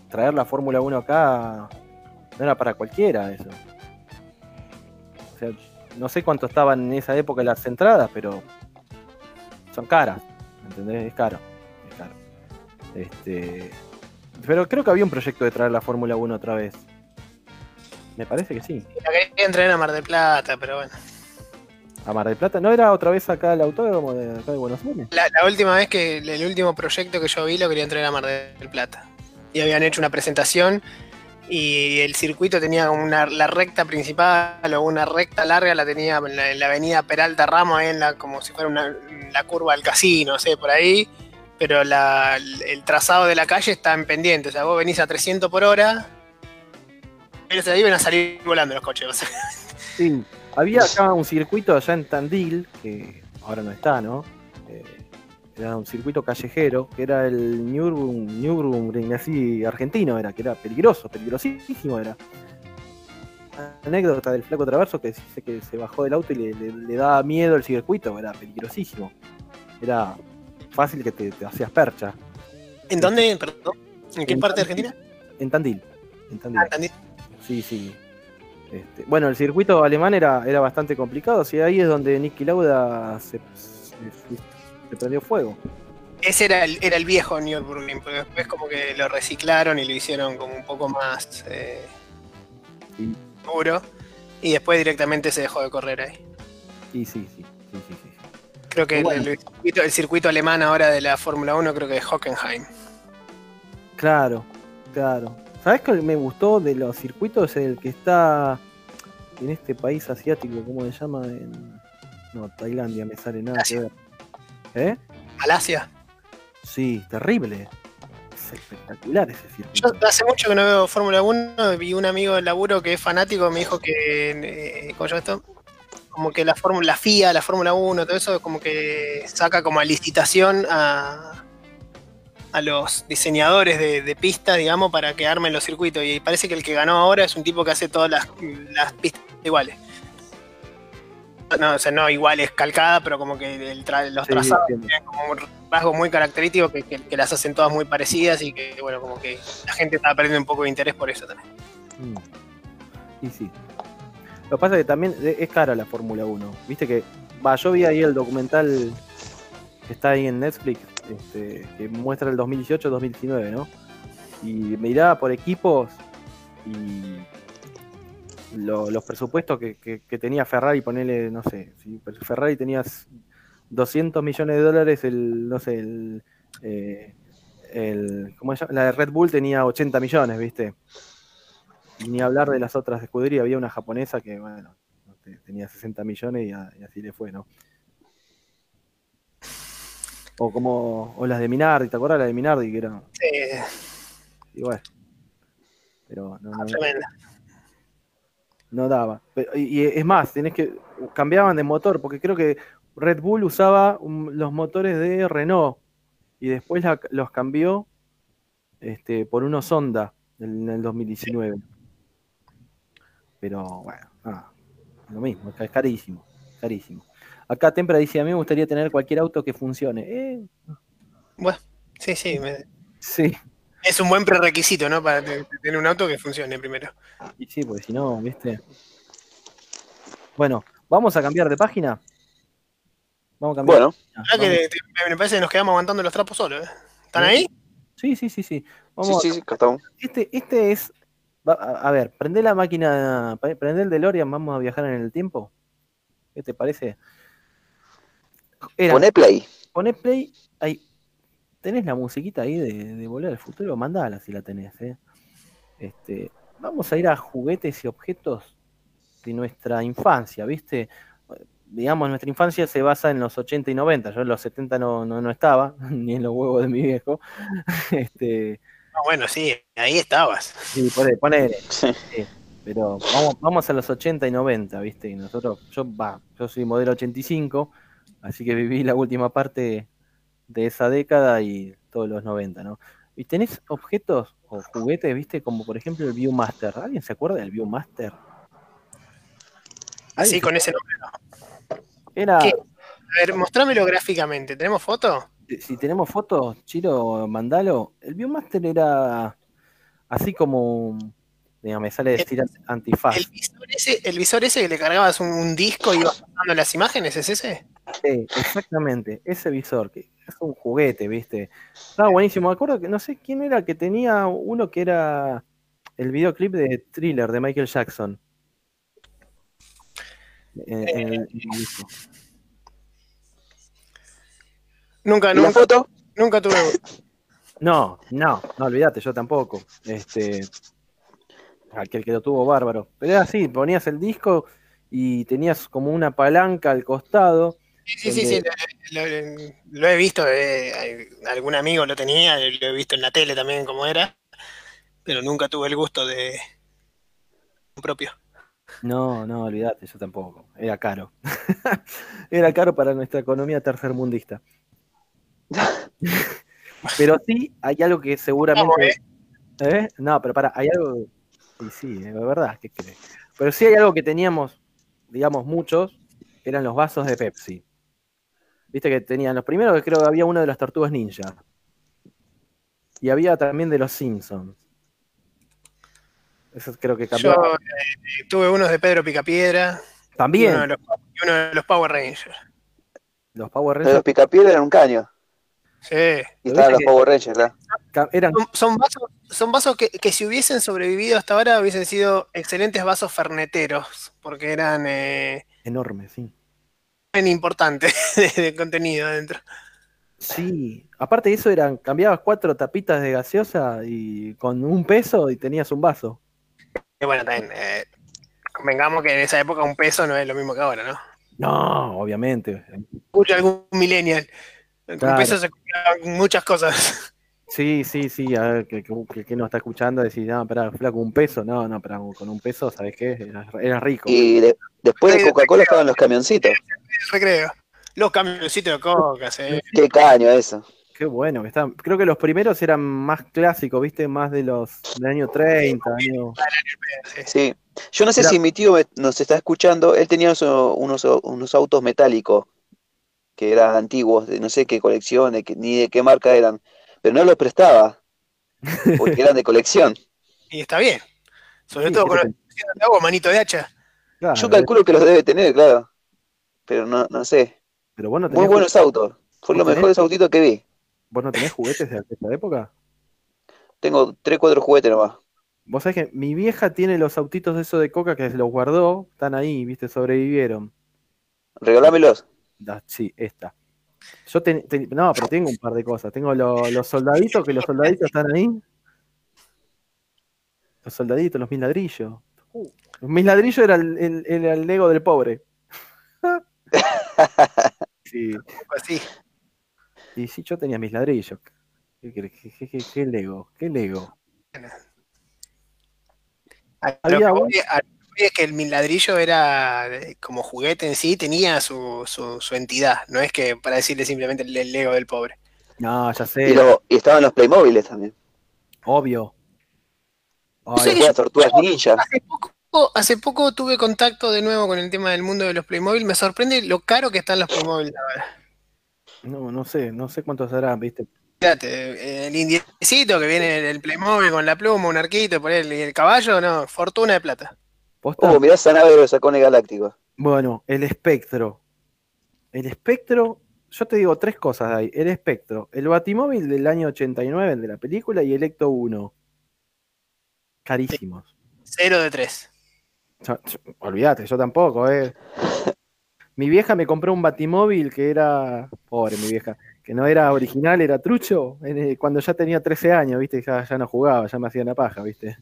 Traer la Fórmula 1 acá no era para cualquiera eso. O sea, no sé cuánto estaban en esa época las entradas, pero son caras. ¿Entendés? Es caro. Es caro. Este. Pero creo que había un proyecto de traer la Fórmula 1 otra vez. Me parece que sí. La quería entrenar a Mar del Plata, pero bueno. A Mar del Plata. ¿No era otra vez acá el autódromo de acá de Buenos Aires? La, la última vez que el último proyecto que yo vi lo quería entrenar a Mar del Plata. Y habían hecho una presentación y el circuito tenía una, la recta principal o una recta larga la tenía en la, en la avenida Peralta Ramos, en la, como si fuera una, la curva del casino, no sé, por ahí. Pero el trazado de la calle está en pendiente, o sea, vos venís a 300 por hora, pero ahí van a salir volando los coches. Sí, había acá un circuito allá en Tandil, que ahora no está, ¿no? Era un circuito callejero, que era el Nürburgring, Nürburgring así argentino, era, que era peligroso, peligrosísimo era. Anécdota del flaco traverso que dice que se bajó del auto y le, le- le daba miedo el circuito, era peligrosísimo. Era fácil que te, te hacías percha. ¿En dónde? Perdón. ¿En qué En parte de Tandil. Argentina? En Tandil. En Tandil. Ah, entendí. Sí, sí. Este, bueno, el circuito alemán era, era bastante complicado, así ahí es donde Nicky Lauda se, se- se prendió fuego. Ese era el, era el viejo Nürburgring, pero después como que lo reciclaron y lo hicieron como un poco más eh, Sí. duro. Y después directamente se dejó de correr ahí. Sí, sí, sí, sí, sí, sí. Creo que el- Bueno. el, circuito, el circuito alemán ahora de la Fórmula 1 creo que es Hockenheim. Claro, claro. ¿Sabes qué me gustó de los circuitos? El que está en este país asiático, ¿cómo se llama? En... No, Tailandia, me sale nada que ver. ¿Eh? Malasia. Sí, terrible. Es espectacular ese Yo circuito. hace mucho que no veo Fórmula 1 y un amigo del laburo que es fanático me dijo que, eh, ¿cómo llama esto? Como que la Fórmula la FIA, la Fórmula 1, todo eso como que saca como a licitación a, a los diseñadores de, de pistas, digamos, para que armen los circuitos. Y parece que el que ganó ahora es un tipo que hace todas las, las pistas iguales. No, o sea, no igual es calcada, pero como que el tra- los Sí, trazados entiendo. tienen como un rasgo muy característico que, que- que las hacen todas muy parecidas y que, bueno, como que la gente estaba perdiendo un poco de interés por eso también. Mm. Y sí. Lo que pasa es que también e- es cara la Fórmula 1. Viste que. Va, yo vi ahí el documental que está ahí en Netflix, este, que muestra el 2018-2019, ¿no? Y miraba por equipos y lo- los presupuestos que, que- que tenía Ferrari, ponele, no sé, si Ferrari tenías 200 millones de dólares, el, no sé, el, eh, el, ¿cómo se llama? La de Red Bull tenía 80 millones, ¿viste? Ni hablar de las otras escuderías, había una japonesa que, bueno, tenía 60 millones y, a- y así le fue, ¿no? O como, o las de Minardi, ¿te acuerdas la de Minardi? Que era Sí, igual. Pero no, no, tremenda. No daba. Pero- y, y es más, tenés que, cambiaban de motor, porque creo que Red Bull usaba un- los motores de Renault y después la- los cambió este, por unos Honda en el 2019. Pero bueno, nada, lo mismo, es carísimo, carísimo. Acá Tempra dice, a mí me gustaría tener cualquier auto que funcione. Eh, Sí, sí, me- sí, es un buen prerequisito, ¿no? Para te- tener un auto que funcione primero. y sí, porque si no, viste. Bueno, vamos a cambiar de página. Vamos a cambiar. Bueno, de página, La verdad que te- me parece que nos quedamos aguantando los trapos solos, ¿eh? ¿Están Sí. ahí? Sí, sí, sí, sí. sí, Vamos sí, sí, estamos. Este, este es. va- a, a ver, prende la máquina, pre- prende el DeLorean, vamos a viajar en el tiempo. ¿Qué te parece? Era, Poné play. poné play. Ahí. ¿Tenés la musiquita ahí de, de Volver al Futuro? Mandala si la tenés, ¿eh? Este, vamos a ir a juguetes y objetos de nuestra infancia, ¿viste? Digamos, nuestra infancia se basa en los 80 y 90. Yo en los 70 no, no, no estaba, ni en los huevos de mi viejo. Este, Ah, bueno, sí, ahí estabas. sí, ponele, ponele. Sí. Pero vamos, vamos a los 80 y 90, ¿viste? Y nosotros, yo, va, yo soy modelo 85, así que viví la última parte de esa década y todos los 90, ¿no? Y tenés objetos o juguetes, ¿viste? Como por ejemplo el Viewmaster. ¿Alguien se acuerda del Viewmaster? Así ¿Alguien con ese nombre. Era, ¿Qué? A ver, mostrámelo gráficamente. ¿Tenemos foto? si tenemos fotos, Chiro, mandalo. El Viewmaster era así como, digamos, me sale decir antifaz. El visor ese, el visor ese que le cargabas un, un disco y ibas pasando las imágenes, ¿es ese? Sí, exactamente, ese visor, que es un juguete, ¿viste? Estaba buenísimo. Me acuerdo que no sé quién era que tenía uno que era el videoclip de Thriller de Michael Jackson. En- en el- disco. Nunca, ¿Y la nunca, foto? nunca tuve. No, no, no olvídate, yo tampoco. Este, aquel que lo tuvo bárbaro. Pero era así, ponías el disco y tenías como una palanca al costado. Sí, sí, sí, lo, lo- lo he visto, eh, algún amigo lo tenía, lo he visto en la tele también como era, pero nunca tuve el gusto de propio. No, no, olvídate, yo tampoco. Era caro. Era caro para nuestra economía tercermundista. Pero sí, hay algo que seguramente. Vamos, ¿Eh? No, pero para, hay algo. Sí, sí, es verdad, ¿qué crees? Pero sí hay algo que teníamos, digamos, muchos, eran los vasos de Pepsi. Viste que tenían los primeros, que creo que había uno de las tortugas ninja. Y había también de los Simpsons. Eso creo que cambió. Yo eh, tuve unos de Pedro Picapiedra y También, uno, de los, y uno de los Power Rangers. los Power Rangers los picapiedra eran un caño. Sí. Y estaban los Power Rangers, ¿verdad? eran Son, son vasos, son vasos que, que si hubiesen sobrevivido hasta ahora hubiesen sido excelentes vasos ferneteros, porque eran, eh, enormes, sí. Eran importantes de, contenido adentro. Sí, aparte de eso eran, cambiabas cuatro tapitas de gaseosa y con un peso y tenías un vaso. Y bueno, también, eh, convengamos que en esa época un peso no es lo mismo que ahora, ¿no? No, obviamente. Escucha algún millennial. Con Claro. un peso se muchas cosas. Sí, sí, sí, a ver, que, que, no está escuchando, decir, no, espera, flaco, un peso, no, no, pero con un peso, ¿sabes qué? Eras, eras rico. Y de- después de Coca-Cola estaban los camioncitos. Recreo. Los camioncitos de coca, sí. Qué caño eso. qué bueno que están. Creo que los primeros eran más clásicos, ¿viste? Más de los del año 30, año... Sí. Yo no sé si mi tío me- nos está escuchando. Él tenía unos, unos, unos autos metálicos que eran antiguos, de no sé qué colección, de ni de qué marca eran, pero no los prestaba porque eran de colección. Y está bien. Sobre Sí, todo con de agua, manito de hacha. Claro, Yo calculo que los debe tener, claro, pero no, no sé. Pero vos no Muy buenos autos. Fue ¿Vos los mejores autitos que vi. vos no tenés juguetes de esa época. Tengo tres, cuatro juguetes nomás. Vos sabés que mi vieja tiene los autitos de eso de coca que los guardó, están ahí, viste, sobrevivieron. Regalámelos. Sí, esta. Yo ten- ten- no, pero tengo un par de cosas. Tengo lo- los soldaditos, que los soldaditos están ahí. Los soldaditos, los mil ladrillos. Uh, los mil ladrillos era el, el- era el Lego del pobre. sí, Así. y sí, yo tenía mis ladrillos. ¿Qué? ¿Qué, qué- qué- qué Lego? ¿Qué Lego? A lo Había que voy- a es que el mil ladrillo era eh, como juguete en sí, tenía su, su, su entidad. No es que para decirle simplemente el, el Lego del pobre. No, ya Y, sé, lo- y estaban los Playmobiles también. obvio. Ay, Sí, Las tortugas ninja. Hace poco, hace poco tuve contacto de nuevo con el tema del mundo de los Playmobil. Me sorprende lo caro que están los Playmobil ahora. no, no sé, no sé cuántos serán, viste. Fíjate, el indiecito que viene el Playmobil con la pluma, un arquito por él y el caballo, no, fortuna de plata. ¿Posta? Oh, mirá esa nave de los sacones galácticos. Bueno, el espectro. El espectro, yo te digo tres cosas de ahí. El espectro, el batimóvil del año 89, el de la película, y el Ecto 1. Carísimos. Cero de tres. Olvídate, yo tampoco, eh. Mi vieja me compró un batimóvil que era. Pobre mi vieja. Que no era original, era trucho. en el- Cuando ya tenía 13 años, viste, ya, ya no jugaba, ya me hacía la paja, viste.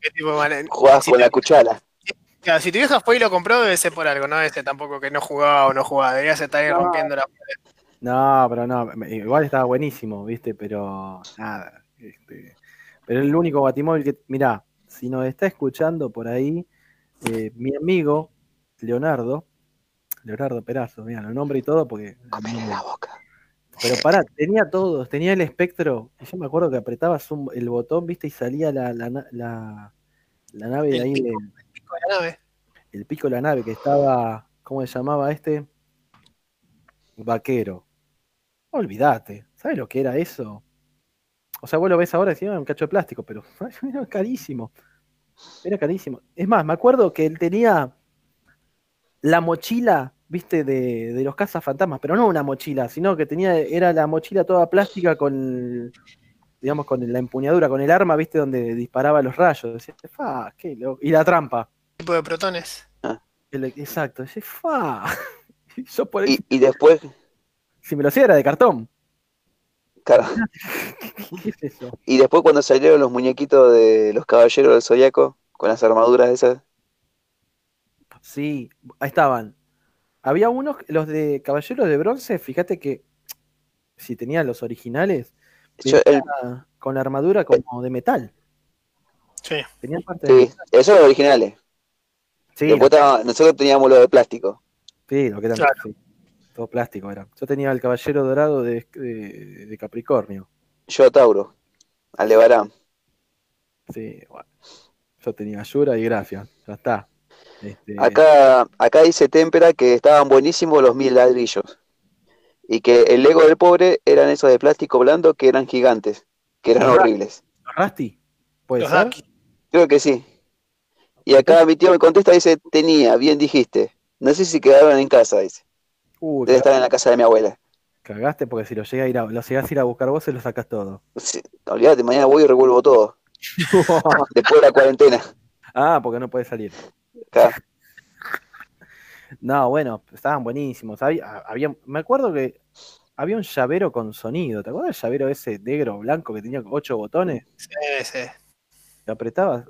¿Qué tipo de mal- Jugabas Si con te- la cuchara. Claro, si tu vieja fue y lo compró, debe ser por algo, no ese tampoco que no jugaba o no jugaba. Deberías estar ahí No. rompiendo la. No, pero no, me- igual estaba buenísimo, ¿viste? Pero nada. Este, pero el único batimóvil que. Mirá, si nos está escuchando por ahí, eh, mi amigo Leonardo, Leonardo Perazo, mira, lo nombre y todo porque. Comele la boca. Pero pará, tenía todos, tenía el espectro. Y yo me acuerdo que apretabas un- el botón, ¿viste? Y salía la, la, la, la nave de El ahí, pico. el, Pico de la nave. el pico de la nave que estaba. ¿Cómo se llamaba este? Vaquero. Olvídate. ¿Sabes lo que era eso? O sea, vos lo ves ahora y decís, "Ah, un cacho de plástico, pero era carísimo. Era carísimo. Es más, me acuerdo que él tenía la mochila, viste, de, de los cazafantasmas, pero no una mochila, sino que tenía, era la mochila toda plástica con, digamos, con la empuñadura, con el arma, viste, donde disparaba los rayos. Decía, "Fa, qué loco". Y la trampa. Tipo de protones. El- exacto. Decía, fa. Y yo por ahí, Y, y después, si me lo hacía era de cartón. claro, ¿Qué es eso? y después cuando salieron los muñequitos de los caballeros del Zodiaco, con las armaduras esas, Sí, ahí estaban. Había unos, los de Caballeros de Bronce, fíjate que si tenían los originales, yo, el- venía con la armadura como de metal. Sí. Tenían parte de sí, esos los originales. Sí, nosotros teníamos lo de plástico. sí, lo que eran, Claro. sí. Todo plástico era. Yo tenía el Caballero Dorado de, de- de Capricornio. Yo Tauro, Aldebarán. Sí, bueno. Yo tenía Yura y Gracia. Ya está. Este, Acá, acá dice Tempera que estaban buenísimos los mil ladrillos. Y que el Lego del pobre eran esos de plástico blando que eran gigantes, que eran Los horribles. ¿Rusty? ¿Puede ser? Creo que sí. Y acá mi tío me contesta, dice, tenía, bien dijiste. No sé si quedaron en casa, dice. Uh, Debe estar en la casa de mi abuela. Cagaste porque si lo llega a ir a, lo llegás a ir a buscar vos se lo sacas todo. Sí, olvídate, mañana voy y revuelvo todo. Después de la cuarentena. ah, porque no puede salir. Acá. No, bueno, estaban buenísimos. Había, había- me acuerdo que había un llavero con sonido. ¿Te acuerdas del llavero ese negro blanco que tenía ocho botones? Sí, sí. Que apretabas.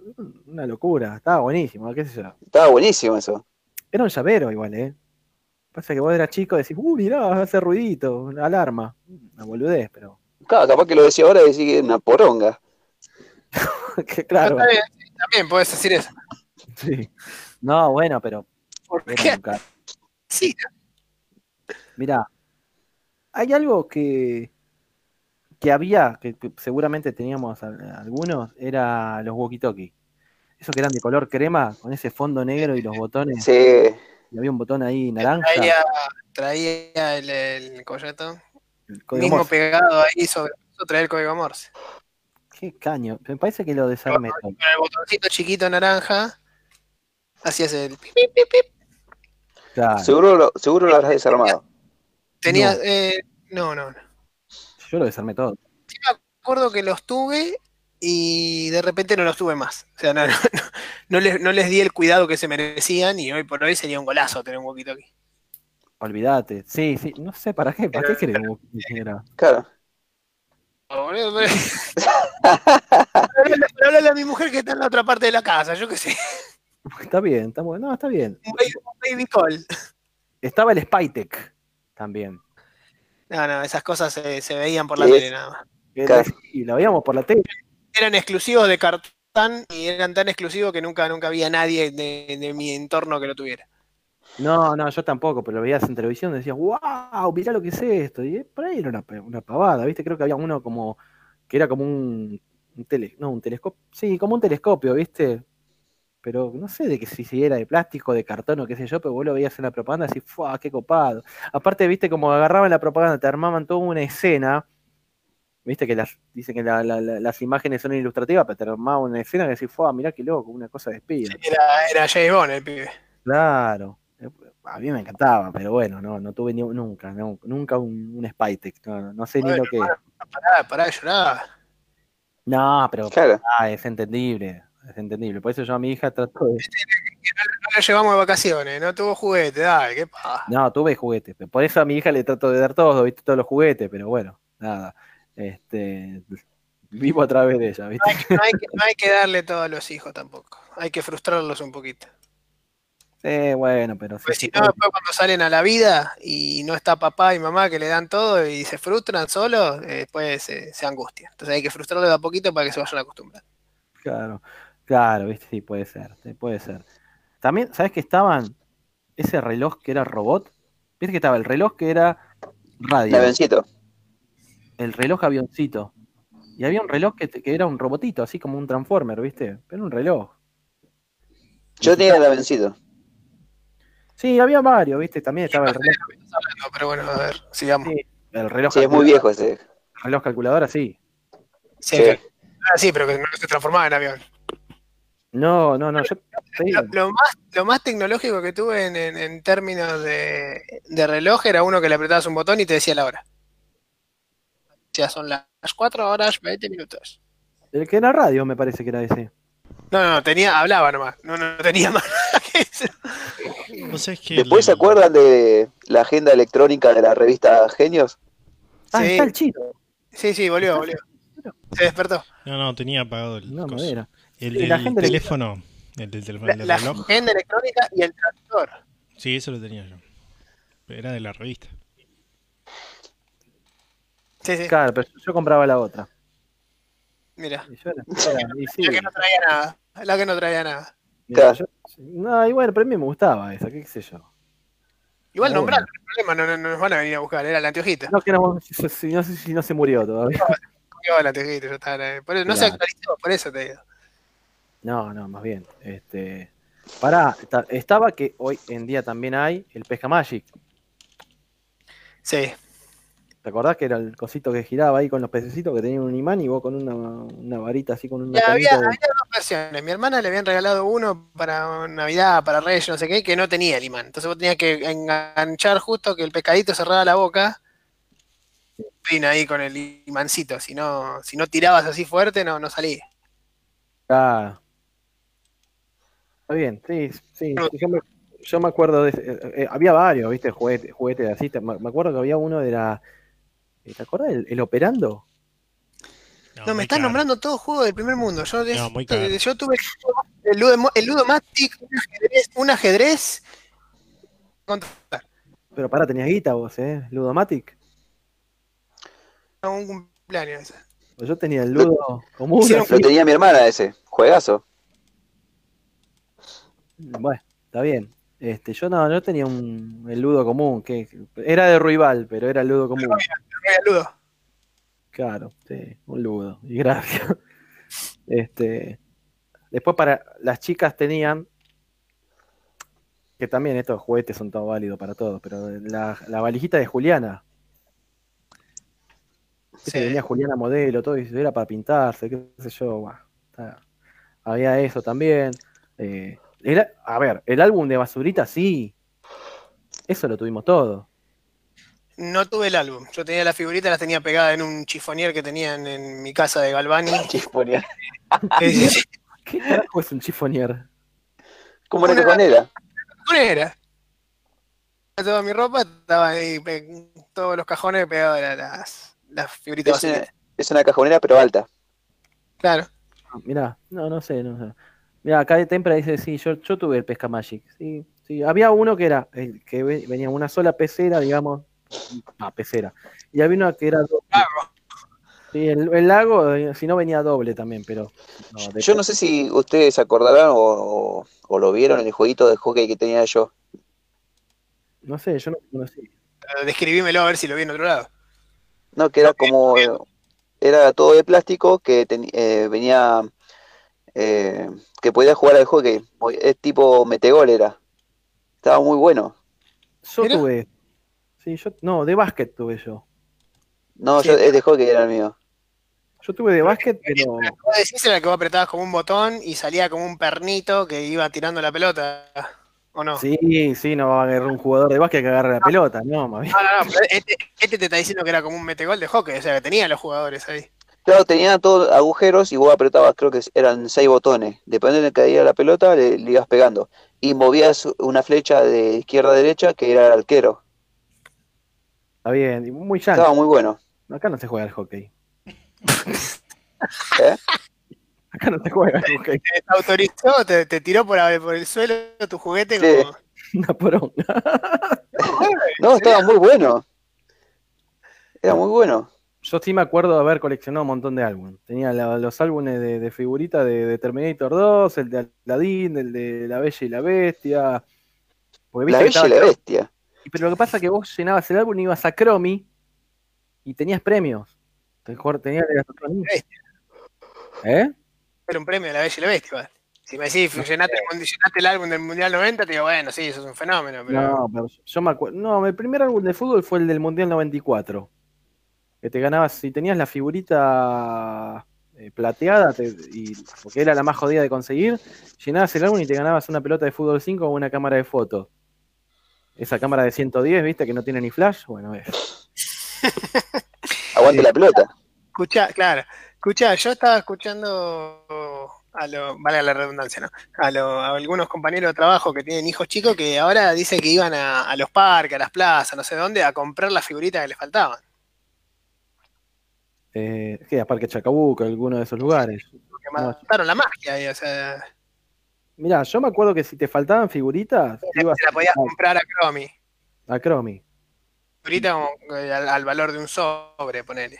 Una locura. Estaba buenísimo, qué sé yo. Estaba buenísimo eso. Era un llavero igual, ¿eh? Pasa que vos eras chico y decís, uh, mirá, hace ruidito, una alarma. Una boludez, pero. Claro, capaz que lo decía ahora y decía que era una poronga. que claro, sí, también puedes decir eso. sí. No, bueno, pero. ¿Por era qué? Sí, Mirá, hay algo que, que había, que, que seguramente teníamos a- algunos, era los walkie-talkie. Esos que eran de color crema, con ese fondo negro y los botones. Sí, Y había un botón ahí naranja. Traía, traía el, el collato. el código Mismo Morse. pegado ahí sobre eso traía el código Morse. Qué caño. Me parece que lo desarmé. Con el botoncito chiquito naranja. Hacías el pip, pip, pip, pip. Claro, seguro lo, seguro lo habrás desarmado. Tenías. No. eh, no, no, no. yo lo desarmé todo. Sí me acuerdo que los tuve y de repente no los tuve más. O sea, no, no, no, no les, no les di el cuidado que se merecían y hoy por hoy sería un golazo tener un walkie-talkie. Olvídate. Sí, sí. No sé para qué. ¿Para qué querés un walkie-talkie ahora? Claro. Hablale a mi mujer que está en la otra parte de la casa, yo qué sé. Está bien, está bueno. No, está bien. Un baby, un baby call. Estaba el Spytek también. No, no, esas cosas se, se veían por la tele nada más. Era-. Y lo veíamos por la tele. Eran exclusivos de Cartán y eran tan exclusivos que nunca, nunca había nadie de, de mi entorno que lo tuviera. No, no, yo tampoco, pero lo veías en televisión y decías, wow, mirá lo que es esto. Y eh, por ahí era una, una pavada, ¿viste? Creo que había uno como, que era como un, un tele, no, un telescopio, sí, como un telescopio, ¿viste? Pero no sé de que si, si era de plástico, de cartón o qué sé yo, pero vos lo veías en la propaganda y decís, ¡fuah, qué copado! Aparte, ¿viste? Como agarraban la propaganda, te armaban toda una escena, ¿viste? Que las, dicen que la- la- la- las imágenes son ilustrativas, pero te armaban una escena que decís, ¡fuah, mirá qué loco! Una cosa de espía. Era, era James Bond el pibe. Claro. A mí me encantaba, pero bueno, no, no tuve ni, nunca, no, nunca un, un Spytek, no, no sé ni lo que. Pará, pará de llorar. No, pero Claro. es entendible, es entendible. Por eso yo a mi hija trato de... No lo llevamos de vacaciones, no tuvo juguete, dale, qué pasa. No, tuve juguetes, por eso a mi hija le trato de dar todo, viste, todos los juguetes, pero bueno, nada. Este, vivo a través de ella, viste. No hay, que, no hay que darle todo a los hijos tampoco. Hay que frustrarlos un poquito. Sí, bueno, pero sí, Porque si no, después cuando salen a la vida y no está papá y mamá que le dan todo y se frustran solos, eh, después se, se angustian. Entonces hay que frustrarlos de a poquito para que se vayan acostumbrando. Claro, claro, viste, sí, puede ser, sí, puede ser. También, ¿sabes que estaban? Ese reloj que era robot, viste que estaba el reloj que era radio, Avioncito. el reloj avioncito, y había un reloj que, te- que era un robotito, así como un transformer, viste, pero un reloj. Yo tenía el avioncito. Sí, había varios, viste, también estaba el reloj, pero bueno, a ver, sigamos. Sí. el reloj, Sí, es muy viejo ese. el reloj calculadora, sí. Sí, Sí. que- ah, sí, pero que no se transformaba en avión. No, no, no, yo Lo, lo más, lo más tecnológico que tuve en, en- en términos de, de reloj era uno que le apretabas un botón y te decía la hora. Ya son las 4 horas 20 minutos. el que era radio me parece que era ese. No, no, no, tenía, hablaba nomás. No, no, no tenía más que eso. Después se acuerdan de la agenda electrónica de la revista Genios. Ah, Sí. está el chino, Sí, sí, volvió, volvió. Se despertó. No, no, tenía apagado el, no madera. El del la teléfono. El del teléfono, La, el del la reloj. agenda electrónica y el tractor. Sí, eso lo tenía yo. Era de la revista. Sí, sí. Claro, pero yo compraba la otra. Mira. Y yo era- era- y sí, La que no traía nada. La que no traía nada. mira, Claro. yo- no, y bueno, pero a mí me gustaba esa, qué sé yo. Igual Ah, no hay problema, no, no, no nos van a venir a buscar. Era el anteojito. No, que no, si- si- no sé si no se murió todavía. Cogió el anteojito, ya está, eh, por eso- no se actualizó, por eso te digo. No, no, más bien. Este, pará, esta- estaba que hoy en día también hay el Pesca Magic. Sí. ¿Te acordás que era el cosito que giraba ahí con los pececitos que tenía un imán y vos con una, una varita así con una Ya había, de- había dos versiones. Mi hermana le habían regalado uno para Navidad, para Reyes, no sé qué, que no tenía el imán. Entonces vos tenías que enganchar justo que el pescadito cerrara la boca. Ahí con el imancito. Si no, si no tirabas así fuerte, no, no salía. Ah. Está bien, sí, sí. Yo me, yo me acuerdo de. eh, eh, había varios, ¿viste? Juguetes, juguetes así. te- Me me acuerdo que había uno de la. ¿Te acuerdas? El, el operando. No, me están caro. nombrando todos juegos del primer mundo. Yo, de- No, caro. yo tuve el, Ludo, el Ludomatic, un ajedrez, un ajedrez. Pero pará, tenías guita vos, ¿eh? Ludomatic. un cumpleaños ese. Pues yo tenía el Ludo común. Así. Lo tenía mi hermana ese. Juegazo. Bueno, está bien. Este, yo no, no tenía un el ludo común, que era de Ruibal, pero era el ludo común. Mira, Ludo. Claro, sí, un ludo. Y gracias. Este, después para las chicas tenían, que también estos juguetes son todos válidos para todos, pero la, la valijita de Juliana. Viste que Sí. Venía Juliana modelo, todo, y era para pintarse, qué sé yo. está- Había eso también. Eh, era, a ver, el álbum de Basurita sí. Eso lo tuvimos todo. No tuve el álbum. Yo tenía la figurita, las tenía pegada en un chifonier que tenían en mi casa de Galvani. Sí. ¿Qué carajo es un chifonier? Como una Una- cajonera. ¿Cómo era? Toda mi ropa estaba ahí, todos los cajones pegados a las, las figuritas Es una, es una cajonera, pero alta. Claro. Mirá, no, no sé, no sé. Mirá, acá de Tempra dice, sí, yo, yo tuve el Pesca Magic. Sí, sí. Había uno que era, el que ve- venía una sola pecera, digamos. Ah, pecera. Y había uno que era doble. Sí, el, el lago, eh, si no venía doble también, pero. no, Yo no sé si ustedes se acordarán o, o- o lo vieron en el jueguito de hockey que tenía yo. no sé, yo no conocí. Eh, Describímelo a ver si lo vi en otro lado. No, que era como. Era todo de plástico que ten- eh, venía. Eh, que podía jugar al hockey. Muy- Es tipo metegol era. Estaba muy bueno. Yo Mira. tuve. Sí, yo. No, de básquet tuve yo. No, Sí. yo, es de hockey era el mío. Yo tuve de básquet, pero. Vos decís era que vos apretabas como un botón y salía como un pernito que iba tirando la pelota. ¿O no? Sí, sí, no va a agarrar un jugador de básquet que agarre la pelota, no, más bien. No, no, no, pero este, este te está diciendo que era como un metegol de hockey, o sea que tenía los jugadores ahí. Claro, tenía todos agujeros y vos apretabas, creo que eran seis botones. Depende de que caía la pelota, le, le ibas pegando. Y movías una flecha de izquierda a derecha, que era el arquero. Está bien, y muy yankee. Estaba muy bueno. Acá no se juega el hockey. ¿Eh? Acá no se juega el hockey. Te autorizó, te, te tiró por, por el suelo tu juguete Sí. como. Una poronga. No, estaba muy bueno. Era muy bueno. Yo sí me acuerdo de haber coleccionado un montón de álbumes. Tenía la- los álbumes de, de figuritas de, de Terminator 2, el de Aladdin, el de La Bella y la Bestia. Porque La Bella y la. Bestia. Pero lo que pasa es que vos llenabas el álbum y ibas a Cromi y tenías premios. Tenías de las ¿Eh? Era un premio de la Bella y la Bestia. Si me decís, llenaste, el, mundi- llenaste el álbum del Mundial 90, te digo, bueno, sí, eso es un fenómeno. Pero No, pero yo me acuerdo. No, el primer álbum de fútbol fue el del Mundial 94. Que te ganabas, si tenías la figurita eh, plateada, te- y, porque era la más jodida de conseguir, llenabas el álbum y te ganabas una pelota de fútbol 5 o una cámara de fotos. Esa cámara de 110, ¿viste? Que no tiene ni flash. Bueno, es. Aguante la pelota. Escucha, claro, escucha, yo estaba escuchando a lo, vale la redundancia, ¿no? A, lo- a algunos compañeros de trabajo que tienen hijos chicos que ahora dicen que iban a, a los parques, a las plazas, no sé dónde, a comprar las figuritas que les faltaban. Eh, ¿Qué? A Parque Chacabuco, alguno de esos lugares. Porque mataron la magia ahí, o sea, Mirá, yo me acuerdo que si te faltaban figuritas, ibas se la podías comprar a Cromi. a Cromi. Figurita eh, al, al valor de un sobre, ponele.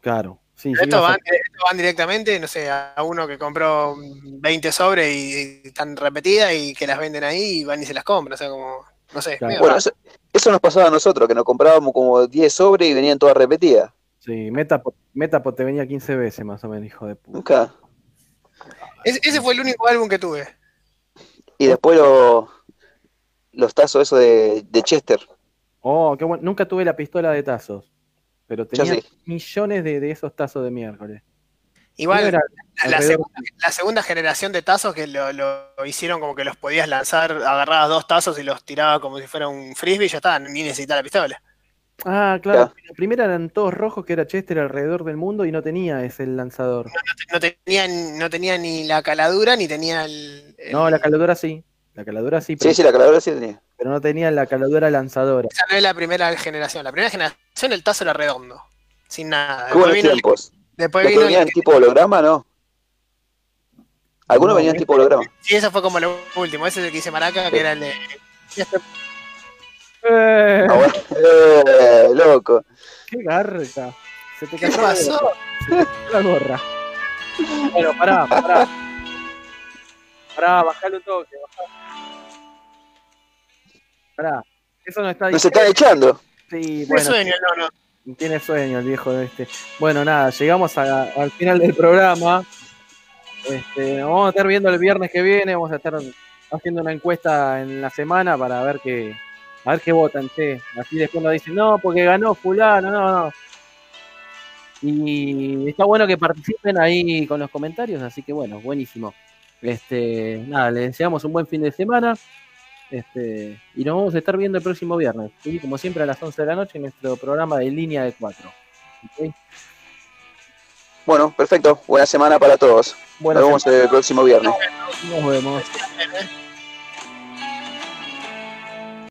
Claro. Sí, Pero sí, estos ibas a- van, estos van directamente, no sé, a uno que compró 20 sobres y están repetidas y que las venden ahí y van y se las compran, o sea, como, no sé. Claro. Bueno, eso, eso nos pasaba a nosotros, que nos comprábamos como 10 sobres y venían todas repetidas. Sí, Metapod te venía 15 veces más o menos, hijo de puta. Nunca. Ese, ese fue el único álbum que tuve. Y después lo- los tazos esos de, de Chester. Oh, qué bueno. Nunca tuve la pistola de tazos. Pero tenía sí. millones de, de esos tazos de miércoles. Igual, la, segunda, la segunda generación de tazos que lo, lo hicieron como que los podías lanzar, agarrabas dos tazos y los tirabas como si fuera un frisbee y ya está, ni necesitas la pistola. Ah, claro. La primera eran todos rojos, que era Chester alrededor del mundo y no tenía ese lanzador. No tenía, no tenía ni la caladura ni tenía el. el- No, la caladora sí. La caladora sí, pero, Sí, sí, la caladora sí tenía. pero no tenía la caladora lanzadora. Esa no es la primera generación. La primera generación el tazo era redondo. Sin nada. Buenos Después vino, el, tiempos. después ¿Los que vino el- venían tipo holograma, no? Algunos No, venían este- tipo holograma. Sí, eso fue como lo último. Ese es el que hice Maraca, que era el de. ¡Eh! Ah, bueno. Eh, loco. ¡Qué garca! Se te ¿Qué cayó pasó? la gorra. Bueno, pará, pará. Pará, bajale un toque. bajá. Pará, eso no está Nos están echando. Sí, Tiene bueno, sueño, no, no. tiene sueño el viejo este. Bueno, nada, llegamos a- al final del programa. Este, nos vamos a estar viendo el viernes que viene, vamos a estar haciendo una encuesta en la semana para ver qué, a ver qué votan, che. Así después nos dicen, no, porque ganó fulano, no, no. Y está bueno que participen ahí con los comentarios, así que bueno, buenísimo. Este, nada, les deseamos un buen fin de semana. Este, y nos vamos a estar viendo el próximo viernes, ¿sí? como siempre a las 11 de la noche en nuestro programa de línea de 4. Bueno, perfecto. Buena semana para todos. Buenas Nos vemos el próximo viernes. nos vemos.